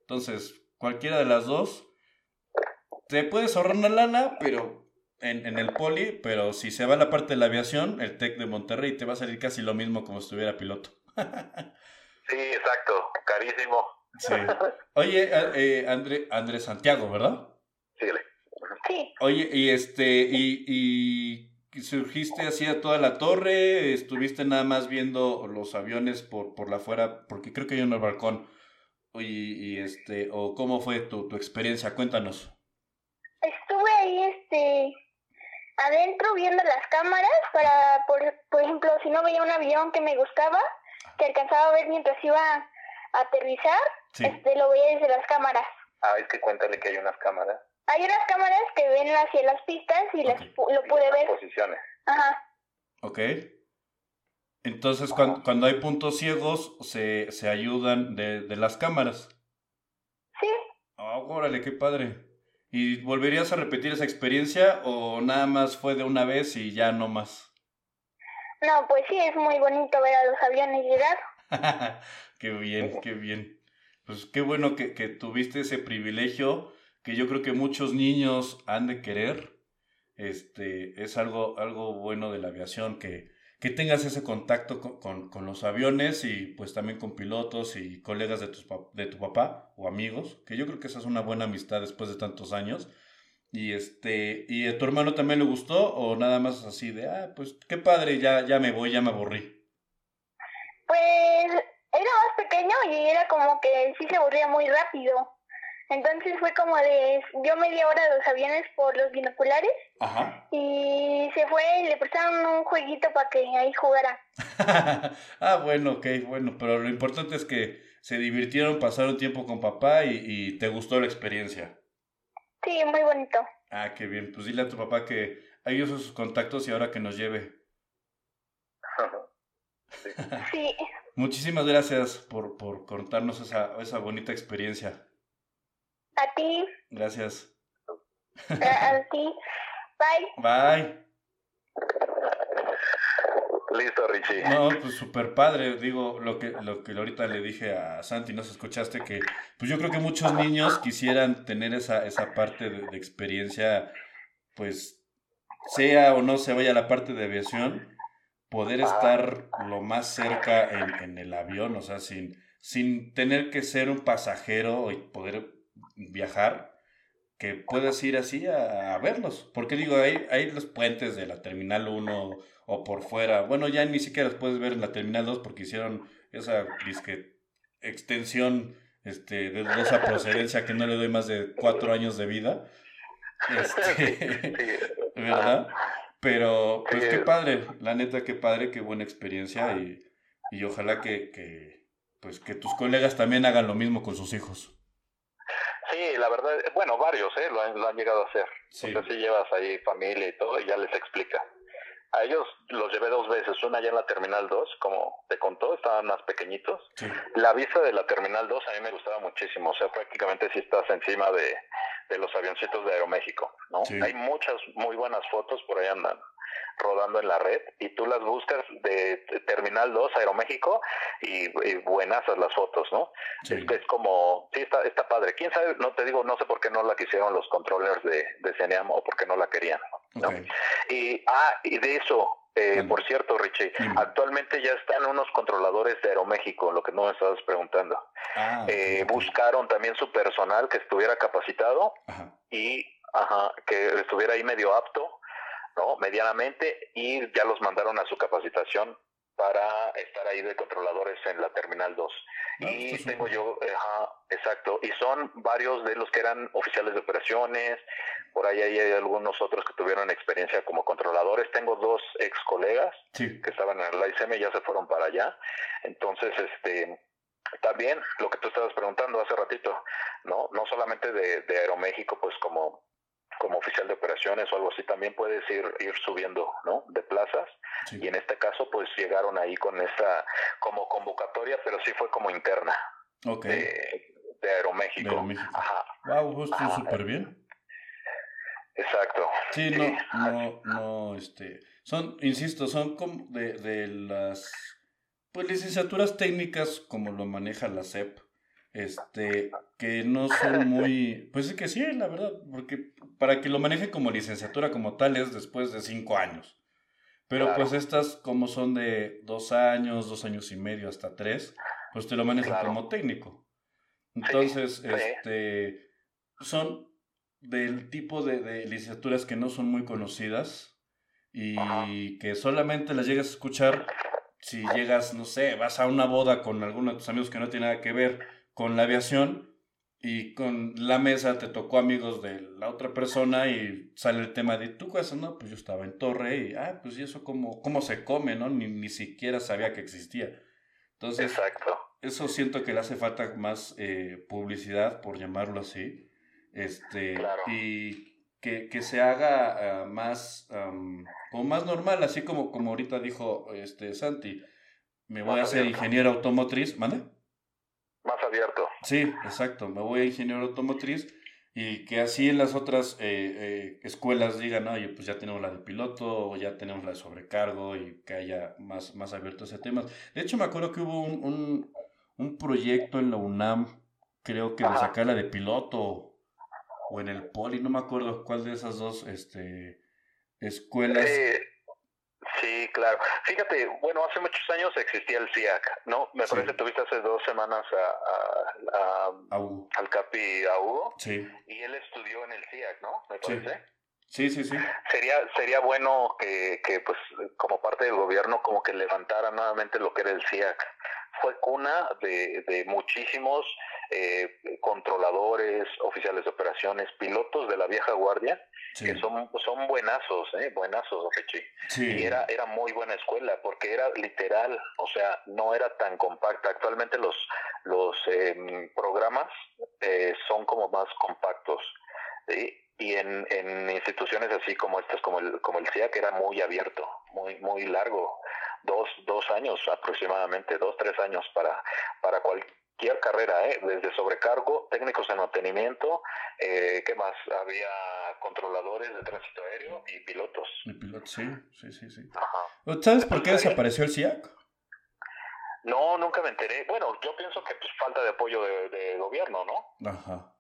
Entonces, cualquiera de las dos, te puedes ahorrar una lana, pero en, en el Poli, pero si se va a la parte de la aviación, el TEC de Monterrey te va a salir casi lo mismo como si estuviera piloto. Sí, exacto. Carísimo. Sí. Oye, eh, eh, André, Andrés Santiago, ¿verdad? Síguele. Sí. Oye, y este, y, y surgiste así a toda la torre, estuviste nada más viendo los aviones por, por la afuera, porque creo que hay un balcón. Y, y este, o cómo fue tu, tu experiencia, cuéntanos. Estuve ahí, este, adentro viendo las cámaras para, por, por ejemplo, si no veía un avión que me gustaba, que alcanzaba a ver mientras iba a aterrizar, Sí. este, lo veía desde las cámaras. Ah, es que cuéntale que hay unas cámaras. Hay unas cámaras que ven hacia las pistas y las lo pude ver. Posiciones. Ajá. ¿Ok? Entonces, cuando, cuando hay puntos ciegos, se, se ayudan de, de las cámaras. Sí. Ah, órale, qué padre. ¿Y volverías a repetir esa experiencia o nada más fue de una vez y ya no más? No, pues sí, es muy bonito ver a los aviones llegar. qué bien, qué bien. Pues qué bueno que, que tuviste ese privilegio que yo creo que muchos niños han de querer. Este, es algo, algo bueno de la aviación, que, que tengas ese contacto con, con- con los aviones y pues también con pilotos y colegas de, tus, de tu papá o amigos, que yo creo que esa es una buena amistad después de tantos años. Y este, ¿y a tu hermano también le gustó o nada más así de, ah, pues qué padre, ya, ya me voy, ya me aburrí? Pues era más pequeño y era como que sí se aburría muy rápido. Entonces fue como de, dio media hora a los aviones por los binoculares Ajá. y se fue y le prestaron un jueguito para que ahí jugara. ah, bueno, ok, bueno, pero lo importante es que se divirtieron, pasaron tiempo con papá y, y te gustó la experiencia. Sí, muy bonito. Ah, qué bien, pues dile a tu papá que ahí usa sus contactos y ahora que nos lleve. Sí, Muchísimas gracias por, por contarnos esa, esa bonita experiencia. a ti, Gracias. a, a ti. Bye. Bye. Listo, Richie. No, pues súper padre, digo, lo que, lo que ahorita le dije a Santi, nos escuchaste que, pues yo creo que muchos niños quisieran tener esa, esa parte de, de experiencia, pues sea o no se vaya a la parte de aviación, poder estar lo más cerca en, en, el avión, o sea, sin, sin tener que ser un pasajero y poder viajar, que puedas ir así a, verlos. Porque digo, hay, hay los puentes de la Terminal 1 o por fuera. Bueno, ya ni siquiera los puedes ver en la Terminal 2 porque hicieron esa disque extensión este, de dudosa procedencia que no le doy más de cuatro años de vida. Este, ¿Verdad? Pero, pues qué padre, la neta, qué padre, qué buena experiencia y, y ojalá que, que, pues, que tus colegas también hagan lo mismo con sus hijos. Sí, la verdad, bueno, varios, ¿eh? Lo han, lo han llegado a hacer. Sí. Sea, si llevas ahí familia y todo, y ya les explica. A ellos los llevé dos veces, una ya en la Terminal 2, como te contó, estaban más pequeñitos. Sí. La vista de la Terminal 2 a mí me gustaba muchísimo, o sea, prácticamente si estás encima de, de los avioncitos de Aeroméxico, ¿no? Sí. Hay muchas muy buenas fotos, por ahí andan rodando en la red y tú las buscas de, Terminal 2 Aeroméxico y, y buenas las fotos, ¿no? Sí. Es, es, como, sí, está, está padre. ¿Quién sabe? No te digo, no sé por qué no la quisieron los controllers de, de CENEAM o por qué no la querían, ¿no? Okay. Y, ah, y de eso, eh, por cierto, Richie, actualmente ya están unos controladores de Aeroméxico, lo que no me estabas preguntando. Ah, eh, okay. Buscaron también su personal que estuviera capacitado ajá. y ajá, que estuviera ahí medio apto ¿no? Medianamente y ya los mandaron a su capacitación para estar ahí de controladores en la Terminal 2. No, y tengo yo, ajá, exacto, y son varios de los que eran oficiales de operaciones, por ahí hay algunos otros que tuvieron experiencia como controladores, tengo dos ex colegas sí. que estaban en el ICM y ya se fueron para allá, entonces, este, también lo que tú estabas preguntando hace ratito, ¿no? No solamente de, de Aeroméxico, pues como como oficial de operaciones o algo así, también puedes ir, ir subiendo, ¿no? De plazas. Sí. Y en este caso, pues llegaron ahí con esta, como convocatoria, pero sí fue como interna. Ok. De, de Aeroméxico. De Aeroméxico. Ajá. Wow, estuvo súper bien. Exacto. Sí, no, no, no, este, son, insisto, son como de, de las, pues licenciaturas técnicas como lo maneja la SEP, este, que no son muy, pues es que sí, la verdad, porque para que lo maneje como licenciatura como tal es después de cinco años. Pero claro. pues estas como son de dos años, dos años y medio hasta tres, pues te lo manejan claro. como técnico. Entonces, sí, este, son del tipo de, de, licenciaturas que no son muy conocidas y Ajá. que solamente las llegas a escuchar si llegas, no sé, vas a una boda con alguno de tus amigos que no tiene nada que ver con la aviación y con la mesa te tocó amigos de la otra persona y sale el tema de tu casa, ¿no? Pues yo estaba en Torre y, ah, pues y eso cómo, cómo se come, ¿no? Ni, ni siquiera sabía que existía. Entonces, Exacto. eso siento que le hace falta más eh, publicidad, por llamarlo así, este, claro. y que, que, se haga uh, más, um, como más normal, así como, como ahorita dijo este Santi, me voy a hacer ingeniero automotriz, ¿mande? Abierto. Sí, exacto. Me voy a ingeniero automotriz y que así en las otras eh, eh, escuelas digan, oye, pues ya tenemos la de piloto o ya tenemos la de sobrecargo y que haya más, más abierto ese tema. De hecho, me acuerdo que hubo un, un, un proyecto en la UNAM, creo que de sacar la de piloto o en el Poli, no me acuerdo cuál de esas dos este, escuelas. Eh, Sí, claro. Fíjate, bueno, hace muchos años existía el CIAC, ¿no? Me sí. parece que tuviste hace dos semanas a, a, a, al Capi a Hugo. Sí. Y él estudió en el CIAC, ¿no? Me parece. Sí, sí, sí. Sería, sería bueno que, que, pues, como parte del gobierno, como que levantara nuevamente lo que era el CIAC. Fue cuna de, de muchísimos eh, controladores, oficiales de operaciones, pilotos de la vieja guardia, sí. que son, son buenazos, ¿eh? buenazos, Richie. Sí. Y era, era muy buena escuela, porque era literal, o sea, no era tan compacta. Actualmente los, los eh, programas eh, son como más compactos. ¿sí? y en, en instituciones así como estas, como el, como el CIAC, era muy abierto, muy, muy largo, dos, dos años aproximadamente, dos, tres años para, para cualquier carrera, ¿eh? desde sobrecargo, técnicos de mantenimiento, eh, ¿qué más? Había controladores de tránsito aéreo y pilotos. Y pilotos, sí, sí, sí. sí. Ajá. ¿Sabes por qué desapareció el CIAC? No, nunca me enteré. Bueno, yo pienso que pues falta de apoyo de, de gobierno, ¿no? Ajá.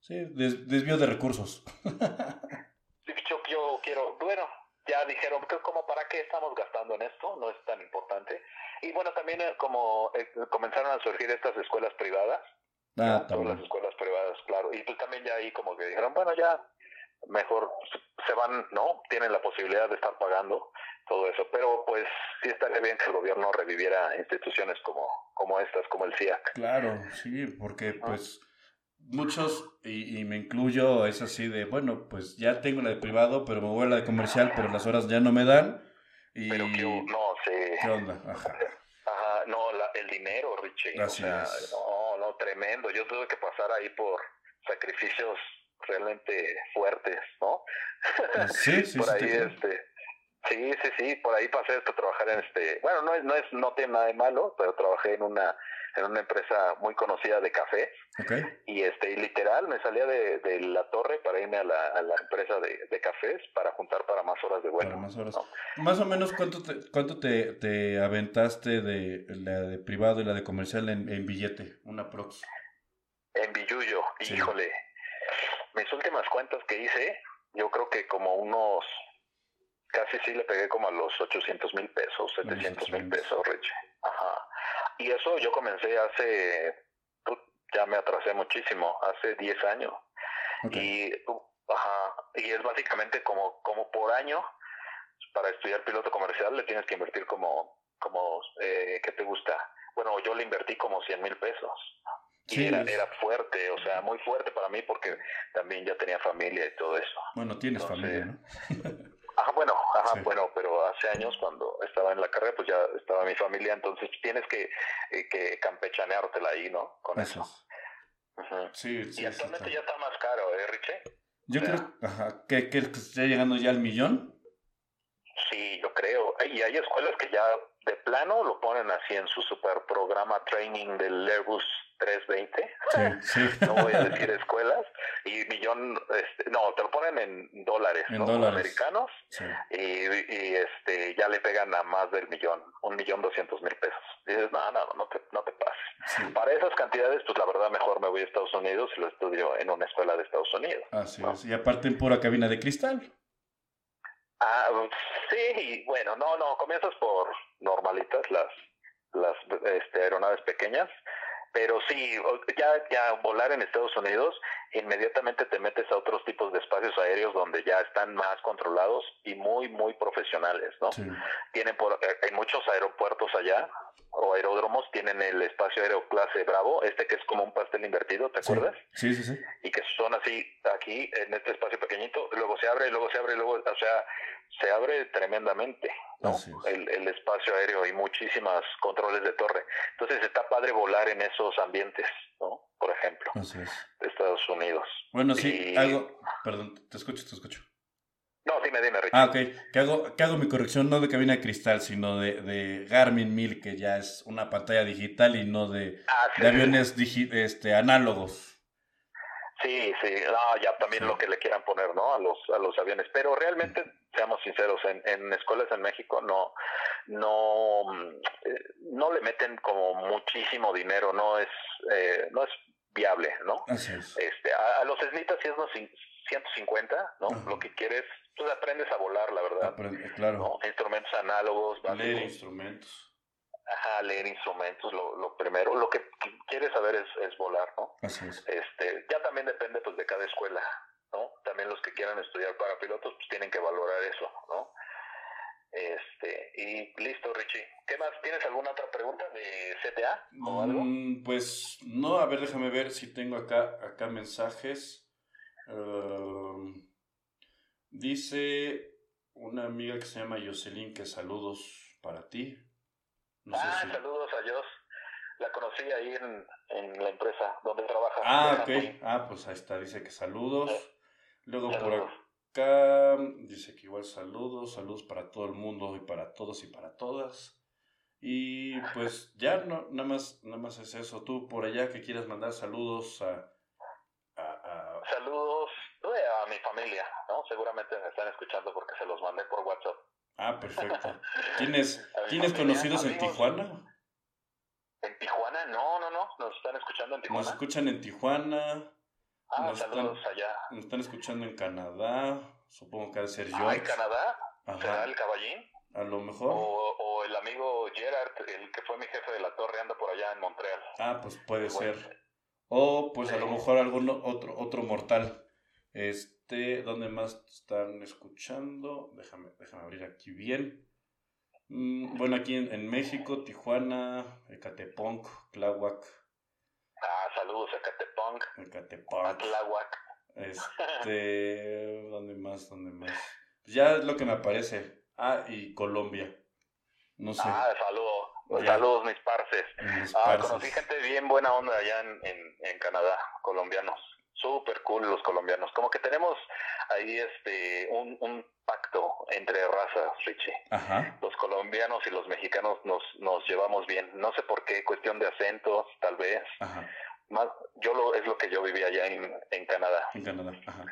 Sí, des desvío de recursos. yo, yo quiero, bueno, ya dijeron, ¿cómo para qué estamos gastando en esto? No es tan importante. Y bueno, también eh, como eh, comenzaron a surgir estas escuelas privadas, Ah, todas las escuelas privadas, claro, y pues también ya ahí como que dijeron, bueno, ya mejor se van, ¿no? Tienen la posibilidad de estar pagando todo eso, pero pues sí estaría bien que el gobierno reviviera instituciones como, como estas, como el CIAC. Claro, sí, porque pues muchos, y, y, me incluyo, es así de, bueno, pues ya tengo la de privado, pero me voy a la de comercial, pero las horas ya no me dan. Y... Pero que, no, sí. ¿Qué onda? Ajá. Ajá, no, la, el dinero, Richie. Así o sea, es. no, no, tremendo. Yo tuve que pasar ahí por sacrificios realmente fuertes, ¿no? Sí, sí, por sí, ahí, creo. este, sí, sí, sí, por ahí pasé esto a trabajar en este, bueno, no es, no es, no tiene nada de malo, pero trabajé en una, en una empresa muy conocida de café Ok. y este, y literal me salía de, de la torre para irme a la, a la empresa de, de cafés para juntar para más horas de vuelo. Para más horas. ¿no? Más o menos, ¿cuánto te, cuánto te, te aventaste de la de privado y la de comercial en, en billete? Una prox. En Sí. híjole. Mis últimas cuentas que hice, yo creo que como unos, casi sí le pegué como a los 800 mil pesos, 700 mil 800. pesos, Rich. Ajá. Y eso yo comencé hace, put, ya me atrasé muchísimo, hace 10 años. Y, ajá, y es básicamente como, como por año, para estudiar piloto comercial le tienes que invertir como, como eh, ¿qué te gusta? Bueno, yo le invertí como 100 mil pesos. Y Sí, era, era fuerte, o sea, muy fuerte para mí porque también ya tenía familia y todo eso. Bueno, tienes entonces- familia, ¿no? Ajá, bueno, ajá, Sí. bueno, pero hace años cuando estaba en la carrera, pues ya estaba mi familia, entonces tienes que, eh, que campechaneártela ahí, ¿no? Con eso. Sí, sí, y actualmente está. ya está más caro, ¿eh, Richie? Yo o sea- creo ajá, que, que esté llegando ya al millón. Sí, yo creo. Y hay escuelas que ya de plano lo ponen así en su super programa training del Airbus 320. Sí, sí. no voy a decir escuelas. Y millón, este, no, te lo ponen en dólares, En ¿no? dólares. Americanos. Sí. Y, y este ya le pegan a más del millón, un millón doscientos mil pesos. Y dices, no, no, no te, no te pases. Para esas cantidades, pues la verdad mejor me voy a Estados Unidos y lo estudio en una escuela de Estados Unidos. Así ¿no? es. Y aparte en pura cabina de cristal. Ah, sí, bueno, no, no, comienzas por normalitas, las, las este, aeronaves pequeñas, pero sí, ya, ya volar en Estados Unidos, inmediatamente te metes a otros tipos de espacios aéreos donde ya están más controlados y muy, muy profesionales, ¿no? Sí. Tienen por, eh, en muchos aeropuertos allá, o aeródromos, tienen el espacio aéreo clase Bravo, este que es como un pastel invertido, ¿te Sí. acuerdas? Sí, sí, sí. y que son así aquí en este espacio pequeñito, luego se abre, luego se abre, luego, o sea, se abre tremendamente, ¿no? El, el espacio aéreo y muchísimas controles de torre. Entonces está padre volar en esos ambientes, ¿no? Por ejemplo, es. de Estados Unidos. Bueno, sí, Y- hago. Perdón, te escucho, te escucho. No, dime, dime, Richie. Ah, ok. Que hago, que hago mi corrección no de cabina de cristal, sino de, de Garmin 1000, que ya es una pantalla digital y no de, Ah, sí, de aviones digi- este, análogos. Sí, sí, no, ya también Sí. lo que le quieran poner, ¿no? A los a los aviones, pero realmente seamos sinceros, en, en escuelas en México no no mm, no le meten como muchísimo dinero, no es eh, no es viable, ¿no? Así es. Este, a, a los esnitas sí es unos cin- 150, ¿no? Ajá. Lo que quieres, pues aprendes a volar, la verdad, Aprende- claro. ¿no? Instrumentos análogos, Leer básicos. instrumentos. Ajá, leer instrumentos, lo, lo primero, lo que qu- quieres saber es, es volar, ¿no? Así es. Este, ya también depende pues de cada escuela, ¿no? También los que quieran estudiar para pilotos pues tienen que valorar eso, ¿no? Este, y listo, Richie. ¿Qué más? ¿Tienes alguna otra pregunta de CTA o algo? Mm, pues no, a ver, déjame ver si tengo acá, acá mensajes. Um, dice una amiga que se llama Jocelyn que saludos para ti. No sé ah, si- saludos a Jos. La conocí ahí en, en la empresa donde trabaja. Ah, ok. Ah, pues ahí está, dice que saludos. Luego por acá dice que igual saludos, saludos para todo el mundo y para todos y para todas. Y pues ya no, nada más, nada más es eso. Tú por allá que quieras mandar saludos a, a, a- Saludos eh, a mi familia. Seguramente me están escuchando porque se los mandé por WhatsApp. Ah, perfecto. ¿Tienes, ¿tienes conocidos en. Tijuana? ¿En Tijuana? No, no, no. ¿Nos están escuchando en Tijuana? Nos escuchan en Tijuana, ah, nos están- saludos allá. nos están escuchando en Canadá, supongo que ha de ser Ah, George. ¿en Canadá? ¿Será Ajá. el caballín? A lo mejor. O, o, el amigo Gerard, el que fue mi jefe de la torre, anda por allá en Montreal. Ah, pues puede ser. O pues a lo mejor algún otro, otro mortal. Este, ¿dónde más están escuchando? Déjame, déjame abrir aquí bien. Mm, bueno, aquí en, México, Tijuana, Ecatepunk, Tláhuac. Ah, saludos, Ecatepunk. Ecatepunk. Tláhuac. Este, ¿dónde más? ¿Dónde más? Pues ya es lo que me aparece. Ah, y Colombia. No sé. Ah, saludos. Saludos, mis parces. ah, conocí gente bien buena onda allá en, en, en Canadá, colombianos. Súper cool los colombianos. Como que tenemos ahí este un, un pacto entre razas, Richie. Ajá. Los colombianos y los mexicanos nos, nos llevamos bien. No sé por qué, cuestión de acentos, tal vez. Ajá. Más, yo lo, es lo que yo viví allá en, en Canadá. En Canadá, ajá.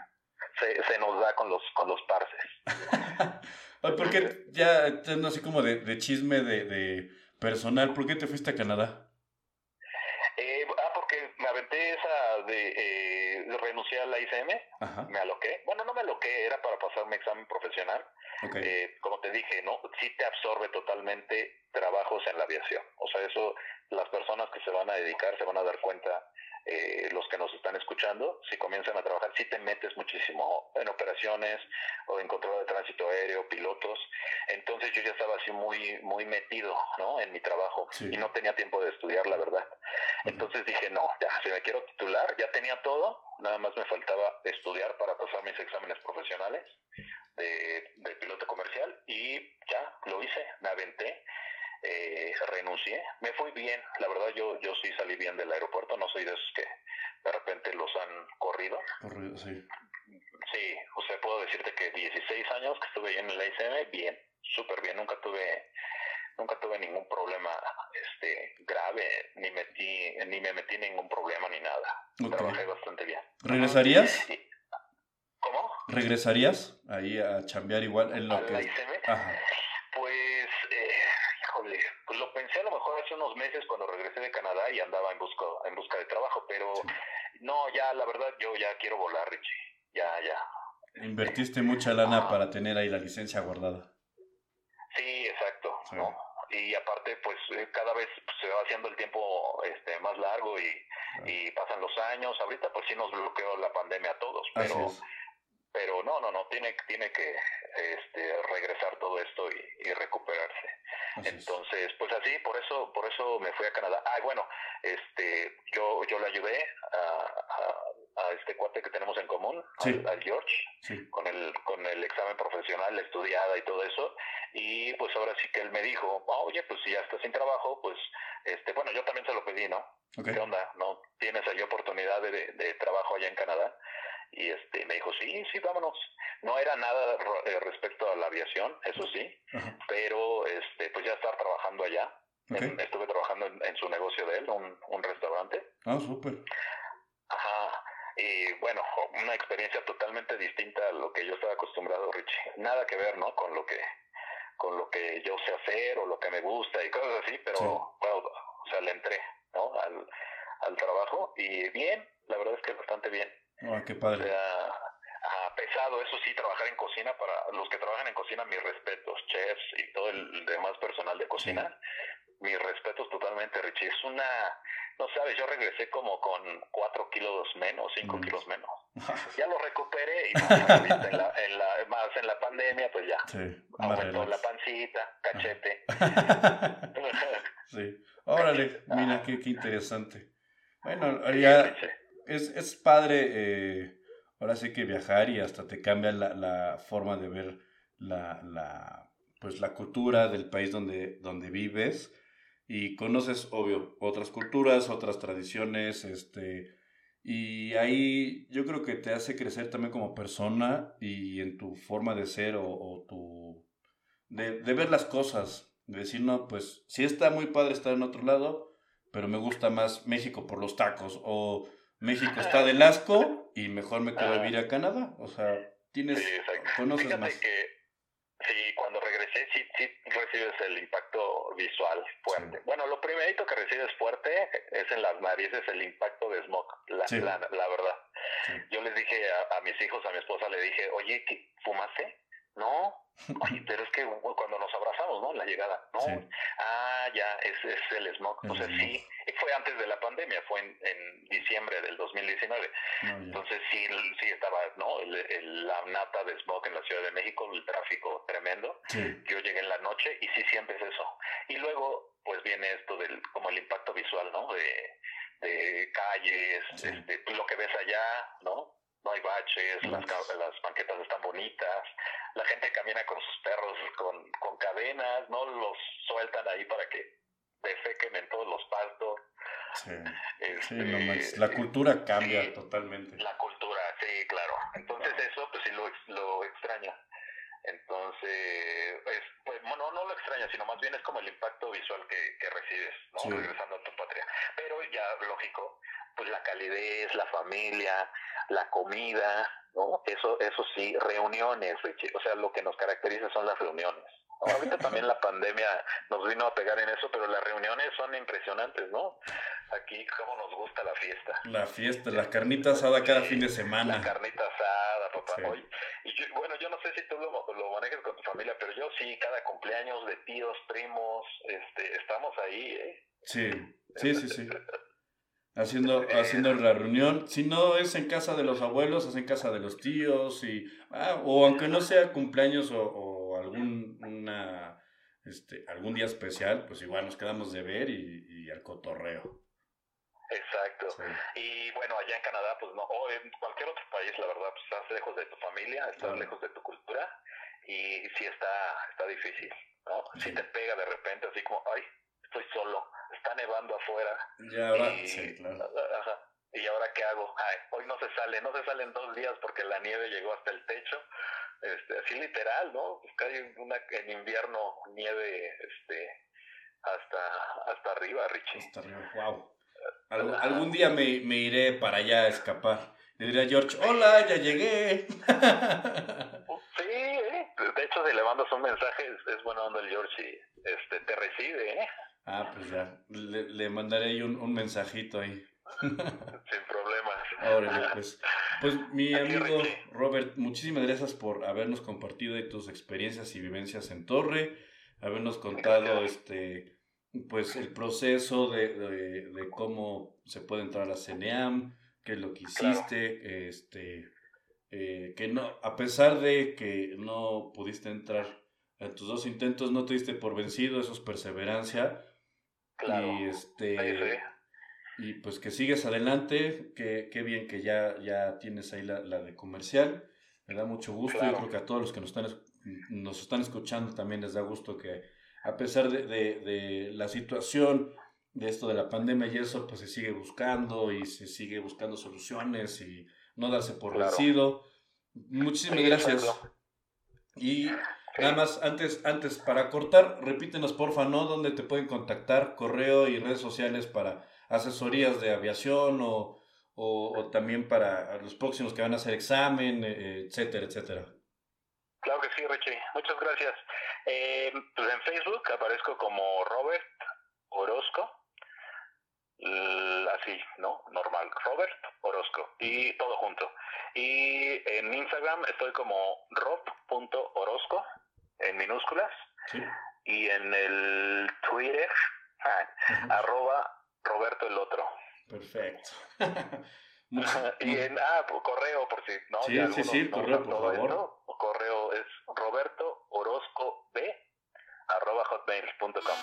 Se, se nos da con los, con los parces. Porque ya, así como de, de chisme de, de personal, ¿por qué te fuiste a Canadá? Eh, ah, porque me aventé esa de eh, renunciar a la ICM, me aloqué. Bueno, no me aloqué, era para pasar mi examen profesional. Eh, como te dije, no, sí te absorbe totalmente trabajos en la aviación. O sea, eso las personas que se van a dedicar se van a dar cuenta eh, los que nos están escuchando, si comienzan a trabajar, si te metes muchísimo en operaciones o en control de tránsito aéreo, pilotos. Entonces yo ya estaba así muy, muy metido, ¿no? En mi trabajo y no tenía tiempo de estudiar, la verdad. Entonces dije, no, ya, si me quiero titular, ya tenía todo, nada más me faltaba estudiar para pasar mis exámenes profesionales de, de piloto comercial y ya, lo hice, me aventé eh, renuncié. Me fui bien, la verdad yo, yo sí salí bien del aeropuerto, no soy de esos que de repente los han corrido. Corrido, sí. Sí, o sea, puedo decirte que 16 años que estuve en el ICM, bien, súper bien, nunca tuve nunca tuve ningún problema este grave, ni metí ni me metí en ningún problema ni nada. Trabajé bastante bien. ¿Regresarías? ¿Cómo? ¿Regresarías ahí a chambear igual en lo ¿Al que ICM? Ajá. Pues eh, pues lo pensé a lo mejor hace unos meses cuando regresé de Canadá y andaba en busca, en busca de trabajo, pero no, ya la verdad yo ya quiero volar, Richie. Ya, ya. Invertiste mucha lana para tener ahí la licencia guardada. Sí, exacto. ¿no? Y aparte, pues eh, cada vez se va haciendo el tiempo este más largo y, y pasan los años. Ahorita pues sí nos bloqueó la pandemia a todos, pero pero no, no, no, tiene, tiene que este, regresar todo esto y, recuperarse. Entonces, pues así, por eso, por eso me fui a Canadá. Ah, bueno, este, yo, yo le ayudé a, a, este cuate que tenemos en común, al, George, con el, con el examen profesional, estudiada y todo eso. Y pues ahora sí que él me dijo, oye, pues si ya estás sin trabajo, pues, este, bueno, yo también se lo pedí, ¿no? ¿Qué onda? ¿No tienes ahí oportunidad de, de trabajo allá en Canadá? y este me dijo sí sí vámonos no era nada eh, respecto a la aviación eso sí pero este pues ya estaba trabajando allá. Estuve trabajando en, su negocio de él un, un restaurante. Ah súper. Ajá. Y bueno una experiencia totalmente distinta a lo que yo estaba acostumbrado Richie nada que ver no con lo que con lo que yo sé hacer o lo que me gusta y cosas así pero bueno, o sea le entré no al, al trabajo y bien la verdad es que bastante bien. Ah, qué padre. O sea, ah, pesado, eso sí, trabajar en cocina, para los que trabajan en cocina, mis respetos, chefs y todo el demás personal de cocina, mis respetos totalmente, Richie. Es una, no sabes, yo regresé como con cuatro kilos menos, cinco kilos menos. ya lo recuperé y más en, la, en la, más en la pandemia, pues ya. Sí, aumentó la pancita, cachete. sí. Órale, mira qué, qué interesante. Bueno, ya es, es padre, eh, ahora sí que viajar y hasta te cambia la, la forma de ver la, la, pues la cultura del país donde, donde vives. Y conoces, obvio, otras culturas, otras tradiciones, este, y ahí yo creo que te hace crecer también como persona y en tu forma de ser o, o tu, de, de ver las cosas, de decir, no, pues sí está muy padre estar en otro lado, pero me gusta más México por los tacos o México está del asco y mejor me quedo a vivir a Canadá. O sea, tienes, sí, conoces Fíjate más. que sí, cuando regresé sí, sí recibes el impacto visual fuerte. Bueno, lo primerito que recibes fuerte es en las narices el impacto de smog, la, la, la, verdad. Yo les dije a, a, mis hijos, a mi esposa, le dije, oye, ¿fumaste? No, Oye, pero es que cuando nos abrazamos ¿no? En la llegada. No, ah, ya, es, es el smog. o sea, sí, fue antes de la pandemia, fue en, en diciembre del 2019. Entonces sí, sí estaba, ¿no? El, la nata de smog en la Ciudad de México, el tráfico tremendo. Yo llegué en la noche y sí sientes eso. Y luego, pues viene esto del, como el impacto visual, ¿no? De, de calles, este, lo que ves allá, ¿no? No hay baches, las, las banquetas están bonitas, la gente camina con sus perros con, con cadenas, no los sueltan ahí para que defequen en todos los pastos. Sí, este, la cultura cambia totalmente. La cultura, sí, claro. Entonces eso pues sí lo, lo extraña. Entonces, pues, pues no, no lo extraña, sino más bien es como el impacto visual que, que recibes, ¿no? Regresando a tu patria. Pero ya, lógico, pues la calidez, la familia, la comida, ¿no? Eso, eso sí, reuniones, O sea, lo que nos caracteriza son las reuniones. Ahorita también la pandemia nos vino a pegar en eso, pero las reuniones son impresionantes, ¿no? Aquí, cómo nos gusta la fiesta. La fiesta, la carnita asada cada fin de semana. La carnita asada, papá. y bueno, yo no sé si tú lo, lo manejas con tu familia, pero yo sí, cada cumpleaños de tíos, primos, este, estamos ahí, ¿eh? Sí, sí, sí, sí. haciendo, haciendo la reunión. Si no es en casa de los abuelos, es en casa de los tíos. Y, ah, o aunque no sea cumpleaños o, o algún, una, este, algún día especial, pues igual nos quedamos de ver y, y al cotorreo. Exacto. Y bueno, allá en Canadá, pues no, o en cualquier otro país, la verdad, pues estás lejos de tu familia, estás lejos de tu cultura y sí está, está difícil, ¿no? Sí. te pega de repente así como, ay, estoy solo está nevando afuera. Ya, y, sí, claro. ¿Y ahora qué hago? Ay, hoy no se sale, no se sale en dos días porque la nieve llegó hasta el techo. Este, así literal, ¿no? Pues cae una, en invierno nieve este, hasta, hasta arriba, Richie. Hasta arriba, wow. algún día me, me, iré para allá a escapar. Le diré a George, hola, ya llegué. Sí, ¿eh? de hecho si le mandas un mensaje es, bueno onda el George y este, te recibe, ¿eh? Ah, pues ya, le, le mandaré ahí un, un mensajito ahí. Sin problemas. Ahora, pues, pues mi amigo Robert, muchísimas gracias por habernos compartido tus experiencias y vivencias en Torre, habernos contado este pues el proceso de, de, cómo se puede entrar a CNEAM, qué es lo que hiciste, este eh, que no, a pesar de que no pudiste entrar en tus dos intentos, no te diste por vencido, eso es perseverancia y este. Y pues que sigues adelante, que, qué bien que ya, ya tienes ahí la, la de comercial. Me da mucho gusto. Yo creo que a todos los que nos están, nos están escuchando también les da gusto que, a pesar de, de, de la situación de esto de la pandemia y eso, pues se sigue buscando y se sigue buscando soluciones y no darse por vencido. Muchísimas gracias. Y Nada más, antes, antes, para cortar, repítenos porfa, ¿no? ¿Dónde te pueden contactar? Correo y redes sociales para asesorías de aviación o, o, también para los próximos que van a hacer examen, eh, etcétera, etcétera. Claro que sí, Richie. Muchas gracias. Eh, pues en Facebook aparezco como Robert Orozco. Así, ¿no? Normal. Robert Orozco. Y todo junto. Y en Instagram estoy como rob.orozco en minúsculas. Y en el Twitter, ah, arroba Roberto el otro. Perfecto. y en ah, correo, por si no. Sí, sí, sí, correo, por favor. correo es roberto orozco b arroba hotmail.com.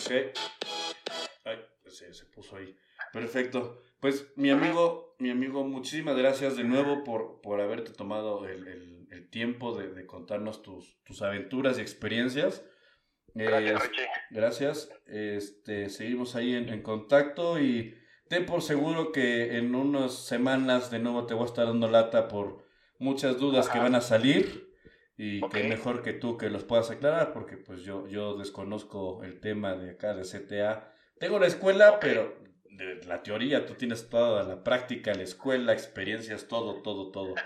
Ok. Ay, se, se puso ahí. Perfecto. Pues mi amigo, mi amigo, muchísimas gracias de nuevo por, por haberte tomado el, el el tiempo de, de contarnos tus, tus, aventuras y experiencias. Gracias. Gracias. Este, seguimos ahí en, en, contacto y ten por seguro que en unas semanas de nuevo te voy a estar dando lata por muchas dudas que van a salir y que mejor que tú que los puedas aclarar porque pues yo, yo desconozco el tema de acá de CTA. Tengo la escuela, pero de la teoría tú tienes toda la práctica, la escuela, experiencias, todo, todo, todo.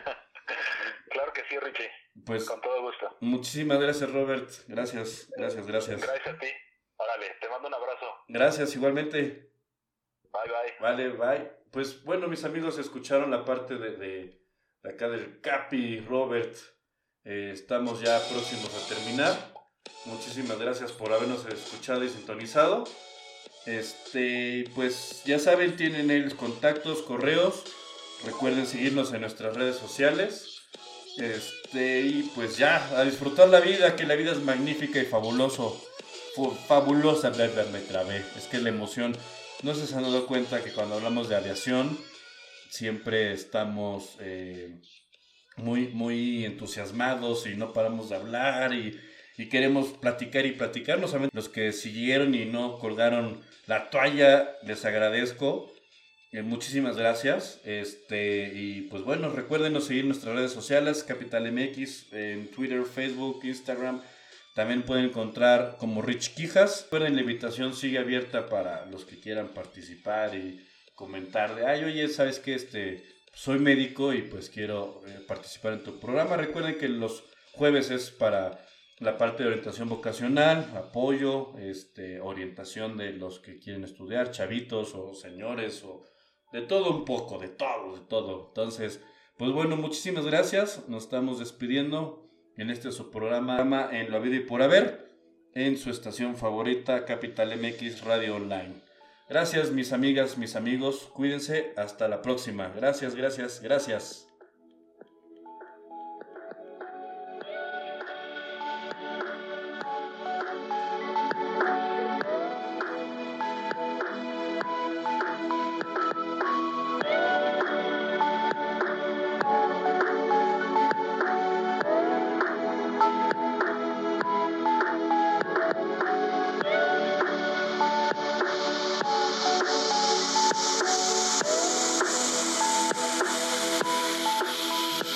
Claro que sí, Richie. Pues con todo gusto. Muchísimas gracias, Robert. Gracias, gracias, gracias. Gracias a ti. Órale, te mando un abrazo. Gracias, igualmente. Bye, bye. Vale, bye. Pues bueno, mis amigos, escucharon la parte de, de, acá del Capi, Robert. Eh, estamos ya próximos a terminar. Muchísimas gracias por habernos escuchado y sintonizado. Este, pues ya saben, tienen el contactos, correos. Recuerden seguirnos en nuestras redes sociales. Este, y pues ya, a disfrutar la vida, que la vida es magnífica y fabuloso. fabulosa, me trabé. Es que la emoción, no se han dado cuenta que cuando hablamos de aviación, siempre estamos eh, muy, muy entusiasmados y no paramos de hablar y, y queremos platicar y platicar. No los que siguieron y no colgaron la toalla, les agradezco. Eh, muchísimas gracias. Este, y pues bueno, recuerden seguir nuestras redes sociales, Capital MX, en Twitter, Facebook, Instagram. También pueden encontrar como Rich Quijas. Recuerden, la invitación sigue abierta para los que quieran participar y comentar de, ay, oye, ¿sabes qué? Este, soy médico y pues quiero eh, participar en tu programa. Recuerden que los jueves es para la parte de orientación vocacional, apoyo, este, orientación de los que quieren estudiar, chavitos o señores o de todo un poco, de todo, de todo. Entonces, pues bueno, muchísimas gracias. Nos estamos despidiendo en este su programa en La Vida y por Haber, en su estación favorita, Capital MX Radio Online. Gracias, mis amigas, mis amigos. Cuídense. Hasta la próxima. Gracias, gracias, gracias.